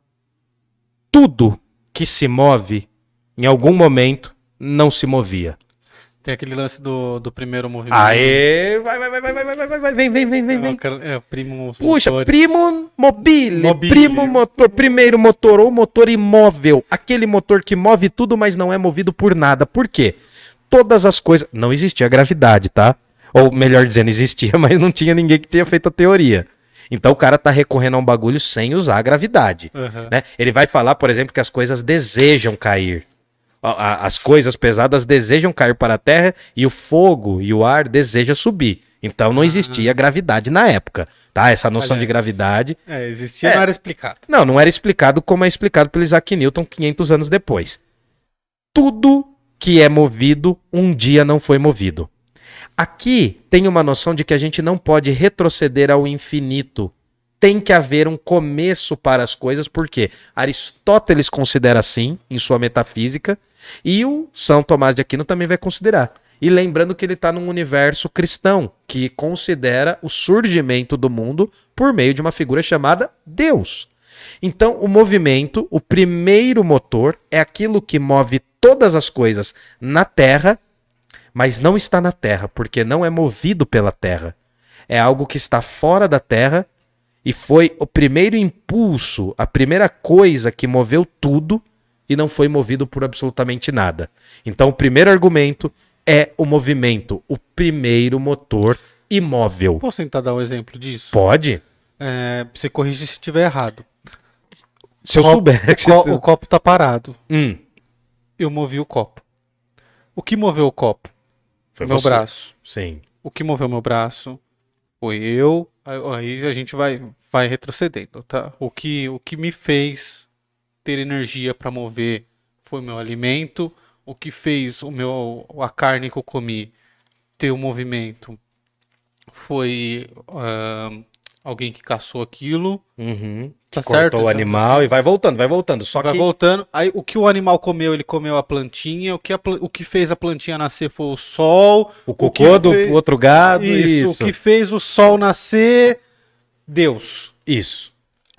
tudo que se move, em algum momento, não se movia.
Tem aquele lance do, do primeiro movimento.
Aê! Vai, vai, vai, vai, vai, vai, vai, vai, vem, vem, vem, vem, vem.
É, primo
Puxa,
motores.
primo mobile,
Mobile.
primo motor, primeiro motor ou motor imóvel, aquele motor que move tudo, mas não é movido por nada. Por quê? Todas as coisas, não existia gravidade, tá? Ou melhor dizendo, existia, mas não tinha ninguém que tenha feito a teoria. Então o cara tá recorrendo a um bagulho sem usar a gravidade,
Aham.
né? Ele vai falar, por exemplo, que as coisas desejam cair. A- As coisas pesadas desejam cair para a Terra e o fogo e o ar desejam subir. Então não existia gravidade na época, tá? Essa noção de
Aliás,
gravidade
É, existia,
É.
não era explicado.
não, não era explicado como é explicado pelo Isaac Newton 500 anos depois. Tudo que é movido, um dia não foi movido. Aqui tem uma noção de que a gente não pode retroceder ao infinito. Tem que haver um começo para as coisas, porque Aristóteles considera assim em sua metafísica, e o São Tomás de Aquino também vai considerar. E lembrando que ele está num universo cristão, que considera o surgimento do mundo por meio de uma figura chamada Deus. Então, o movimento, o primeiro motor, é aquilo que move todas as coisas na Terra, mas não está na Terra, porque não é movido pela Terra. É algo que está fora da Terra e foi o primeiro impulso, a primeira coisa que moveu tudo e não foi movido por absolutamente nada. Então, o primeiro argumento é o movimento, o primeiro motor imóvel.
Posso tentar dar um exemplo disso?
Pode?
É, você corrige se estiver errado.
Se eu
Copo-
souber.
O, co- o copo tá parado.
Hum,
Eu movi o copo. O que moveu o copo?
foi
meu
você.
braço.
Sim.
O que moveu meu braço foi eu. Aí- Aí a gente vai, vai retrocedendo, tá? O que, o que me fez ter energia para mover foi o meu alimento. O que fez o meu a carne que eu comi ter o movimento foi ahn, alguém que caçou aquilo.
Uhum.
Tá
Que cortou
certo,
o
já-
animal e vai voltando, vai voltando. Só
vai
que
voltando. Aí o que o animal comeu, ele comeu a plantinha. O que, a o que fez a plantinha nascer foi o sol.
o cocô do
fez-
outro gado,
Isso,
isso.
o que fez o sol nascer, Deus.
Isso.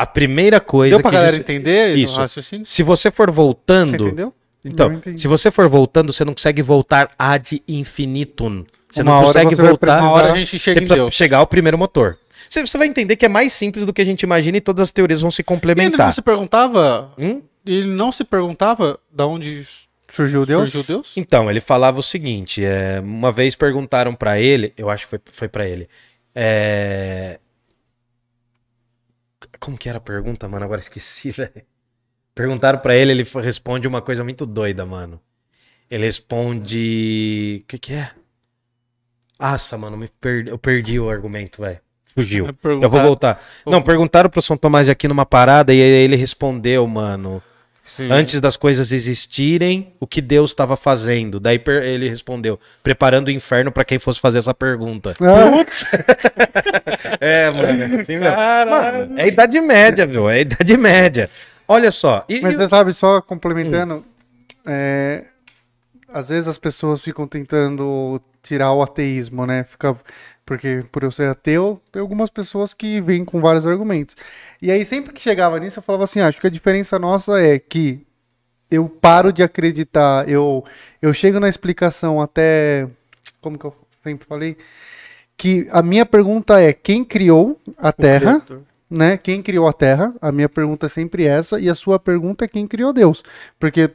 A primeira coisa
Deu pra
que
galera
gente-
entender
Isso.
o raciocínio?
Se você for
Você
voltando,
entendeu?
então, se você for voltando, você não consegue voltar ad infinitum. Você
Uma
não
hora
consegue
você
voltar.
Uma hora a gente chega
Você
em
precisa
Deus.
chegar ao primeiro motor. Você, você vai entender que é mais simples do que a gente imagina e todas as teorias vão se
Ele não
complementar.
se perguntava,
Hum?
ele não se perguntava da onde
Surgiu Deus?
surgiu Deus?
Então, ele falava o seguinte: é, uma vez perguntaram pra ele, eu acho que foi, foi para ele. é, Como que era a pergunta, mano? Agora esqueci, velho. Perguntaram pra ele, ele responde uma coisa muito doida, mano. Ele responde. O que, que é? Nossa, mano, me perdi... eu perdi o argumento, velho. Fugiu. Eu vou voltar. Não, perguntaram pro São Tomás de aqui numa parada e ele respondeu, mano.
Sim.
Antes das coisas existirem, o que Deus estava fazendo? Daí ele respondeu, preparando o inferno para quem fosse fazer essa pergunta.
Ah,
É, mano. Assim, meu.
Caralho.
Mano, é Idade Média, viu? É Idade Média. Olha só. E,
Mas você sabe, só complementando, é, às vezes as pessoas ficam tentando tirar o ateísmo, né? Fica, porque por eu ser ateu, tem algumas pessoas que vêm com vários argumentos. E aí sempre que chegava nisso, eu falava assim, "Ah, acho que a diferença nossa é que eu paro de acreditar, eu, eu chego na explicação até, como que eu sempre falei, que a minha pergunta é quem criou a Terra, né? Quem criou a Terra? A minha pergunta é sempre essa e a sua pergunta é quem criou Deus, porque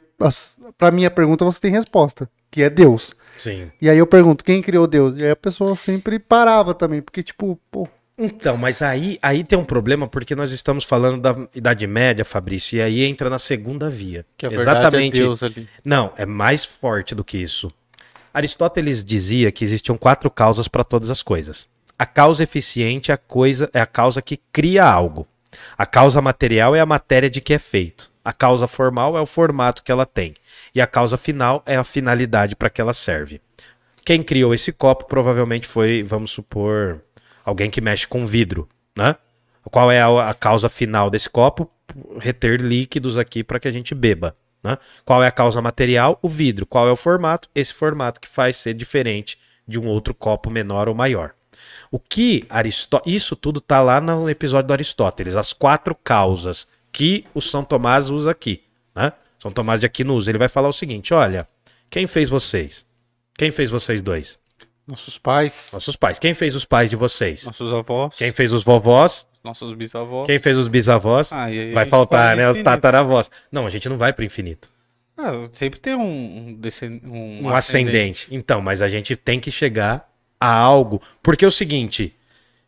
pra minha pergunta você tem resposta, que é Deus.
Sim.
E aí eu pergunto quem criou Deus? E aí a pessoa sempre parava também, porque tipo, pô,
Então, mas aí, aí tem um problema porque nós estamos falando da Idade Média, Fabrício, e aí entra na segunda via.
Que a verdade
Exatamente.
é Deus ali.
Não, é mais forte do que isso. Aristóteles dizia que existiam quatro causas para todas as coisas. A causa eficiente é a coisa é a causa que cria algo. A causa material é a matéria de que é feito. A causa formal é o formato que ela tem. E a causa final é a finalidade para que ela serve. Quem criou esse copo provavelmente foi, vamos supor, alguém que mexe com vidro, né? Qual é a, a causa final desse copo? Reter líquidos aqui para que a gente beba. Né? Qual é a causa material? O vidro. Qual é o formato? Esse formato que faz ser diferente de um outro copo menor ou maior. O que Aristóteles. Isso tudo está lá no episódio do Aristóteles, as quatro causas que o São Tomás usa aqui. Né? São Tomás de Aquino. Ele vai falar o seguinte: olha, quem fez vocês? Quem fez vocês dois?
Nossos pais.
Nossos pais. Quem fez os pais de vocês?
Nossos avós.
Quem fez os vovós?
Nossos bisavós.
Quem fez os bisavós?
Ah, e
vai faltar, né? Os tataravós. Não, a gente não vai pro infinito.
Ah, sempre tem um, um, um,
Um ascendente. Então, mas a gente tem que chegar a algo. Porque é o seguinte: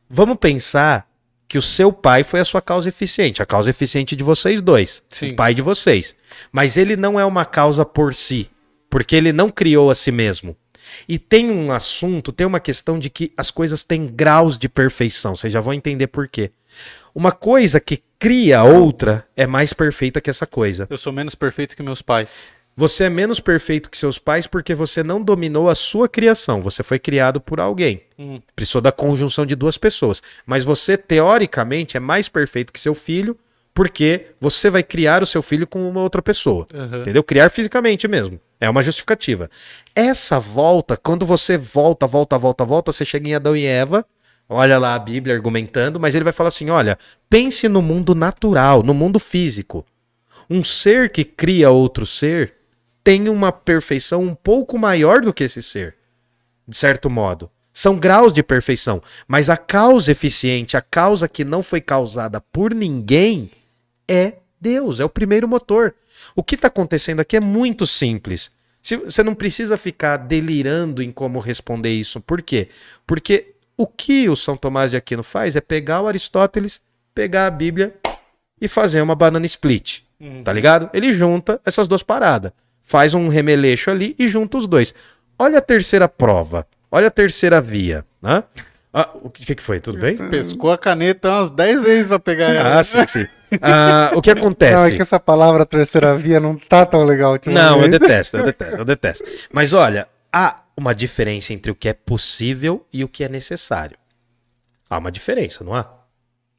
vamos pensar que o seu pai foi a sua causa eficiente, a causa eficiente de vocês dois,
Sim.
o pai de vocês. Mas ele não é uma causa por si, porque ele não criou a si mesmo. E tem um assunto, tem uma questão de que as coisas têm graus de perfeição. Vocês já vão entender por quê. Uma coisa que cria outra é mais perfeita que essa coisa.
Eu sou menos perfeito que meus pais.
Você é menos perfeito que seus pais porque você não dominou a sua criação. Você foi criado por alguém.
Hum.
Precisou da conjunção de duas pessoas. Mas você, teoricamente, é mais perfeito que seu filho porque você vai criar o seu filho com uma outra pessoa.
Uhum.
Entendeu? Criar fisicamente mesmo. É uma justificativa. Essa volta, quando você volta, volta, volta, volta, você chega em Adão e Eva. Olha lá a Bíblia argumentando, mas ele vai falar assim: olha, pense no mundo natural, no mundo físico. Um ser que cria outro ser tem uma perfeição um pouco maior do que esse ser, de certo modo. São graus de perfeição, mas a causa eficiente, a causa que não foi causada por ninguém, é Deus, é o primeiro motor. O que está acontecendo aqui é muito simples. Você não precisa ficar delirando em como responder isso. Por quê? Porque o que o São Tomás de Aquino faz é pegar o Aristóteles, pegar a Bíblia e fazer uma banana split. Tá ligado? Ele junta essas duas paradas. Faz um remeleixo ali e junta os dois. Olha a terceira prova. Olha a terceira via. Né? Ah, o que, que foi? Tudo bem?
Pescou a caneta umas 10 vezes pra pegar ela.
Ah, sim, sim. Ah, o que acontece?
Não, é que essa palavra terceira via não tá tão legal.
Não, eu detesto, eu detesto, eu detesto. Mas olha, há uma diferença entre o que é possível e o que é necessário. Há uma diferença, não há?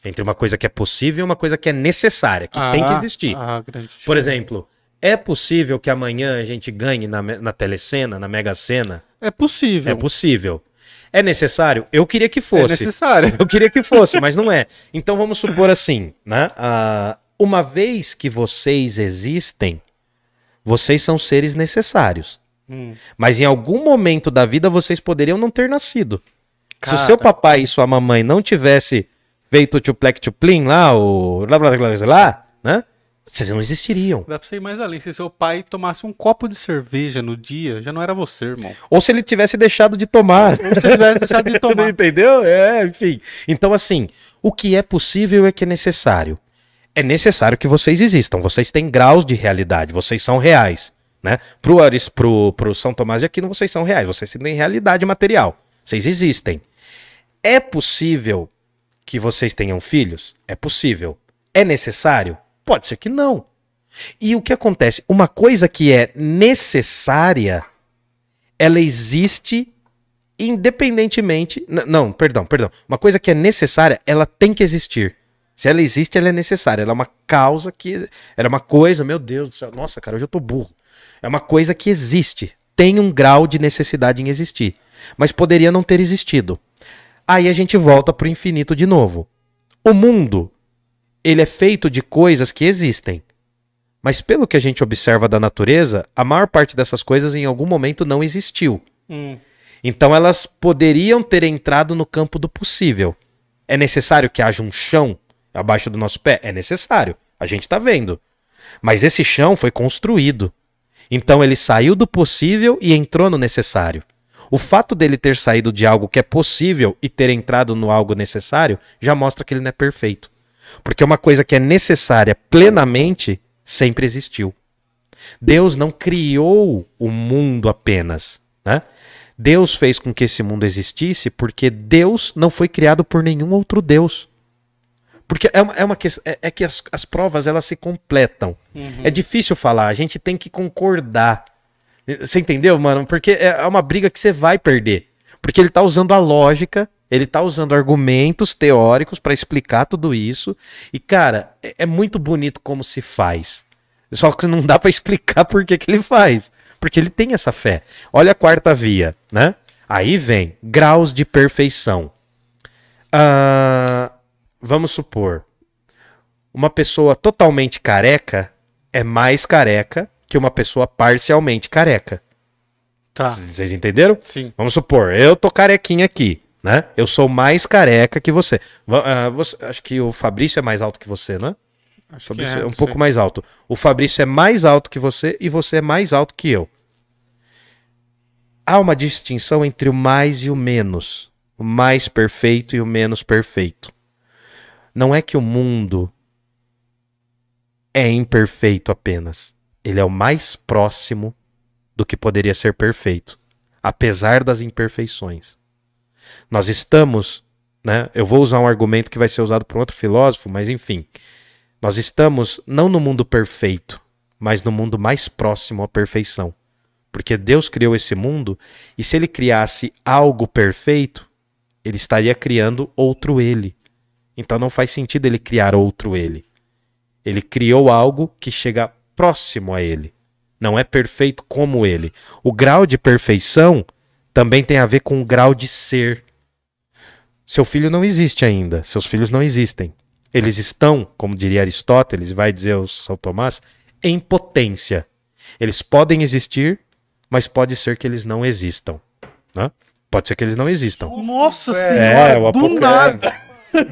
Entre uma coisa que é possível e uma coisa que é necessária, que tem que
Ah,
existir.
Ah, grande.
Por exemplo, é possível que amanhã a gente ganhe na, na telecena, na Mega Sena?
É possível.
É possível. É necessário? Eu queria que
É
fosse.
necessário.
Eu queria que fosse, mas não é. Então vamos supor assim, né? Ah, uma vez que vocês existem, vocês são seres necessários.
Hum.
Mas em algum momento da vida vocês poderiam não ter nascido. Se o
Cara.
seu papai e sua mamãe não tivesse feito o tuplec tuplin lá, o lá, blá, blá, blá, blá, lá, né? Vocês não existiriam.
Dá pra você ir mais além. Se seu pai tomasse um copo de cerveja no dia, já não era você, irmão.
Ou se ele tivesse deixado de tomar.
Ou se ele tivesse deixado de tomar.
Entendeu? É, enfim. Então, assim, o que é possível é que é necessário. É necessário que vocês existam. Vocês têm graus de realidade. Vocês são reais. Né? Pro, Aris, pro, pro São Tomás de Aquino, vocês são reais. Vocês têm realidade material. Vocês existem. É possível que vocês tenham filhos? É possível. É necessário? Pode ser que não. E o que acontece? Uma coisa que é necessária, ela existe independentemente. Não, perdão, perdão. Uma coisa que é necessária, ela tem que existir. Se ela existe, ela é necessária. Ela é uma causa que. Era uma coisa, meu Deus do céu. Nossa, cara, hoje eu tô burro. É uma coisa que existe. Tem um grau de necessidade em existir. Mas poderia não ter existido. Aí a gente volta pro infinito de novo. O mundo, ele é feito de coisas que existem. Mas pelo que a gente observa da natureza, a maior parte dessas coisas em algum momento não existiu.
Hum.
Então elas poderiam ter entrado no campo do possível. É necessário que haja um chão abaixo do nosso pé? É necessário. A gente está vendo. Mas esse chão foi construído. Então ele saiu do possível e entrou no necessário. O fato dele ter saído de algo que é possível e ter entrado no algo necessário já mostra que ele não é perfeito. Porque uma coisa que é necessária plenamente sempre existiu. Deus não criou o mundo apenas, né? Deus fez com que esse mundo existisse porque Deus não foi criado por nenhum outro Deus. Porque é uma, é uma questão. É, é que as, as provas elas se completam. É difícil falar, a gente tem que concordar. Você entendeu, mano? Porque é é uma briga que você vai perder. Porque ele tá usando a lógica, ele tá usando argumentos teóricos pra explicar tudo isso. E, cara, é, é muito bonito como se faz. Só que não dá pra explicar por que, que ele faz. Porque ele tem essa fé. Olha a quarta via, né? Aí vem graus de perfeição. Ah, vamos supor, uma pessoa totalmente careca é mais careca que uma pessoa parcialmente careca.
Tá.
Vocês entenderam?
Sim.
Vamos supor, eu tô carequinha aqui, né? Eu sou mais careca que você. Ah, você- acho que o Fabrício é mais alto que você, né?
Acho que
Fabrício
é,
é um pouco
sei.
mais alto. O Fabrício é mais alto que você e você é mais alto que eu. Há uma distinção entre o mais e o menos. O mais perfeito e o menos perfeito. Não é que o mundo é imperfeito apenas. Ele é o mais próximo do que poderia ser perfeito, apesar das imperfeições. Nós estamos, né? Eu vou usar um argumento que vai ser usado por outro filósofo, mas enfim. Nós estamos não no mundo perfeito, mas no mundo mais próximo à perfeição. Porque Deus criou esse mundo e se ele criasse algo perfeito, ele estaria criando outro ele. Então não faz sentido ele criar outro ele. Ele criou algo que chega próximo a ele. Não é perfeito como ele. O grau de perfeição também tem a ver com o grau de ser. Seu filho não existe ainda. Seus filhos não existem. Eles estão, como diria Aristóteles, e vai dizer o São Tomás, em potência. Eles podem existir, mas pode ser que eles não existam. né? Pode ser que eles não existam.
Nossa
É, o
senhora, do
apoca-
nada.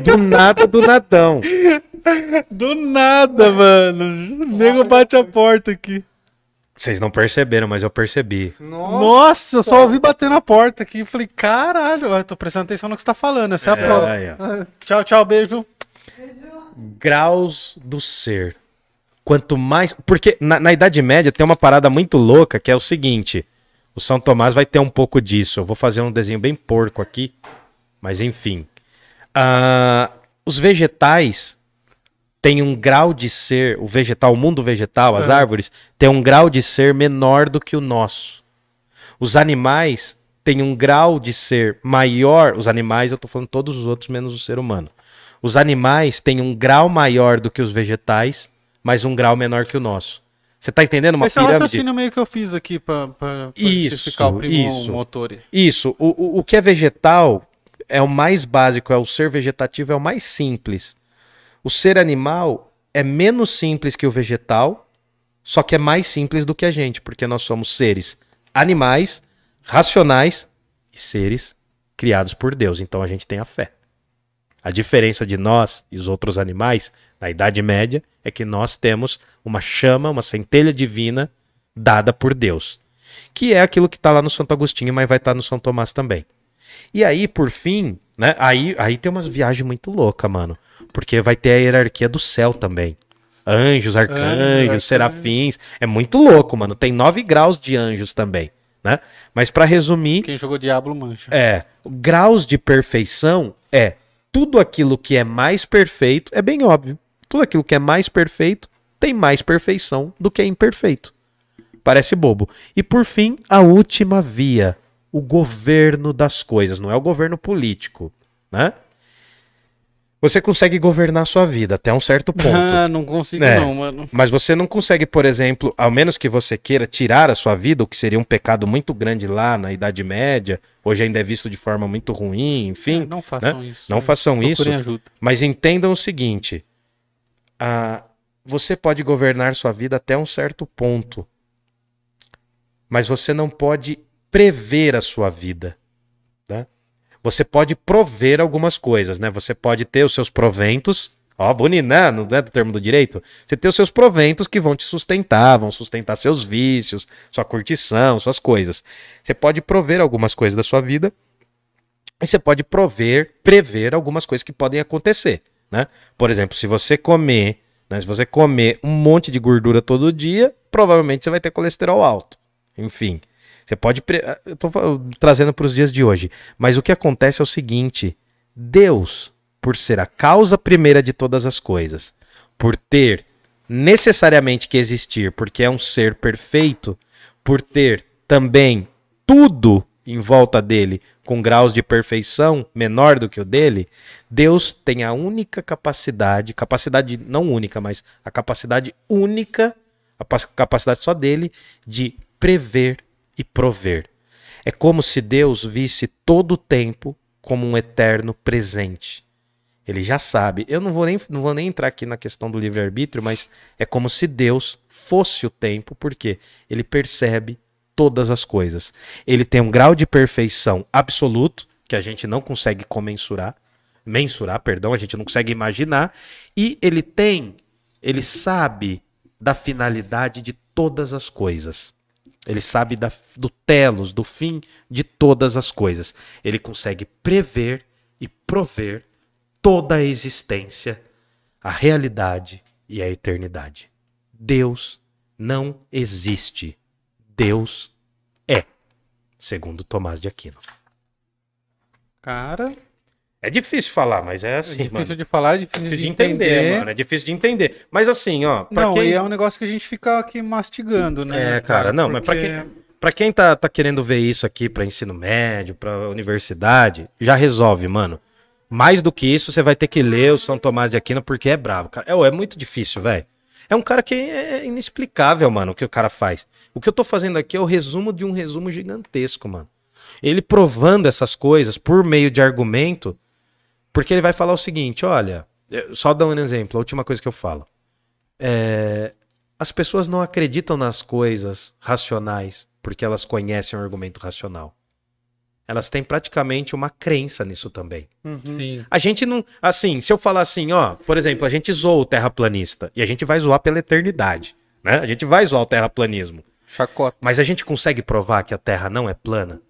Do nada, do nadão.
Do nada, mano. O nego bate a porta aqui.
Vocês não perceberam, mas eu percebi.
Nossa, eu só ouvi bater na porta aqui. Falei, caralho, eu tô prestando atenção no que você tá falando. Essa é, a
É,
prova.
aí.
Tchau, tchau, beijo.
graus do ser. Quanto mais. Porque na, na Idade Média tem uma parada muito louca que é o seguinte: o São Tomás vai ter um pouco disso. Eu vou fazer um desenho bem porco aqui, mas enfim. Ah, os vegetais têm um grau de ser. O vegetal, o mundo vegetal, as
É.
árvores, tem um grau de ser menor do que o nosso. Os animais têm um grau de ser maior. Os animais, eu tô falando todos os outros, menos o ser humano. Os animais têm um grau maior do que os vegetais, mas um grau menor que o nosso. Você tá entendendo uma
Esse é o
pirâmide?
raciocínio meio que eu fiz aqui
Isso,
justificar o primo
isso.
motor.
Isso. O, o, o que é vegetal é o mais básico, é o ser vegetativo, é o mais simples. O ser animal é menos simples que o vegetal, só que é mais simples do que a gente, porque nós somos seres animais, racionais e seres criados por Deus. Então a gente tem a fé. A diferença de nós e os outros animais na Idade Média é que nós temos uma chama, uma centelha divina dada por Deus, que é aquilo que está lá no Santo Agostinho, mas vai estar no São Tomás também. E aí, por fim, né? Aí, aí tem umas viagens muito loucas, mano, porque vai ter a hierarquia do céu também. Anjos, arcanjos,
arcanjos.
serafins. É muito louco, mano. Tem nove graus de anjos também, né? Mas para resumir,
Quem jogou Diablo mancha.
é, graus de perfeição é tudo aquilo que é mais perfeito, é bem óbvio. Tudo aquilo que é mais perfeito tem mais perfeição do que é imperfeito. Parece bobo. E por fim, a última via, o governo das coisas, não é o governo político, né? Você consegue governar a sua vida até um certo ponto.
Ah, não consigo
É.
não, mano.
Mas você não consegue, por exemplo, ao menos que você queira tirar a sua vida, o que seria um pecado muito grande lá na Idade Média, hoje ainda é visto de forma muito ruim, enfim.
É, não façam isso.
Não façam isso,
ajuda.
mas entendam o seguinte: ah, você pode governar sua vida até um certo ponto, mas você não pode prever a sua vida. Você pode prover algumas coisas, né? Você pode ter os seus proventos. Ó, bonito, né? Não é do termo do direito? Você tem os seus proventos que vão te sustentar, vão sustentar seus vícios, sua curtição, suas coisas. Você pode prover algumas coisas da sua vida e você pode prover, prever algumas coisas que podem acontecer, né? Por exemplo, se você comer, né, se você comer um monte de gordura todo dia, provavelmente você vai ter colesterol alto. Enfim, você pode, pre- eu tô fa- trazendo para os dias de hoje, mas o que acontece é o seguinte: Deus por ser a causa primeira de todas as coisas, por ter necessariamente que existir, porque é um ser perfeito, por ter também tudo em volta dele com graus de perfeição menor do que o dele, Deus tem a única capacidade, capacidade não única, mas a capacidade única, a capacidade só dele de prever e prover. É como se Deus visse todo o tempo como um eterno presente. Ele já sabe. Eu não vou nem, não vou nem entrar aqui na questão do livre-arbítrio, mas é como se Deus fosse o tempo, porque ele percebe todas as coisas. Ele tem um grau de perfeição absoluto, que a gente não consegue comensurar, mensurar, perdão, a gente não consegue imaginar, e ele tem, ele sabe da finalidade de todas as coisas. Ele sabe da, do telos, do fim de todas as coisas. Ele consegue prever e prover toda a existência, a realidade e a eternidade. Deus não existe. Deus é, segundo Tomás de Aquino.
Cara,
é difícil falar, mas é assim,
é difícil
mano.
de falar, é difícil,
Difícil
de
de entender,
entender.
mano. É difícil de entender. Mas assim, ó,
Não,
quem...
e é um negócio que a gente fica aqui mastigando, né?
É, cara, não, mas pra
porque-
quem, pra quem tá, tá querendo ver isso aqui pra ensino médio, pra universidade, já resolve, mano. Mais do que isso, você vai ter que ler o São Tomás de Aquino porque é bravo, cara. É, é muito difícil, velho. É um cara que é inexplicável, mano, o que o cara faz. O que eu tô fazendo aqui é o resumo de um resumo gigantesco, mano. Ele provando essas coisas por meio de argumento, porque ele vai falar o seguinte, olha, só dar um exemplo, a última coisa que eu falo. É, as pessoas não acreditam nas coisas racionais porque elas conhecem o argumento racional. Elas têm praticamente uma crença nisso também.
Sim.
A gente não. Assim, se eu falar assim, ó, por exemplo, a gente zoa o terraplanista e a gente vai zoar pela eternidade. Né? A gente vai zoar o terraplanismo.
Chacota.
Mas a gente consegue provar que a Terra não é plana?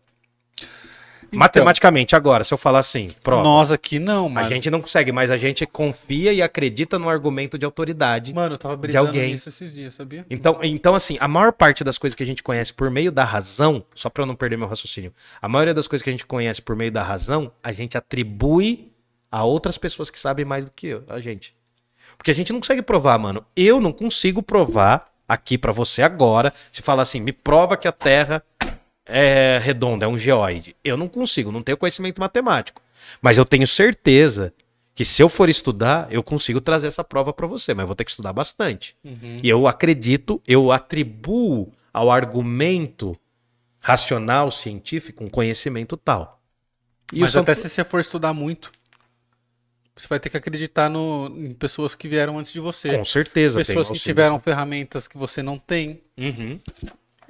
Então.
Matematicamente, agora, se eu falar assim, prova.
Nós aqui não, mas.
A gente não consegue, mas a gente confia e acredita no argumento de autoridade.
Mano, eu tava brisando
alguém.
nisso esses dias, sabia?
Então, então, assim, a maior parte das coisas que a gente conhece por meio da razão, só pra eu não perder meu raciocínio, a maioria das coisas que a gente conhece por meio da razão, a gente atribui a outras pessoas que sabem mais do que eu, a gente. Porque a gente não consegue provar, mano. Eu não consigo provar aqui pra você agora, se falar assim, me prova que a Terra é redonda, é um geoide. Eu não consigo, não tenho conhecimento matemático. Mas eu tenho certeza que se eu for estudar, eu consigo trazer essa prova pra você, mas eu vou ter que estudar bastante.
Uhum.
E eu acredito, eu atribuo ao argumento racional, científico, um conhecimento tal. E
Mas
o Santo-
até se você for estudar muito, você vai ter que acreditar no, em pessoas que vieram antes de você.
com certeza tem
pessoas que tiveram ferramentas que você não tem.
Uhum.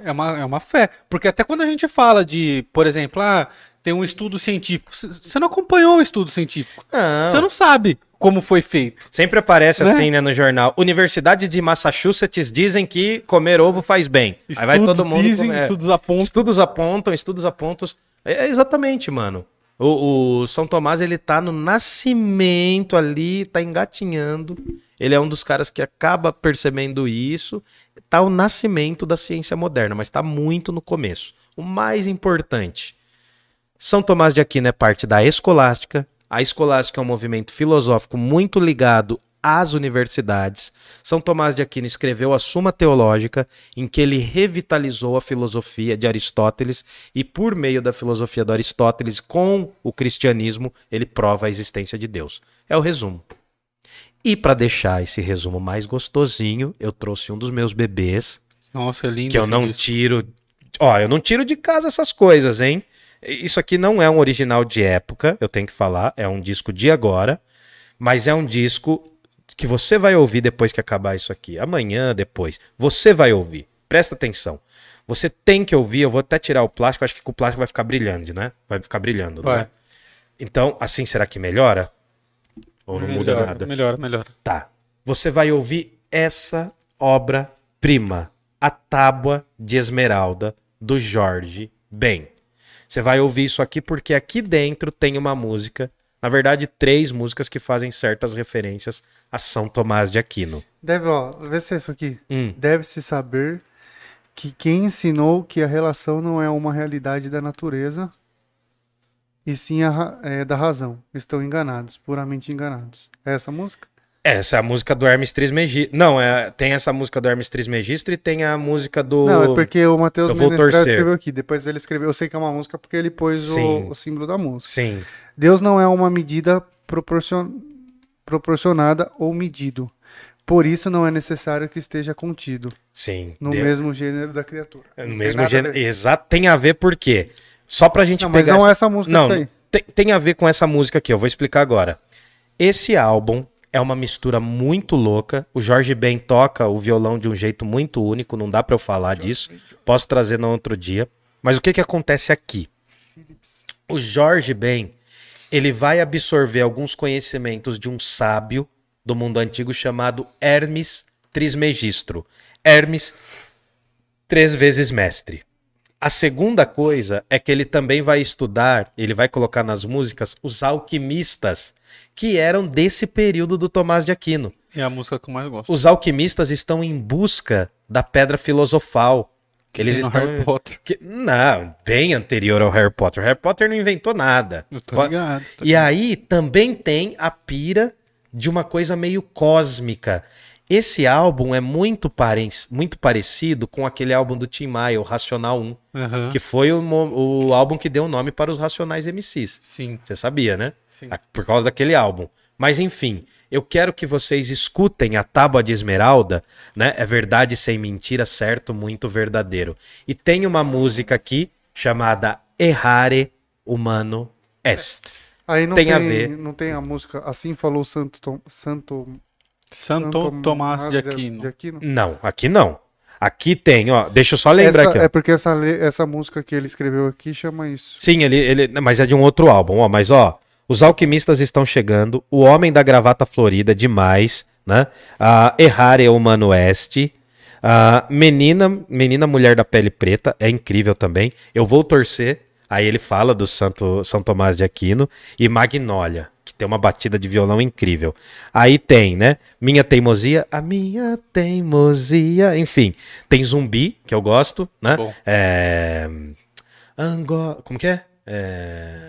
É uma, é uma fé. Porque até quando a gente fala de, por exemplo, ah, tem um estudo científico, você não acompanhou o estudo científico.
Não.
Você não sabe como foi feito.
Sempre aparece
Né?
assim, né, no jornal. Universidade de Massachusetts dizem que comer ovo faz bem. Aí vai todo mundo
dizem,
comer.
estudos apontam.
Estudos apontam, estudos apontam. É, é exatamente, mano. O, o São Tomás, ele tá no nascimento ali, tá engatinhando. Ele é um dos caras que acaba percebendo isso. Tá o nascimento da ciência moderna, mas tá muito no começo. O mais importante, São Tomás de Aquino é parte da escolástica. A escolástica é um movimento filosófico muito ligado às universidades. São Tomás de Aquino escreveu a Suma Teológica, em que ele revitalizou a filosofia de Aristóteles e, por meio da filosofia de Aristóteles, com o cristianismo, ele prova a existência de Deus. É o resumo. E para deixar esse resumo mais gostosinho, eu trouxe um dos meus bebês,
Nossa, é lindo.
que eu não
disco.
tiro. Ó, eu não tiro de casa essas coisas, hein? Isso aqui não é um original de época, eu tenho que falar, é um disco de agora, mas é um disco que você vai ouvir depois que acabar isso aqui. Amanhã, depois. Você vai ouvir. Presta atenção. Você tem que ouvir, eu vou até tirar o plástico, acho que com o plástico vai ficar brilhando, né? Vai ficar brilhando,
Vai.
né? Então, assim, será que melhora? Ou não muda
Melhora,
nada?
Melhora, melhora.
Tá. Você vai ouvir essa obra-prima, A Tábua de Esmeralda, do Jorge Ben. Você vai ouvir isso aqui porque aqui dentro tem uma música, na verdade, três músicas que fazem certas referências a São Tomás de Aquino.
Deve, ó, vê se é isso aqui.
Hum.
Deve-se saber que quem ensinou que a relação não é uma realidade da natureza e sim a é, da razão. Estão enganados, puramente enganados. É essa música?
Essa é a música do Hermes Trismegistro. Não, é, tem essa música do Hermes Trismegistro e tem a música do.
Não, é porque o Matheus Menestrel escreveu aqui. Depois ele escreveu, eu sei que é uma música porque ele pôs o, o símbolo da música.
Sim.
Deus não é uma medida proporcion... proporcionada ou medido. Por isso não é necessário que esteja contido
Sim.
no
De-
mesmo gênero da criatura.
No mesmo gênero. Exato, tem a ver por quê? Só pra gente
Não, mas
pegar.
não
essa-
essa música
Não,
que tá aí.
tem, tem a ver com essa música aqui, eu vou explicar agora. Esse álbum é uma mistura muito louca. O Jorge Ben toca o violão de um jeito muito único, não dá pra eu falar disso. Posso trazer no outro dia. Mas o que que acontece aqui? O Jorge Ben, ele vai absorver alguns conhecimentos de um sábio do mundo antigo chamado Hermes Trismegistro. Hermes, três vezes mestre. A segunda coisa é que ele também vai estudar, ele vai colocar nas músicas os alquimistas que eram desse período do Tomás de Aquino.
É a música que eu mais gosto.
Os alquimistas estão em busca da pedra filosofal. Eles
Tem no
estão
Harry Potter.
que- não, bem anterior ao Harry Potter. O Harry Potter não inventou nada.
Eu tô ligado. tô
E aí também tem a pira de uma coisa meio cósmica. Esse álbum é muito, pare... muito parecido com aquele álbum do Tim Maia, o Racional 1,
Aham.
que foi o, o álbum que deu o nome para os Racionais MCs.
Sim.
Você sabia, né?
Sim.
Por causa daquele álbum. Mas enfim, eu quero que vocês escutem a Tábua de Esmeralda, né? É verdade sem mentira, certo, muito verdadeiro. E tem uma música aqui chamada Errare Humano Est.
Aí não
Tem
tem,
a ver.
não tem a música Assim Falou Santo, Tom- Santo,
Santo Tomás de Aquino.
de Aquino.
Não, aqui não. Aqui tem, ó. Deixa eu só lembrar
Essa-
aqui. ó.
é porque essa, essa música que ele escreveu aqui chama isso.
Sim, ele, ele, mas é de um outro álbum, ó. Mas ó, os alquimistas estão chegando. O homem da gravata florida, demais, né? A Errare Humano Este. A menina, menina mulher da pele preta, é incrível também. Eu vou torcer. Aí ele fala do Santo São Tomás de Aquino e Magnólia, tem uma batida de violão incrível. Aí tem, né? Minha teimosia, a minha teimosia, enfim. Tem Zumbi, que eu gosto, né?
Bom.
É... Ango... Como que é? é...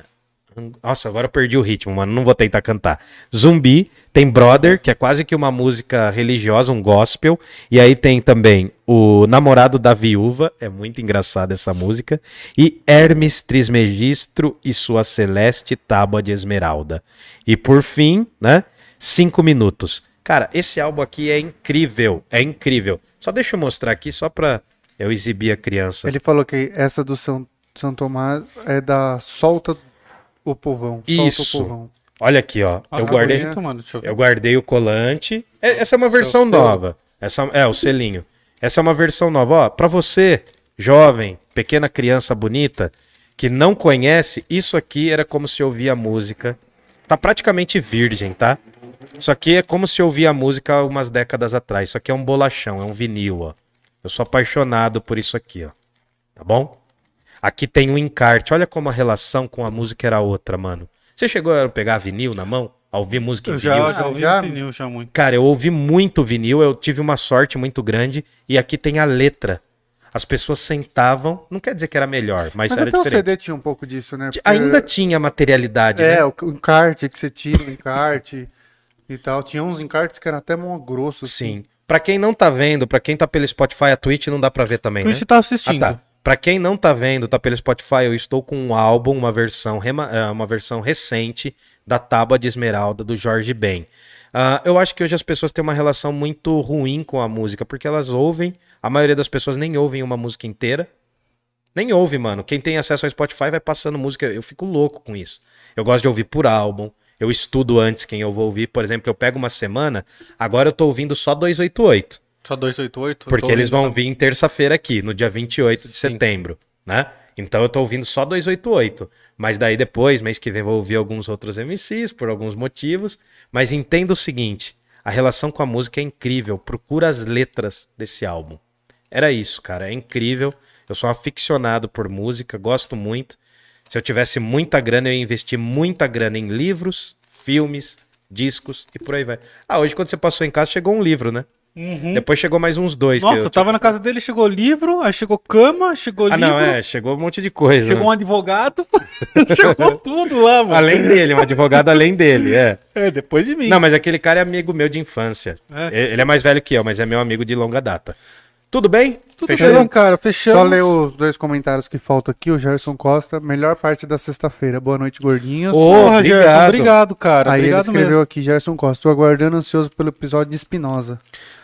Nossa, agora eu perdi o ritmo, mano. Não vou tentar cantar. Zumbi, tem Brother, que é quase que uma música religiosa, um gospel. E aí tem também o Namorado da Viúva, é muito engraçada essa música. E Hermes Trismegistro e sua celeste tábua de esmeralda. E por fim, né? Cinco minutos. Cara, esse álbum aqui é incrível, é incrível. Só deixa eu mostrar aqui, só pra eu exibir a criança.
Ele falou que essa do São, São Tomás é da Solta o Povão. Solta
Isso.
o Povão.
Olha aqui, ó.
Nossa,
eu guardei.
bonito, mano. Deixa eu ver.
Eu guardei o colante. É- Essa é uma versão
selo.
nova. Essa é o selinho. Essa é uma versão nova, ó. Para você, jovem, pequena criança bonita, que não conhece, isso aqui era como se ouvia a música. Tá praticamente virgem, tá? Isso aqui é como se ouvia a música há umas décadas atrás. Isso aqui é um bolachão, é um vinil, ó. Eu sou apaixonado por isso aqui, ó. Tá bom? Aqui tem um encarte. Olha como a relação com a música era outra, mano. Você chegou a pegar vinil na mão? A ouvir música em
Eu
vinil?
já, já
Ah,
ouvi
já?
vinil já muito.
Cara, eu ouvi muito vinil, eu tive uma sorte muito grande. E aqui tem a letra. As pessoas sentavam, não quer dizer que era melhor, mas,
Mas
era
até o
diferente.
CD tinha um pouco disso, né? Porque-
Ainda tinha materialidade,
É,
né?
o, o encarte que você tira, o encarte e tal. Tinha uns encartes que eram até mó grosso. assim.
Sim. Pra quem não tá vendo, pra quem tá pelo Spotify, a Twitch não dá pra ver também,
Twitch
né?
tá assistindo.
Ah, tá. Pra quem não tá vendo, tá pelo Spotify, eu estou com um álbum, uma versão, é, uma versão recente da Tábua de Esmeralda do Jorge Ben. Ah, eu acho que hoje as pessoas têm uma relação muito ruim com a música, porque elas ouvem, a maioria das pessoas nem ouvem uma música inteira. Nem ouve, mano. Quem tem acesso ao Spotify vai passando música. Eu fico louco com isso. Eu gosto de ouvir por álbum. Eu estudo antes quem eu vou ouvir. Por exemplo, eu pego uma semana, agora eu tô ouvindo só 288.
Só 288?
Porque eles vão vir em terça-feira aqui, no dia 28 de
Sim.
setembro, né? Então eu tô ouvindo só 288. Mas daí depois, mês que vem, vou ouvir alguns outros MCs por alguns motivos. Mas entenda o seguinte: a relação com a música é incrível. Procura as letras desse álbum. Era isso, cara. É incrível. Eu sou aficionado por música, gosto muito. Se eu tivesse muita grana, eu ia investir muita grana em livros, filmes, discos e por aí vai. Ah, hoje quando você passou em casa, chegou um livro, né?
Uhum.
Depois chegou mais uns dois. que
Nossa, eu tava na casa dele, chegou livro, aí chegou cama, chegou
Ah,
livro,
não, é, chegou um monte de coisa.
chegou um advogado, chegou tudo lá, mano.
Além dele, um advogado além dele, é.
É, depois de mim.
Não, mas aquele cara é amigo meu de infância.
É.
Ele é mais velho que eu, mas é meu amigo de longa data. Tudo bem?
tudo
Fechou?
bem, cara, fechamos.
Só ler os dois comentários que faltam aqui. O Gerson Costa, melhor parte da sexta-feira. Boa noite, gordinhos.
Porra,
obrigado.
Gerson, obrigado, cara.
Aí ele
obrigado
escreveu
mesmo.
aqui, Gerson Costa, tô aguardando ansioso pelo episódio de Espinosa.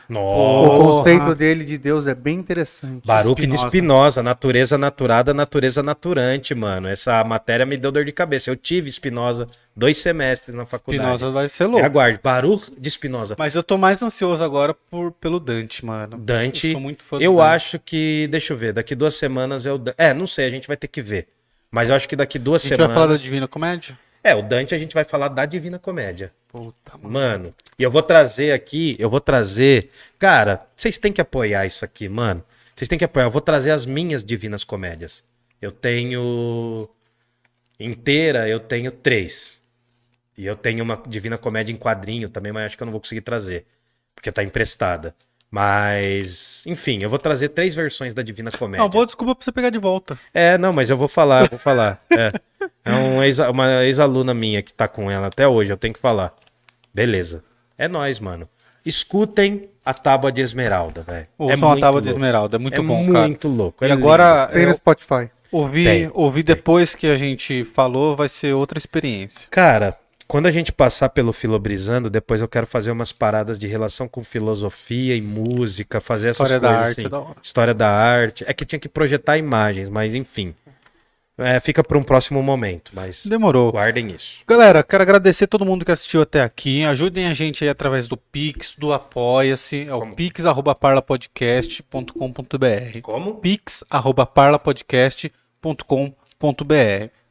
O
Nossa.
Porra.
conceito dele de Deus é bem interessante.
Baruque de
Espinosa.
Espinosa, natureza naturada, natureza naturante, mano. Essa matéria me deu dor de cabeça. Eu tive Espinosa dois semestres na faculdade.
Espinosa vai ser
E
louco.
aguarde, Baruch de Espinosa.
Mas eu tô mais ansioso agora por, pelo Dante, mano.
Dante,
Eu sou muito fã do
eu
Dante.
acho que, deixa eu ver, daqui duas semanas eu... É, não sei, a gente vai ter que ver. Mas eu acho que daqui duas
A gente
semanas...
vai falar da Divina Comédia?
É, o Dante a gente vai falar da Divina Comédia.
Puta, mano.
Mano, e eu vou trazer aqui, eu vou trazer. Cara, vocês têm que apoiar isso aqui, mano. Vocês têm que apoiar. Eu vou trazer as minhas divinas comédias. Eu tenho. Inteira, eu tenho três. E eu tenho uma divina comédia em quadrinho também, mas acho que eu não vou conseguir trazer. Porque tá emprestada. Mas, enfim, eu vou trazer três versões da Divina Comédia.
Não, boa desculpa pra você pegar de volta.
É, não, mas eu vou falar, eu vou falar. É, é um ex- uma ex-aluna minha que tá com ela até hoje, eu tenho que falar. Beleza. É nóis, mano. Escutem a Tábua de Esmeralda, velho.
Ouçam
é
a
muito
Tábua de
louco.
Esmeralda, é muito
é
bom, cara.
muito louco.
E
é
agora,
Tem no Spotify.
ouvi,
Tem,
ouvi depois que a gente falou, vai ser outra experiência.
Cara, quando a gente passar pelo Filobrizando, depois eu quero fazer umas paradas de relação com filosofia e música, fazer essas
História da arte,
assim.
da hora.
História da arte. É que tinha que projetar imagens, mas enfim. É, fica para um próximo momento, mas
Demorou.
guardem isso.
Galera, quero agradecer todo mundo que assistiu até aqui. Ajudem a gente aí através do Pix, do Apoia-se. É o pix.parlapodcast.com.br
Como?
pix.parlapodcast.com.br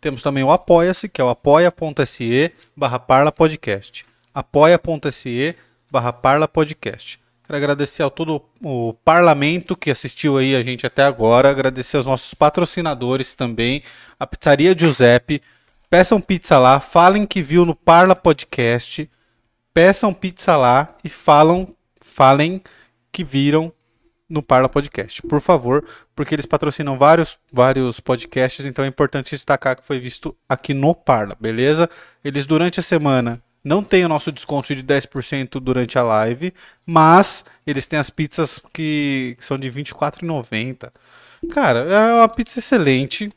Temos também o Apoia-se, que é o apoia.se barra parlapodcast. apoia.se barra parlapodcast. Quero agradecer ao todo o parlamento que assistiu aí a gente até agora. Agradecer aos nossos patrocinadores também. A Pizzaria Giuseppe. Peçam pizza lá. Falem que viu no Parla Podcast. Peçam pizza lá e falam, falem que viram no Parla Podcast, por favor, porque eles patrocinam vários, vários podcasts, então é importante destacar que foi visto aqui no Parla, beleza? Eles durante a semana não têm o nosso desconto de 10% durante a live, mas eles têm as pizzas que, que são de R$ 24,90. Cara, é uma pizza excelente,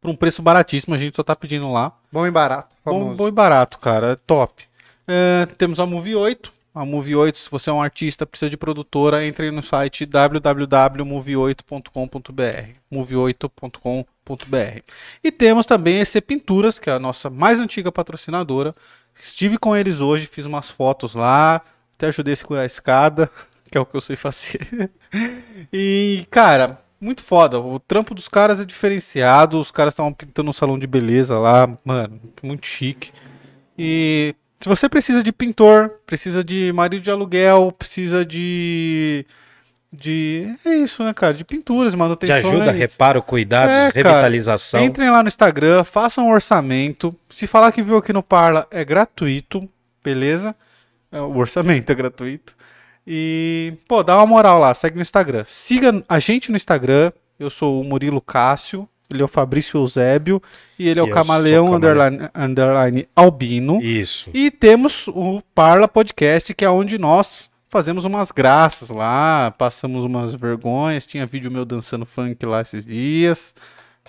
por um preço baratíssimo, a gente só tá pedindo lá.
Bom e barato,
Bom,
famoso.
bom e barato, cara. É top. É, temos a Movie 8. A Movie 8, se você é um artista, precisa de produtora, entre no site www.movie8.com.br. movie8.com.br. E temos também a EC Pinturas, que é a nossa mais antiga patrocinadora. Estive com eles hoje, fiz umas fotos lá, até ajudei a segurar a escada, que é o que eu sei fazer. E, cara, muito foda. O trampo dos caras é diferenciado. Os caras estavam pintando um salão de beleza lá, mano, muito chique. E se você precisa de pintor, precisa de marido de aluguel, precisa de. De. É isso, né, cara? De pinturas,
De
manutenções.
ajuda, reparo, cuidados,
É, cara.
revitalização.
Entrem lá no Instagram, façam um orçamento. Se falar que viu aqui no Parla, é gratuito, beleza? É, O orçamento é gratuito. E, pô, dá uma moral lá, segue no Instagram. Siga a gente no Instagram. Eu sou o Murilo Cássio, ele é o Fabrício Eusébio e ele é
E
o Camaleão underline, underline Albino.
Isso.
E temos o Parla Podcast, que é onde nós fazemos umas graças lá, passamos umas vergonhas. Tinha vídeo meu dançando funk lá esses dias.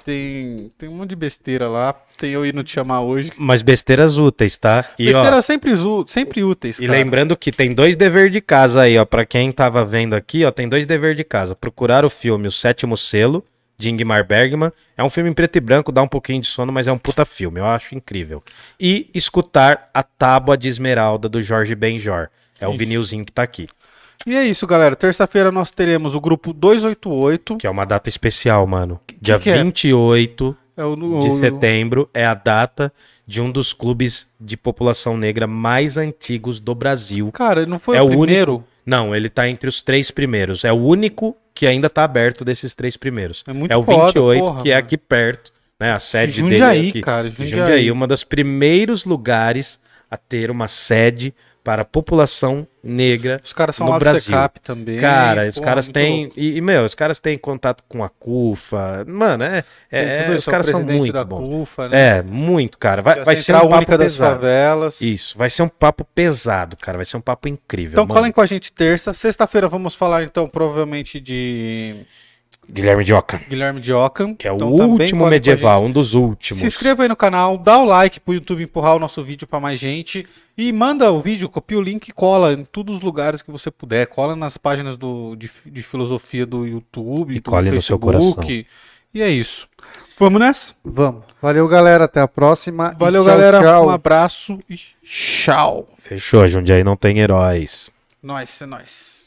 Tem, tem um monte de besteira lá. Tem eu indo te chamar hoje.
Mas besteiras úteis, tá? E, ó,
Besteira sempre, sempre úteis,
e
cara.
lembrando que tem dois dever de casa aí, ó. Pra quem tava vendo aqui, ó, tem dois dever de casa. Procurar o filme O Sétimo Selo, de Ingmar Bergman. É um filme em preto e branco, dá um pouquinho de sono, mas é um puta filme. Eu acho incrível. E escutar A Tábua de Esmeralda, do Jorge Benjor. É o vinilzinho que tá aqui.
E é isso, galera. Terça-feira nós teremos o grupo 288.
Que é uma data especial, mano. Dia
que é?
28
É o,
de
o-
setembro é a data de um dos clubes de população negra mais antigos do Brasil.
Cara, não foi
É
o
o
primeiro?
Não, ele tá entre os três primeiros. É o único que ainda tá aberto desses três primeiros.
É muito
é o
foda,
28,
porra,
que é aqui perto, né? A sede
Jundiaí,
dele é aqui.
cara, Jundiaí.
Jundiaí, uma dos primeiros lugares a ter uma sede para a população negra.
Os caras são
no
lá do
Brasil.
SECAP também.
Cara, os
Pô,
caras têm. E, e, meu, os caras têm contato com a CUFA. Mano, é. É
tudo
os
isso, é o
caras são muito
da
bons.
CUFA, né?
É, muito, cara. Vai,
é a
vai ser um papo
única das
pesado.
favelas.
Isso, vai ser um papo pesado, cara. Vai ser um papo incrível.
Então
mano.
colhem com a gente terça. Sexta-feira vamos falar, então, provavelmente de
Guilherme Dioca,
Guilherme de Ockham.
que é o
Então, também
último medieval, um dos últimos.
Se inscreva aí no canal, dá o like pro YouTube empurrar o nosso vídeo pra mais gente. E manda o vídeo, copia o link e cola em todos os lugares que você puder. Cola nas páginas do, de, de filosofia do YouTube,
E
do
cole no seu
Facebook. E é isso. Vamos nessa?
Vamos. Valeu, galera. Até a próxima.
Valeu,
tchau,
galera.
tchau.
Um abraço e tchau.
Fechou, Jundiaí não tem heróis.
Nós, é nóis.